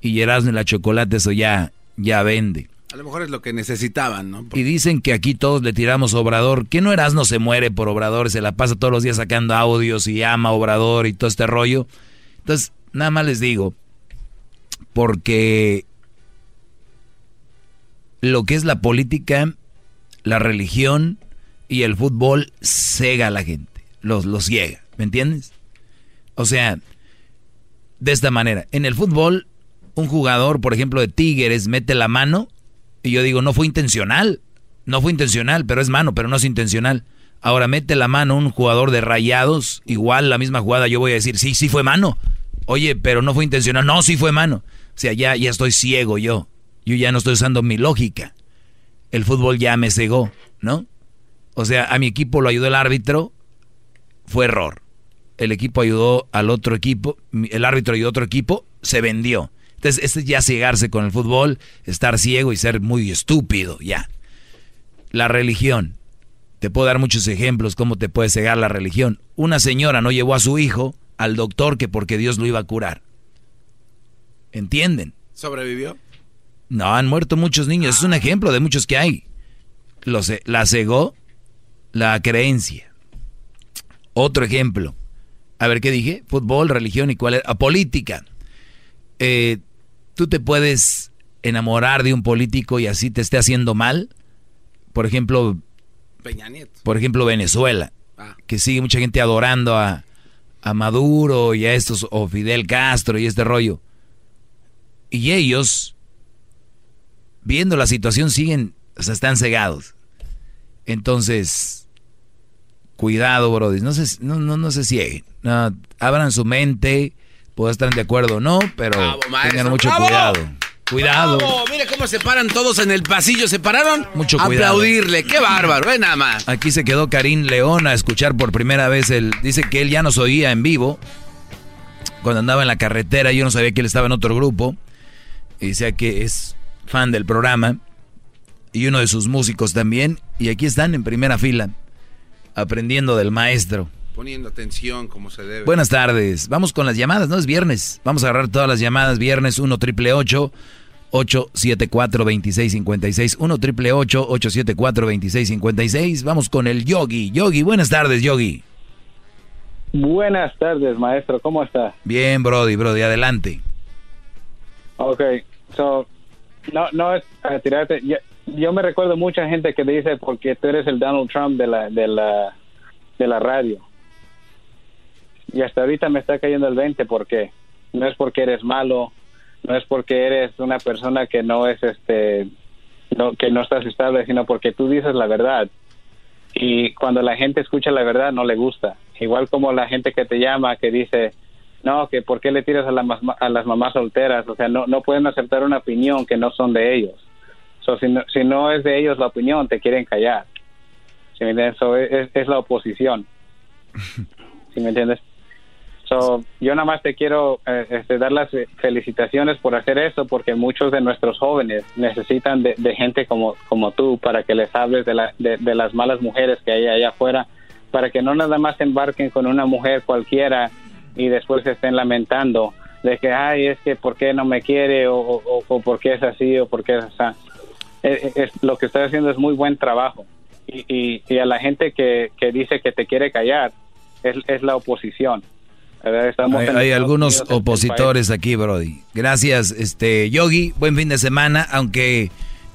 y Erasmo y la chocolate, eso ya, ya vende. A lo mejor es lo que necesitaban, ¿no? Y dicen que aquí todos le tiramos Obrador. Que no Erasmo se muere por Obrador, se la pasa todos los días sacando audios y ama Obrador y todo este rollo. Entonces, nada más les digo, porque lo que es la política, la religión y el fútbol cega a la gente, los, los ciega, ¿me entiendes? O sea, de esta manera, en el fútbol, un jugador, por ejemplo, de Tigres mete la mano y yo digo, no fue intencional, no fue intencional, pero es mano, pero no es intencional. Ahora mete la mano un jugador de rayados, igual la misma jugada, yo voy a decir, sí, sí fue mano. Oye, pero no fue intencional, no, sí fue mano. O sea, ya, ya estoy ciego yo. Yo ya no estoy usando mi lógica. El fútbol ya me cegó, ¿no? O sea, a mi equipo lo ayudó el árbitro, fue error. El equipo ayudó al otro equipo, el árbitro ayudó a otro equipo, se vendió. Entonces, este es ya cegarse con el fútbol, estar ciego y ser muy estúpido, ya. La religión. Te puedo dar muchos ejemplos cómo te puede cegar la religión. Una señora no llevó a su hijo al doctor que porque Dios lo iba a curar. ¿Entienden? ¿Sobrevivió? No, han muerto muchos niños. Es un ejemplo de muchos que hay. La cegó la creencia. Otro ejemplo. A ver, ¿qué dije? Fútbol, religión y cuál era. Ah, política. Eh, Tú te puedes enamorar de un político y así te esté haciendo mal. Por ejemplo, Peña Nieto. por ejemplo, Venezuela, que sigue mucha gente adorando a, a Maduro y a estos, o Fidel Castro y este rollo. Y ellos, viendo la situación, siguen, o sea, están cegados. Entonces, cuidado, Brody, no se, no, no, no se cieguen. No, abran su mente, pueden estar de acuerdo o no, pero tengan mucho bravo. cuidado. Cuidado. ¡Bravo! Mire cómo se paran todos en el pasillo. ¿Se pararon? Mucho cuidado. Aplaudirle. ¡Qué bárbaro! Ve nada más. Aquí se quedó Karim León a escuchar por primera vez el. Dice que él ya nos oía en vivo. Cuando andaba en la carretera, yo no sabía que él estaba en otro grupo. Y decía que es fan del programa. Y uno de sus músicos también. Y aquí están en primera fila. Aprendiendo del maestro. Poniendo atención como se debe. Buenas tardes. Vamos con las llamadas, ¿no? Es viernes. Vamos a agarrar todas las llamadas. Viernes 1 triple 874 2656 1 triple 874 2656 Vamos con el Yogi. Yogi, buenas tardes, Yogi. Buenas tardes, maestro. ¿Cómo está? Bien, Brody, Brody, adelante. Ok, so, no, no es a tirarte. Yo, yo me recuerdo mucha gente que dice porque tú eres el Donald Trump de la, de la, de la radio. Y hasta ahorita me está cayendo el 20 porque no es porque eres malo, no es porque eres una persona que no es este, no, que no estás estable, sino porque tú dices la verdad. Y cuando la gente escucha la verdad no le gusta. Igual como la gente que te llama que dice, no, que por qué le tiras a, la a las mamás solteras, o sea, no, no pueden aceptar una opinión que no son de ellos. So, si, no, si no es de ellos la opinión, te quieren callar. ¿Sí me entiendes? So, es, es la oposición. ¿Sí me entiendes? So, yo nada más te quiero eh, este, dar las eh, felicitaciones por hacer eso, porque muchos de nuestros jóvenes necesitan de, gente como, como tú para que les hables de, la, de, las malas mujeres que hay allá afuera, para que no nada más embarquen con una mujer cualquiera y después se estén lamentando de que, ay, es que por qué no me quiere o, o, por qué es así o por qué es así. Es- lo que estás haciendo es muy buen trabajo. Y, y, y a la gente que, que dice que te quiere callar, es, es la oposición. Hay, algunos opositores aquí, Brody. Gracias, este Yogi. Buen fin de semana, aunque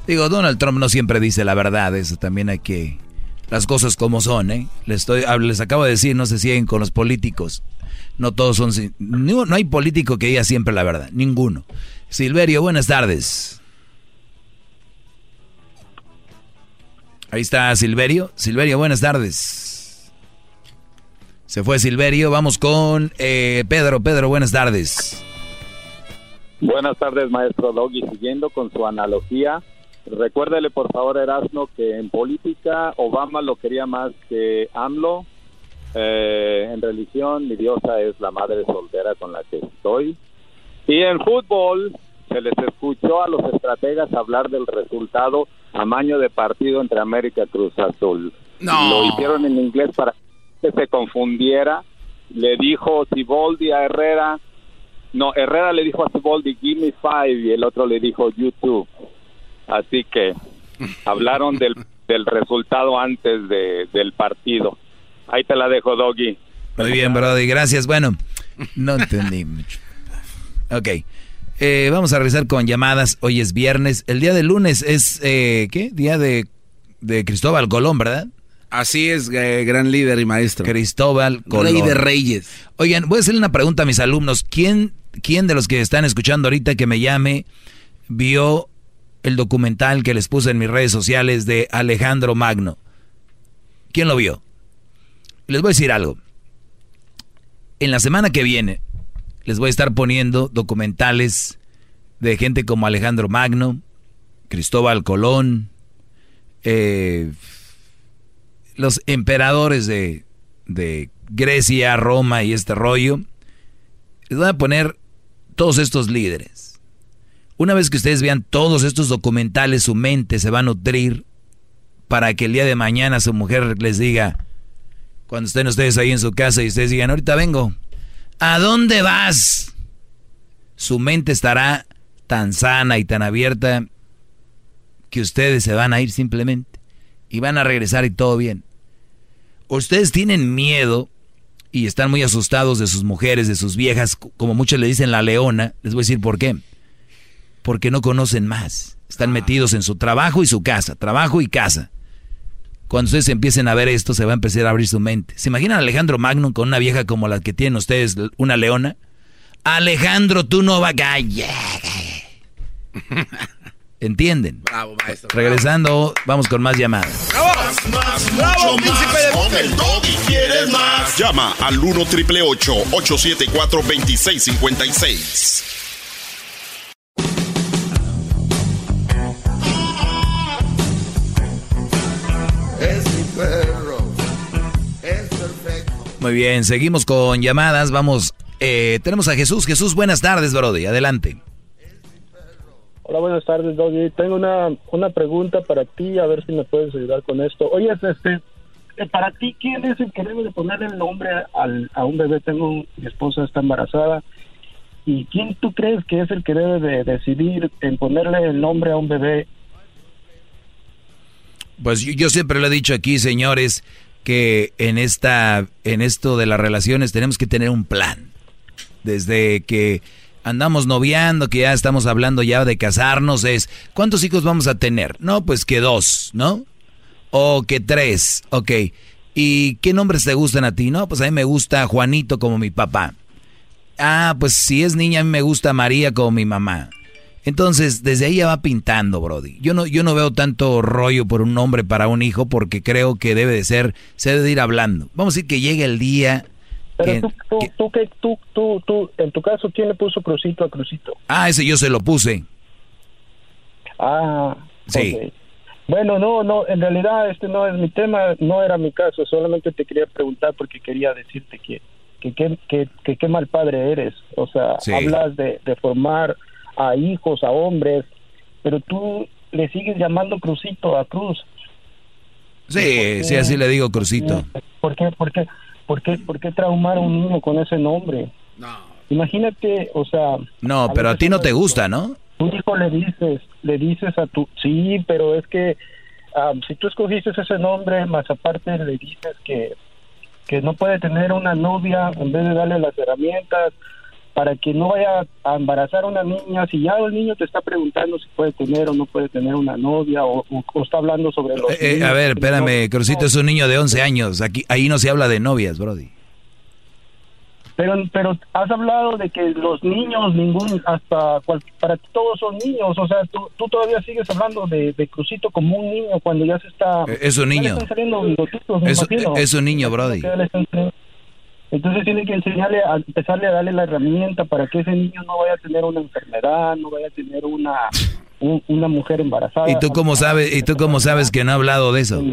digo, Donald Trump no siempre dice la verdad, eso también hay que las cosas como son, ¿eh? Les estoy les acabo de decir, no se siguen con los políticos. No todos son no, no hay político que diga siempre la verdad, ninguno. Silverio, buenas tardes. Ahí está Silverio. Silverio, buenas tardes. Se fue Silverio. Vamos con eh, Pedro. Pedro, buenas tardes. Buenas tardes, maestro Doggy. Siguiendo con su analogía, recuérdele por favor, Erasmo, que en política Obama lo quería más que AMLO. Eh, en religión, mi diosa es la madre soltera con la que estoy. Y en fútbol, se les escuchó a los estrategas hablar del resultado amaño de partido entre América y Cruz Azul. No. Lo hicieron en inglés para que se confundiera, le dijo Siboldi a Herrera, no, Herrera le dijo a Siboldi, give me five, y el otro le dijo YouTube. Así que hablaron del, del resultado antes de, del partido. Ahí te la dejo, Doggy. Muy bien, Brody, gracias. Bueno, no entendí mucho. Ok. Eh, vamos a revisar con llamadas. Hoy es viernes. El día de lunes es, eh, ¿qué? Día de, de Cristóbal Colón, ¿verdad? Así es, eh, gran líder y maestro. Cristóbal Colón. Rey de Reyes. Oigan, voy a hacerle una pregunta a mis alumnos. ¿Quién, ¿Quién de los que están escuchando ahorita que me llame vio el documental que les puse en mis redes sociales de Alejandro Magno? ¿Quién lo vio? Les voy a decir algo. En la semana que viene les voy a estar poniendo documentales de gente como Alejandro Magno, Cristóbal Colón, eh, los emperadores de, Grecia, Roma y este rollo, les voy a poner todos estos líderes. Una vez que ustedes vean todos estos documentales, su mente se va a nutrir para que el día de mañana su mujer les diga, cuando estén ustedes ahí en su casa y ustedes digan, ahorita vengo, ¿a dónde vas? Su mente estará tan sana y tan abierta que ustedes se van a ir simplemente y van a regresar y todo bien ustedes tienen miedo y están muy asustados de sus mujeres, de sus viejas, como muchos le dicen la leona, les voy a decir por qué. Porque no conocen más. Están metidos en su trabajo y su casa, trabajo y casa. Cuando ustedes empiecen a ver esto, se va a empezar a abrir su mente. ¿Se imaginan a Alejandro Magnum con una vieja como la que tienen ustedes, una leona? Alejandro, tú no vas a... ¿Entienden? Bravo, maestro. Regresando, vamos con más llamadas. ¡Bravo! Más, ¡Bravo, príncipe de Con el quieres más. Llama al 1 triple 874 2656. Es mi perro. Es perfecto. Muy bien, seguimos con llamadas. Vamos, eh, tenemos a Jesús. Jesús, buenas tardes, Brody. Adelante. Hola, buenas tardes, Doggy. Tengo una, una pregunta para ti, a ver si me puedes ayudar con esto. Oye, este, eh, para ti, ¿quién es el que debe de ponerle el nombre al, a un bebé? Tengo, mi esposa está embarazada. ¿Y quién tú crees que es el que debe de decidir en ponerle el nombre a un bebé? Pues yo, yo siempre lo he dicho aquí, señores, que en esta, en esto de las relaciones tenemos que tener un plan. Desde que andamos noviando, que ya estamos hablando ya de casarnos, es, ¿cuántos hijos vamos a tener? No, pues que dos, ¿no? O que tres, ok. ¿Y qué nombres te gustan a ti? No, pues a mí me gusta Juanito como mi papá. Ah, pues si es niña, a mí me gusta María como mi mamá. Entonces, desde ahí ya va pintando, Brody. Yo no, yo no veo tanto rollo por un nombre para un hijo porque creo que debe de ser, se debe de ir hablando. Vamos a decir que llegue el día pero tú, tú, tú, tú, tú, en tu caso, ¿quién le puso Crucito a Crucito? Ah, ese yo se lo puse. Ah, sí. Bueno, no, no, en realidad este no es mi tema, no era mi caso, solamente te quería preguntar porque quería decirte que que que, qué mal padre eres, o sea, hablas de, de formar a hijos, a hombres, pero tú le sigues llamando Crucito a Cruz. Sí, sí, así le digo Crucito. ¿Por qué? ¿Por qué? ¿Por qué, por qué traumar a un niño con ese nombre? No. Imagínate, o sea... No, pero a ti no te gusta, ¿no? Tu hijo le dices, le dices a tu... Sí, pero es que si tú escogiste ese nombre, más aparte le dices que, que no puede tener una novia en vez de darle las herramientas para que no vaya a embarazar a una niña. Si ya el niño te está preguntando si puede tener o no puede tener una novia o, o- o está hablando sobre los... Eh, eh, niños a ver, espérame, no- Crucito es un niño de 11 años. Aquí, ahí no se habla de novias, Brody. Pero, pero has hablado de que los niños, ningún, hasta cual- para ti todos son niños, o sea, tú, tú todavía sigues hablando de, de Crucito como un niño cuando ya se está... Eh, es un niño. están saliendo Es, imagino. es un niño, Brody. Entonces tiene que enseñarle, a empezarle a darle la herramienta para que ese niño no vaya a tener una enfermedad, no vaya a tener una, un- una mujer embarazada. ¿Y tú cómo sabes, y tú cómo sabes que no ha hablado de eso?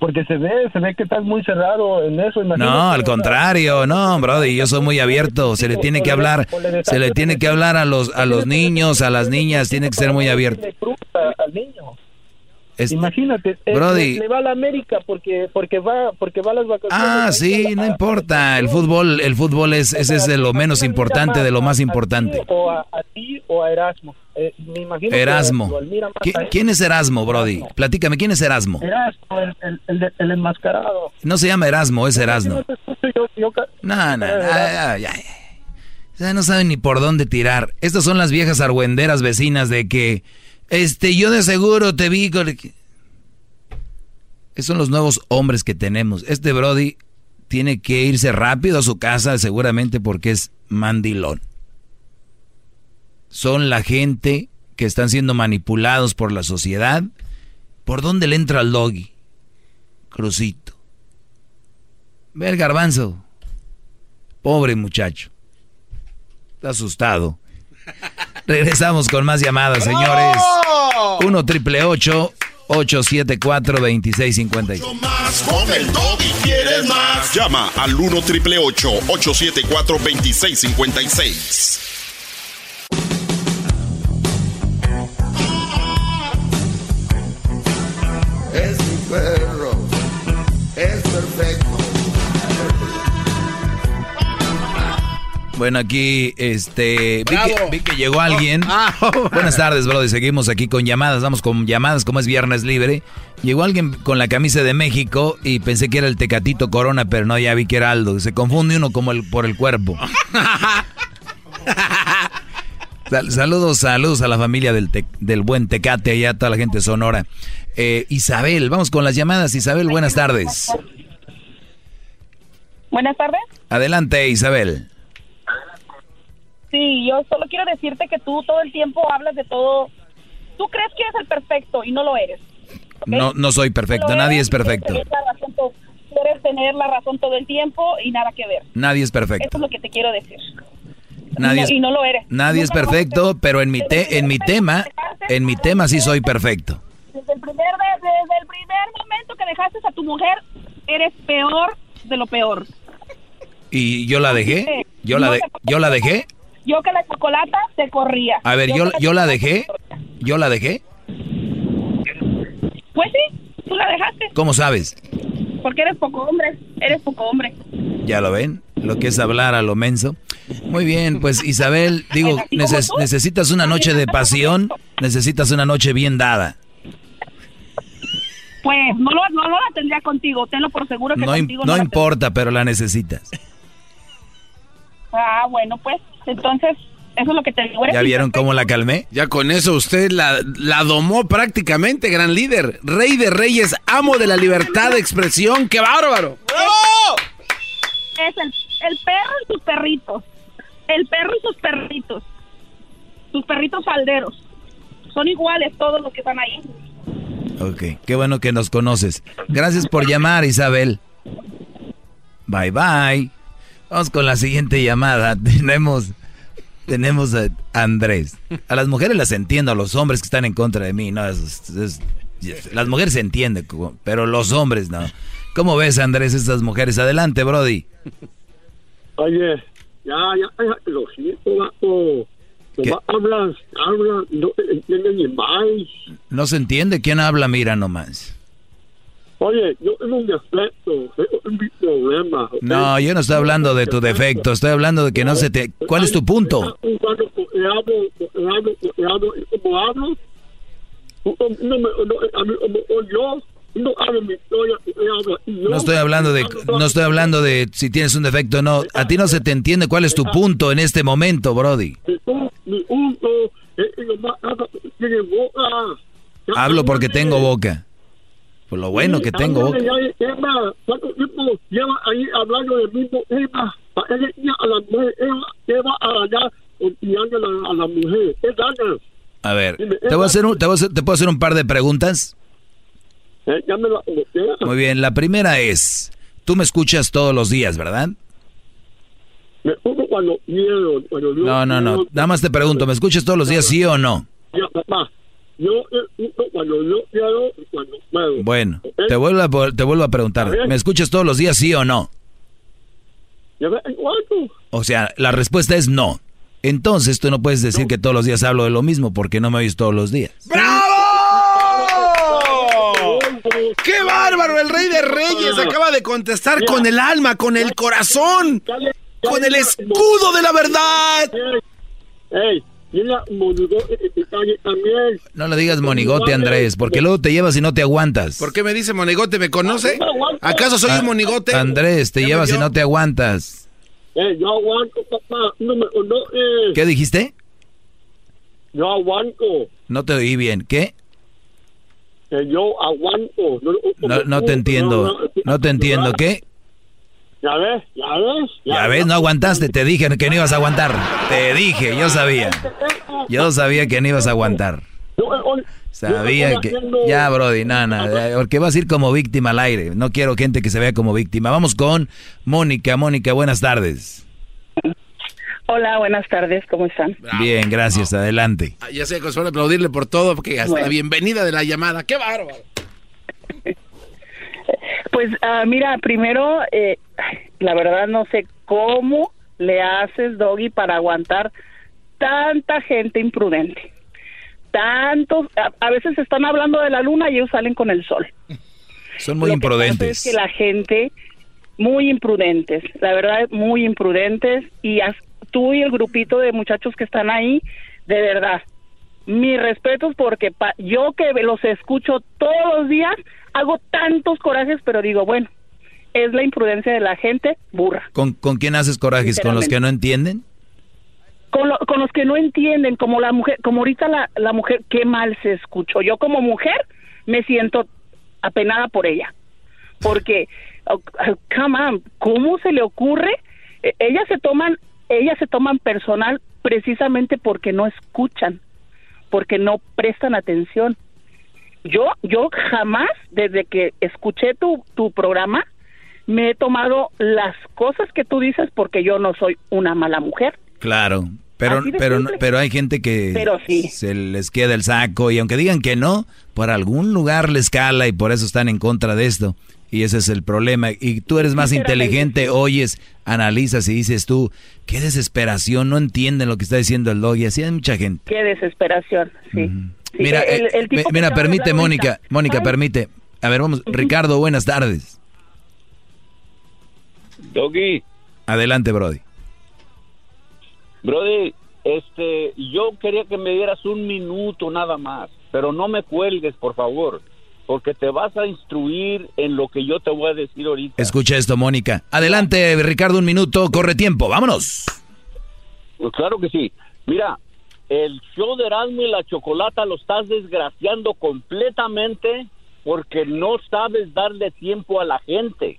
Porque se ve, se ve que estás muy cerrado en eso. No, al contrario, no, Brody, yo soy muy abierto. Se le tiene que hablar, se le tiene que hablar a los a los niños, a las niñas, tiene que ser muy abierto. al niño. Es- Imagínate, eh, Brody. le, va a la América porque porque va porque va a las vacaciones. Ah, sí, no importa. El fútbol, el fútbol es, ese es de lo menos importante, de lo más importante. O a, a ti o a Erasmo. Eh, me imagino Erasmo. lo admira más ¿Qui- a él. ¿Quién es Erasmo, Brody? Platícame, ¿quién es Erasmo? Erasmo, el, el, el, el enmascarado. No se llama Erasmo, es Erasmo. No No, no, ay. O sea, no saben ni por dónde tirar. Estas son las viejas argüenderas vecinas de que, este, yo de seguro te vi con... Esos son los nuevos hombres que tenemos. Este Brody tiene que irse rápido a su casa seguramente porque es mandilón. Son la gente que están siendo manipulados por la sociedad. ¿Por dónde le entra el doggy? Crucito. Ve el garbanzo. Pobre muchacho. Está asustado. Regresamos con más llamadas, señores. 1 triple 874 2656. Más con el doggy quieres más. Llama al 1 triple 874 2656. Bueno, aquí este vi que, Bravo. vi que llegó alguien. Ah, Buenas tardes, brother. Seguimos aquí con llamadas. Vamos con llamadas como es viernes libre. Llegó alguien con la camisa de México y pensé que era el Tecatito Corona, pero no, ya vi que era Aldo. Se confunde uno como el por el cuerpo. Sal- saludos, saludos a la familia del, Tec- del buen Tecate, allá a toda la gente sonora. Eh, Isabel, vamos con las llamadas. Isabel, buenas tardes. Buenas tardes. Adelante, Isabel. Sí, yo solo quiero decirte que tú todo el tiempo hablas de todo. Tú crees que eres el perfecto y no lo eres. No, no soy perfecto, nadie eres es perfecto. Quieres, tener la razón todo el tiempo y nada que ver. Nadie es Eso perfecto. es lo que te quiero decir. Nadie No, es, y no lo eres. nadie es Nunca perfecto, pero en mi te- en mi tema, en mi tema sí soy perfecto. Desde el primer desde el primer momento que dejaste a tu mujer, eres peor de lo peor. Y yo la dejé, yo la de- yo la dejé. Yo que la chocolata te corría. A ver, yo yo la dejé. Yo la dejé. Pues sí, tú la dejaste. ¿Cómo sabes? Porque eres poco hombre. Eres poco hombre. Ya lo ven, lo que es hablar a lo menso. Muy bien, pues Isabel, digo, neces- necesitas una noche de pasión, necesitas una noche bien dada. Pues no, lo, no, no la tendría contigo. Tenlo por seguro que No, contigo no importa, pero la necesitas. Ah, bueno, pues entonces eso es lo que te digo. ¿Ya vieron cómo la calmé? Ya con eso usted la, la domó prácticamente, gran líder. Rey de reyes, amo de la libertad de expresión. ¡Qué bárbaro! Es el, el perro y sus perritos. El perro y sus perritos. Sus perritos falderos. Son iguales todos los que están ahí. Ok, qué bueno que nos conoces. Gracias por llamar, Isabel. Bye bye. Vamos con la siguiente llamada. Tenemos, tenemos a Andrés. A las mujeres las entiendo, a los hombres que están en contra de mí. No, es- es- es- las mujeres se entienden, pero los hombres no. ¿Cómo ves, Andrés, estas mujeres? Adelante, Brody. Oye, ya, ya, ya, lo siento, vato. Hablas, hablas, no te entienden ni más. No se entiende quién habla, mira nomás. Oye, yo tengo un defecto, tengo mi problema. No, yo no estoy hablando de tu defecto, estoy hablando de que no se te... ¿Cuál es tu punto? Como hablo, no estoy hablando de, no estoy hablando de si tienes un defecto o no. A ti no se te entiende cuál es tu punto en este momento, Brody. Hablo porque tengo boca. Por lo bueno que tengo boca. ¿Cuánto tiempo lleva ahí hablando del mismo tema? Para ella a la mujer, ver, te voy a hacer un, te, voy a hacer- te puedo hacer un par de preguntas. Eh. Muy bien, la primera es, tú me escuchas todos los días, ¿verdad? No, no, no. Nada más te pregunto, ¿me escuchas todos los días, sí o no? Ya, papá. Yo escucho cuando yo quiero y cuando puedo. Bueno, te vuelvo a, te vuelvo a preguntar, ¿me escuchas todos los días, sí o no? De vez en cuando. O sea, la respuesta es no. Entonces tú no puedes decir que todos los días hablo de lo mismo porque no me oyes todos los días. ¡Bravo! ¡Qué bárbaro! El rey de reyes acaba de contestar con el alma, con el corazón, con el escudo de la verdad. Ey, mira, Monigo, eh, eh, eh, también. No le digas monigote, Andrés, porque luego te llevas y no te aguantas. ¿Por qué me dice monigote? ¿Me conoce? ¿Acaso soy Ah, un monigote? Andrés, te llevas y no te aguantas. Eh, yo aguanto, papá. No me, no, eh, ¿Qué dijiste? Yo aguanto. No te oí bien. ¿Qué? Que yo aguanto. No, No, no te entiendo. No te entiendo. ¿Qué? Ya ves, ya ves. Ya ves, no aguantaste. Te dije que no ibas a aguantar. Te dije, yo sabía. Yo sabía que no ibas a aguantar. Sabía que... Ya, Brody, nada, porque vas a ir como víctima al aire. No quiero gente que se vea como víctima. Vamos con Mónica. Mónica, buenas tardes. Hola, buenas tardes, ¿cómo están? Bien, gracias. Adelante. Ah, Ya sé que suele aplaudirle por todo, porque hasta Bueno. la bienvenida de la llamada. ¡Qué bárbaro! Pues ah, mira, primero, eh, la verdad no sé cómo le haces, Doggy, para aguantar tanta gente imprudente. Tantos, a, a veces están hablando de la luna y ellos salen con el sol. Son muy Lo que imprudentes. Es que la gente, muy imprudentes, la verdad, muy imprudentes. Y as- tú y el grupito de muchachos que están ahí, de verdad, mis respetos porque pa- yo que los escucho todos los días, hago tantos corajes, pero digo, bueno, es la imprudencia de la gente burra. ¿Con, con quién haces corajes? ¿Con los que no entienden? Con, lo- con los que no entienden, como la mujer, como ahorita la, la mujer, qué mal se escuchó. Yo como mujer me siento apenada por ella. Porque, oh, come on, ¿cómo se le ocurre? Eh, Ellas se toman, ellas se toman personal precisamente porque no escuchan, porque no prestan atención. Yo, yo jamás, desde que escuché tu, tu programa, me he tomado las cosas que tú dices porque yo no soy una mala mujer. Claro, pero, pero, simple. pero hay gente que Pero sí. se les queda el saco y aunque digan que no, por algún lugar les cala y por eso están en contra de esto. Y ese es el problema. Y tú eres más inteligente, oyes, analizas y dices tú, qué desesperación, no entienden lo que está diciendo el dog. Y así hay mucha gente. Qué desesperación, sí. Sí, Mira, el- eh, el tipo mira, permite, Mónica, ahorita. Mónica, Ay. permite. A ver, vamos, Ricardo, buenas tardes. Doggy, Adelante, Brody. Brody, este, yo quería que me dieras un minuto nada más, pero no me cuelgues, por favor, porque te vas a instruir en lo que yo te voy a decir ahorita. Escucha esto, Mónica. Adelante, Ricardo, un minuto, corre tiempo, vámonos. Pues claro que sí. Mira, el show de Erasmo y la Chocolata lo estás desgraciando completamente porque no sabes darle tiempo a la gente.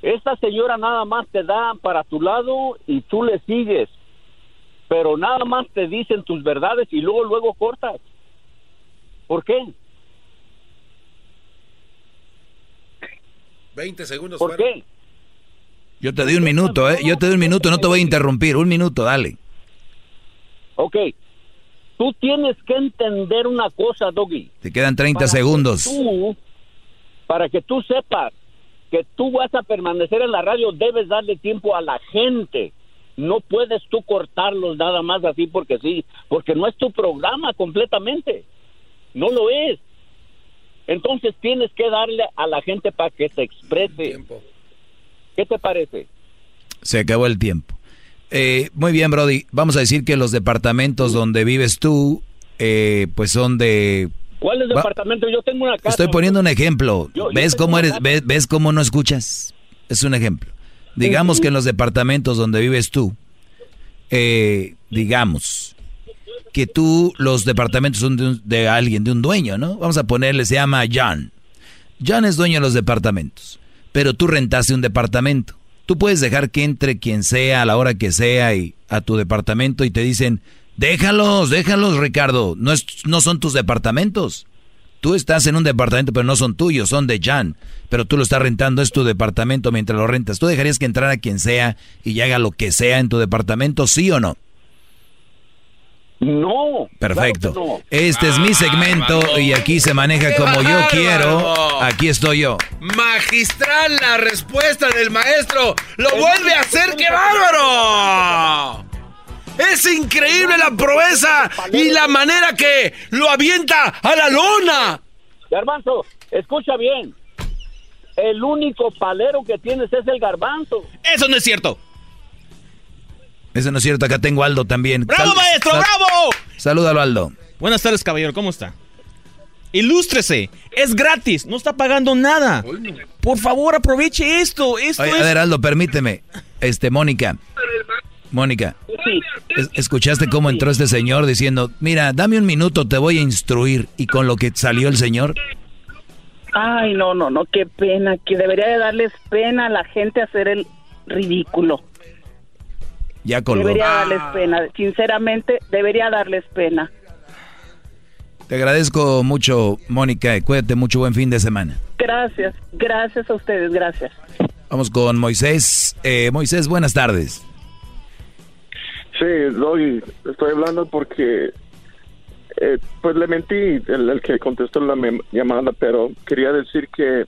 Esta señora nada más te da para tu lado y tú le sigues, pero nada más te dicen tus verdades y luego luego cortas. ¿Por qué? 20 segundos ¿Por fuera. qué? Yo te doy un minuto, ¿eh? Yo te doy un minuto, no te voy a interrumpir. Un minuto, dale. Ok. Tú tienes que entender una cosa, Doggy. Te quedan 30 Para que segundos. tú- para que tú sepas que tú vas a permanecer en la radio, debes darle tiempo a la gente. No puedes tú cortarlos nada más así porque sí, porque no es tu programa completamente. No lo es. Entonces tienes que darle a la gente para que se exprese. ¿Qué te parece? Se acabó el tiempo. Eh, muy bien, Brody. Vamos a decir que los departamentos donde vives tú, eh, pues son de ¿Cuáles departamentos? Yo tengo una casa. Estoy poniendo un ejemplo. ¿Ves cómo eres? Ves, ¿Ves cómo no escuchas? Es un ejemplo. Digamos que en los departamentos donde vives tú, eh, digamos que tú, los departamentos son de, de, alguien, de un dueño, ¿no? Vamos a ponerle, se llama John. John es dueño de los departamentos, pero tú rentaste un departamento. Tú puedes dejar que entre quien sea a la hora que sea y a tu departamento y te dicen, déjalos, déjalos, Ricardo, no, es, no son tus departamentos. Tú estás en un departamento, pero no son tuyos, son de Jan. Pero tú lo estás rentando, es tu departamento mientras lo rentas. ¿Tú dejarías que entrara quien sea y haga lo que sea en tu departamento, sí o no? No. Perfecto. Claro no. Este es mi segmento ah, y aquí se maneja como yo quiero. Aquí estoy yo. Magistral la respuesta del maestro. Lo vuelve a hacer, qué bárbaro. Es increíble la proeza y la manera que lo avienta a la lona. Garbanzo, escucha bien. El único palero que tienes es el garbanzo. Eso no es cierto. Eso no es cierto, acá tengo Aldo también. ¡Bravo, maestro, bravo! Salúdalo, Aldo. Buenas tardes, caballero, ¿cómo está? Ilústrese, es gratis, no está pagando nada. Por favor, aproveche esto. esto Oye, es... A ver, Aldo, permíteme. Este, Mónica. Mónica, ¿escuchaste cómo entró este señor diciendo, mira, dame un minuto, te voy a instruir? Y con lo que salió el señor. Ay, no, no, no, qué pena, que debería de darles pena a la gente hacer el ridículo. Ya colgó. Debería darles pena, sinceramente, debería darles pena. Te agradezco mucho, Mónica, cuídate mucho, buen fin de semana. Gracias, gracias a ustedes, gracias. Vamos con Moisés. Eh, Moisés, buenas tardes. Sí, Doggy, estoy hablando porque eh, pues le mentí el, el, que contestó la llamada, pero quería decir que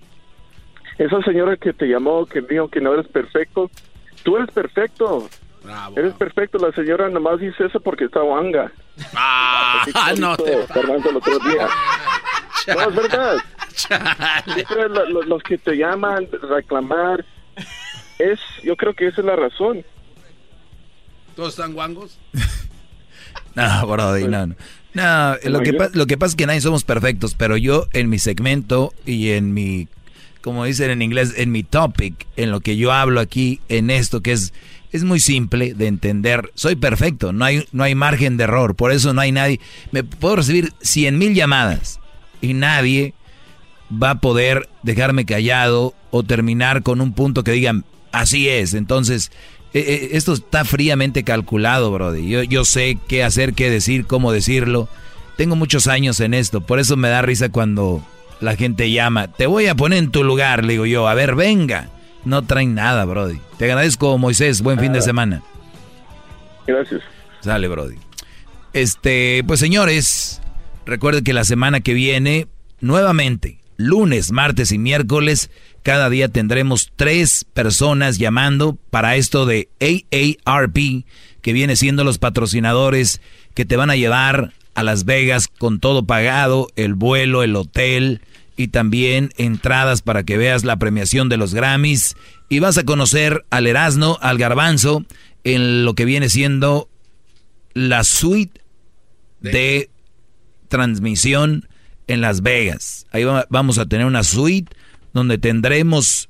esa señora que te llamó, que dijo que no eres perfecto, tú eres perfecto. Bravo, eres bravo. perfecto, la señora nomás dice eso porque está wanga. Ah, no te... Fernando el otro día. No, es verdad. Siempre los que te llaman, reclamar, es, yo creo que esa es la razón. ¿Todos están guangos? no, Brody, no, no. No, lo que, lo que pasa es que nadie somos perfectos, pero yo en mi segmento y en mi, como dicen en inglés, en mi topic, en lo que yo hablo aquí, en esto que es, es muy simple de entender, soy perfecto, no hay, no hay margen de error, por eso no hay nadie, me puedo recibir cien mil llamadas y nadie va a poder dejarme callado o terminar con un punto que digan, así es, entonces eh, esto está fríamente calculado, Brody. Yo, yo sé qué hacer, qué decir, cómo decirlo. Tengo muchos años en esto, por eso me da risa cuando la gente llama. Te voy a poner en tu lugar, le digo yo. A ver, venga. No traen nada, Brody. Te agradezco, Moisés. Buen fin de semana. Gracias. Sale, Brody. Este, pues señores, recuerden que la semana que viene, nuevamente, lunes, martes y miércoles, cada día tendremos tres personas llamando para esto de AARP, que viene siendo los patrocinadores que te van a llevar a Las Vegas con todo pagado, el vuelo, el hotel y también entradas para que veas la premiación de los Grammys. Y vas a conocer al Erasmo, al Garbanzo, en lo que viene siendo la suite de transmisión en Las Vegas. Ahí vamos a tener una suite donde tendremos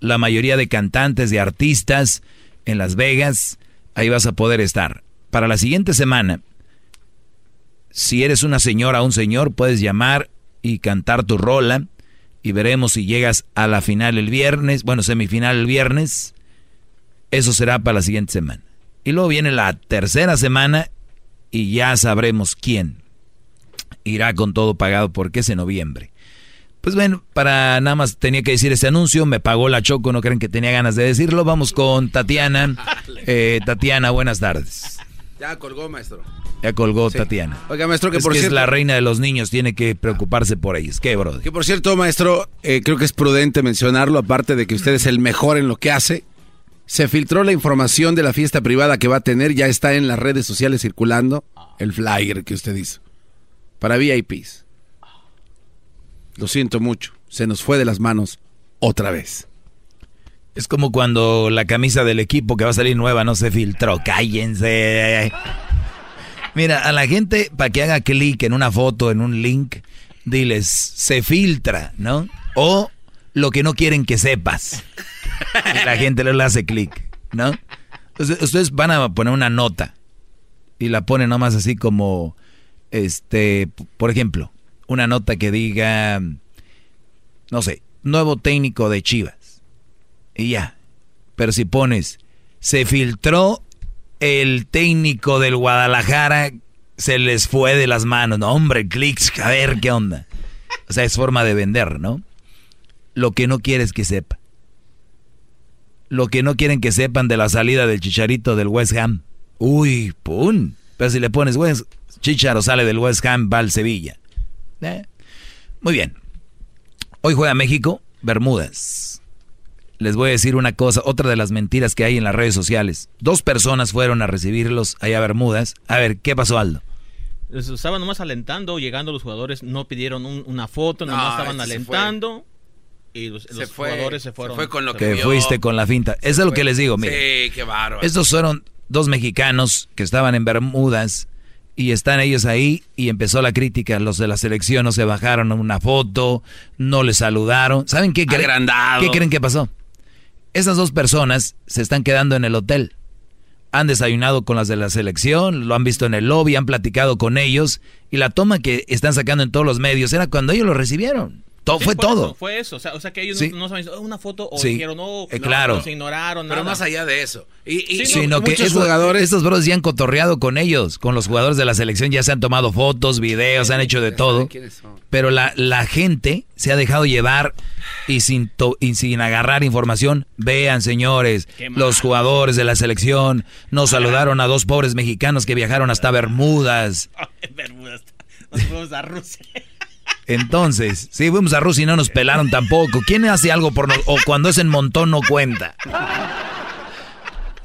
la mayoría de cantantes, de artistas en Las Vegas. Ahí vas a poder estar. Para la siguiente semana, si eres una señora o un señor, puedes llamar y cantar tu rola y veremos si llegas a la final el viernes, bueno, semifinal el viernes. Eso será para la siguiente semana. Y luego viene la tercera semana y ya sabremos quién irá con todo pagado porque es en noviembre. Pues bueno, para nada más tenía que decir este anuncio, me pagó la Choco, no creen que tenía ganas de decirlo. Vamos con Tatiana. Eh, Tatiana, buenas tardes. Ya colgó, maestro. Ya colgó sí. Tatiana. Oiga, maestro, que es por que cierto... es la reina de los niños, tiene que preocuparse por ellos. ¿Qué, bro? Que por cierto, maestro, eh, creo que es prudente mencionarlo, aparte de que usted es el mejor en lo que hace. Se filtró la información de la fiesta privada que va a tener, ya está en las redes sociales circulando, el flyer que usted hizo. Para VIPs. Lo siento mucho, se nos fue de las manos otra vez. Es como cuando la camisa del equipo que va a salir nueva no se filtró. Cállense. Mira, a la gente, para que haga clic en una foto, en un link, diles, se filtra, ¿no? O lo que no quieren que sepas. Y la gente le hace clic, ¿no? Entonces, ustedes van a poner una nota y la ponen nomás así como, este, por ejemplo, una nota que diga, no sé, nuevo técnico de Chivas. Y ya. Pero si pones, se filtró el técnico del Guadalajara, se les fue de las manos. No, hombre, clics, a ver qué onda. O sea, es forma de vender, ¿no? Lo que no quieres que sepa. Lo que no quieren que sepan de la salida del chicharito del West Ham. Uy, pum. Pero si le pones West, Chicharo sale del West Ham, va al Sevilla. ¿Eh? Muy bien. Hoy juega México, Bermudas. Les voy a decir una cosa, otra de las mentiras que hay en las redes sociales. Dos personas fueron a recibirlos allá a Bermudas. A ver, ¿qué pasó, Aldo? Estaban nomás alentando, llegando los jugadores, no pidieron una foto, nomás estaban alentando. Y los, jugadores se fueron. fue con lo que, fuiste con la finta. Eso es lo que les digo, mira. Sí, qué bárbaro. Estos fueron dos mexicanos que estaban en Bermudas y están ellos ahí y empezó la crítica. Los de la selección no se bajaron una foto, no les saludaron. ¿Saben qué, creen? ¿Qué creen que pasó? Esas dos personas se están quedando en el hotel. Han desayunado con las de la selección, lo han visto en el lobby, han platicado con ellos y la toma que están sacando en todos los medios era cuando ellos lo recibieron fue todo. fue eso. O sea, que ellos no, saben una foto o dijeron no, eh, claro. se ignoraron. Pero más allá de eso. Y, sino que estos jugadores, estos bros ya han cotorreado con ellos, con los jugadores de la selección, ya se han tomado fotos, videos, han hecho de todo. Pero la, la gente se ha dejado llevar y sin, sin agarrar información. Vean, señores, los jugadores de la selección nos saludaron a dos pobres mexicanos que viajaron hasta Bermudas. Bermudas. Nos fuimos a Rusia. Entonces, si fuimos a Rusia y no nos pelaron tampoco. ¿Quién hace algo por nosotros? O cuando es en montón no cuenta.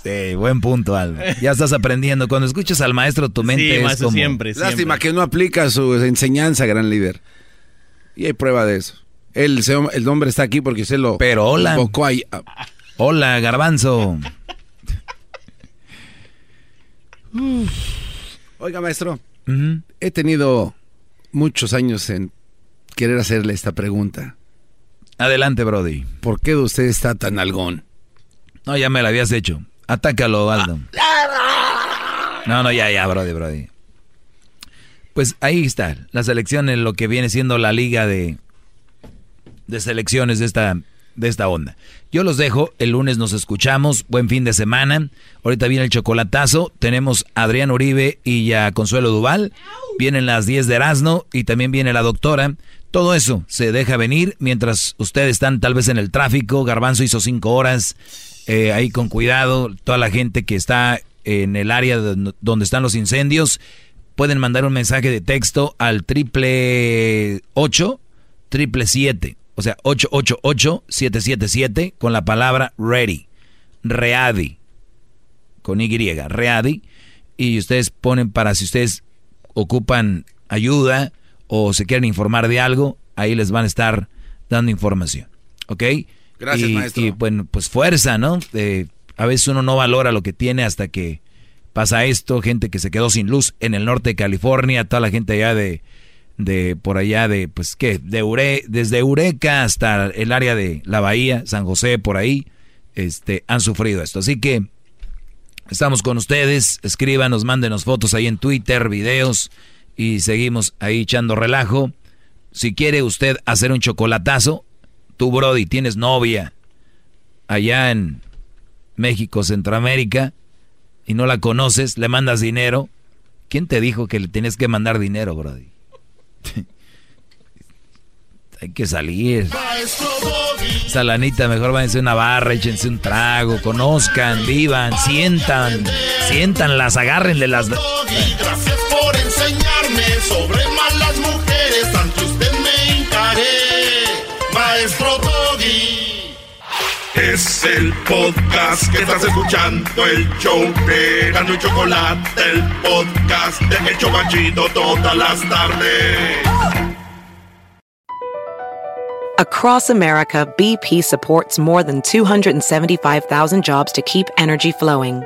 Sí, buen punto, Aldo. Ya estás aprendiendo. Cuando escuchas al maestro, tu mente es como... Siempre, Lástima que no aplica su enseñanza, gran líder. Y hay prueba de eso. El, el hombre está aquí porque se lo... Pero hola. Hola, garbanzo. Oiga, maestro. He tenido muchos años en querer hacerle esta pregunta. Adelante, Brody. ¿Por qué usted está tan algón? No, ya me la habías hecho. Atácalo, Aldo. No, no, ya, ya, Brody, Brody. Pues ahí está, la selección en lo que viene siendo la liga de, de selecciones de esta, de esta onda. Yo los dejo, el lunes nos escuchamos, buen fin de semana. Ahorita viene el chocolatazo, tenemos a Adrián Uribe y a Consuelo Duval. Vienen las 10 de Erasmo y también viene la doctora. Todo eso se deja venir mientras ustedes están tal vez en el tráfico. Garbanzo hizo cinco horas. Eh, ahí con cuidado. Toda la gente que está en el área donde están los incendios pueden mandar un mensaje de texto al triple ocho triple siete. O sea, 888-777 con la palabra ready. Ready. Con Y. Ready. Y ustedes ponen para si ustedes ocupan ayuda o se quieren informar de algo, ahí les van a estar dando información. ¿Ok? Gracias, maestro. Y bueno, pues fuerza, ¿no? a veces uno no valora lo que tiene hasta que pasa esto, gente que se quedó sin luz en el norte de California, toda la gente allá de, de por allá de, pues, ¿qué? De Ure, desde Eureka hasta el área de la Bahía, San José, por ahí, este, han sufrido esto. Así que estamos con ustedes, escríbanos, mándenos fotos ahí en Twitter, videos, y seguimos ahí echando relajo. Si quiere usted hacer un chocolatazo, tú, Brody, tienes novia allá en México, Centroamérica, y no la conoces, le mandas dinero. ¿Quién te dijo que le tienes que mandar dinero, Brody? Hay que salir. Salanita, mejor váyanse a una barra, échense un trago, conozcan, vivan, sientan, sientanlas, agárrenle las sobre malas mujeres, ante usted me hincaré, maestro Doggy. Es el podcast que estás escuchando, el show de Gano y Chocolate, el podcast de El Chocachito todas las tardes. Across America, BP supports more than 275,000 jobs to keep energy flowing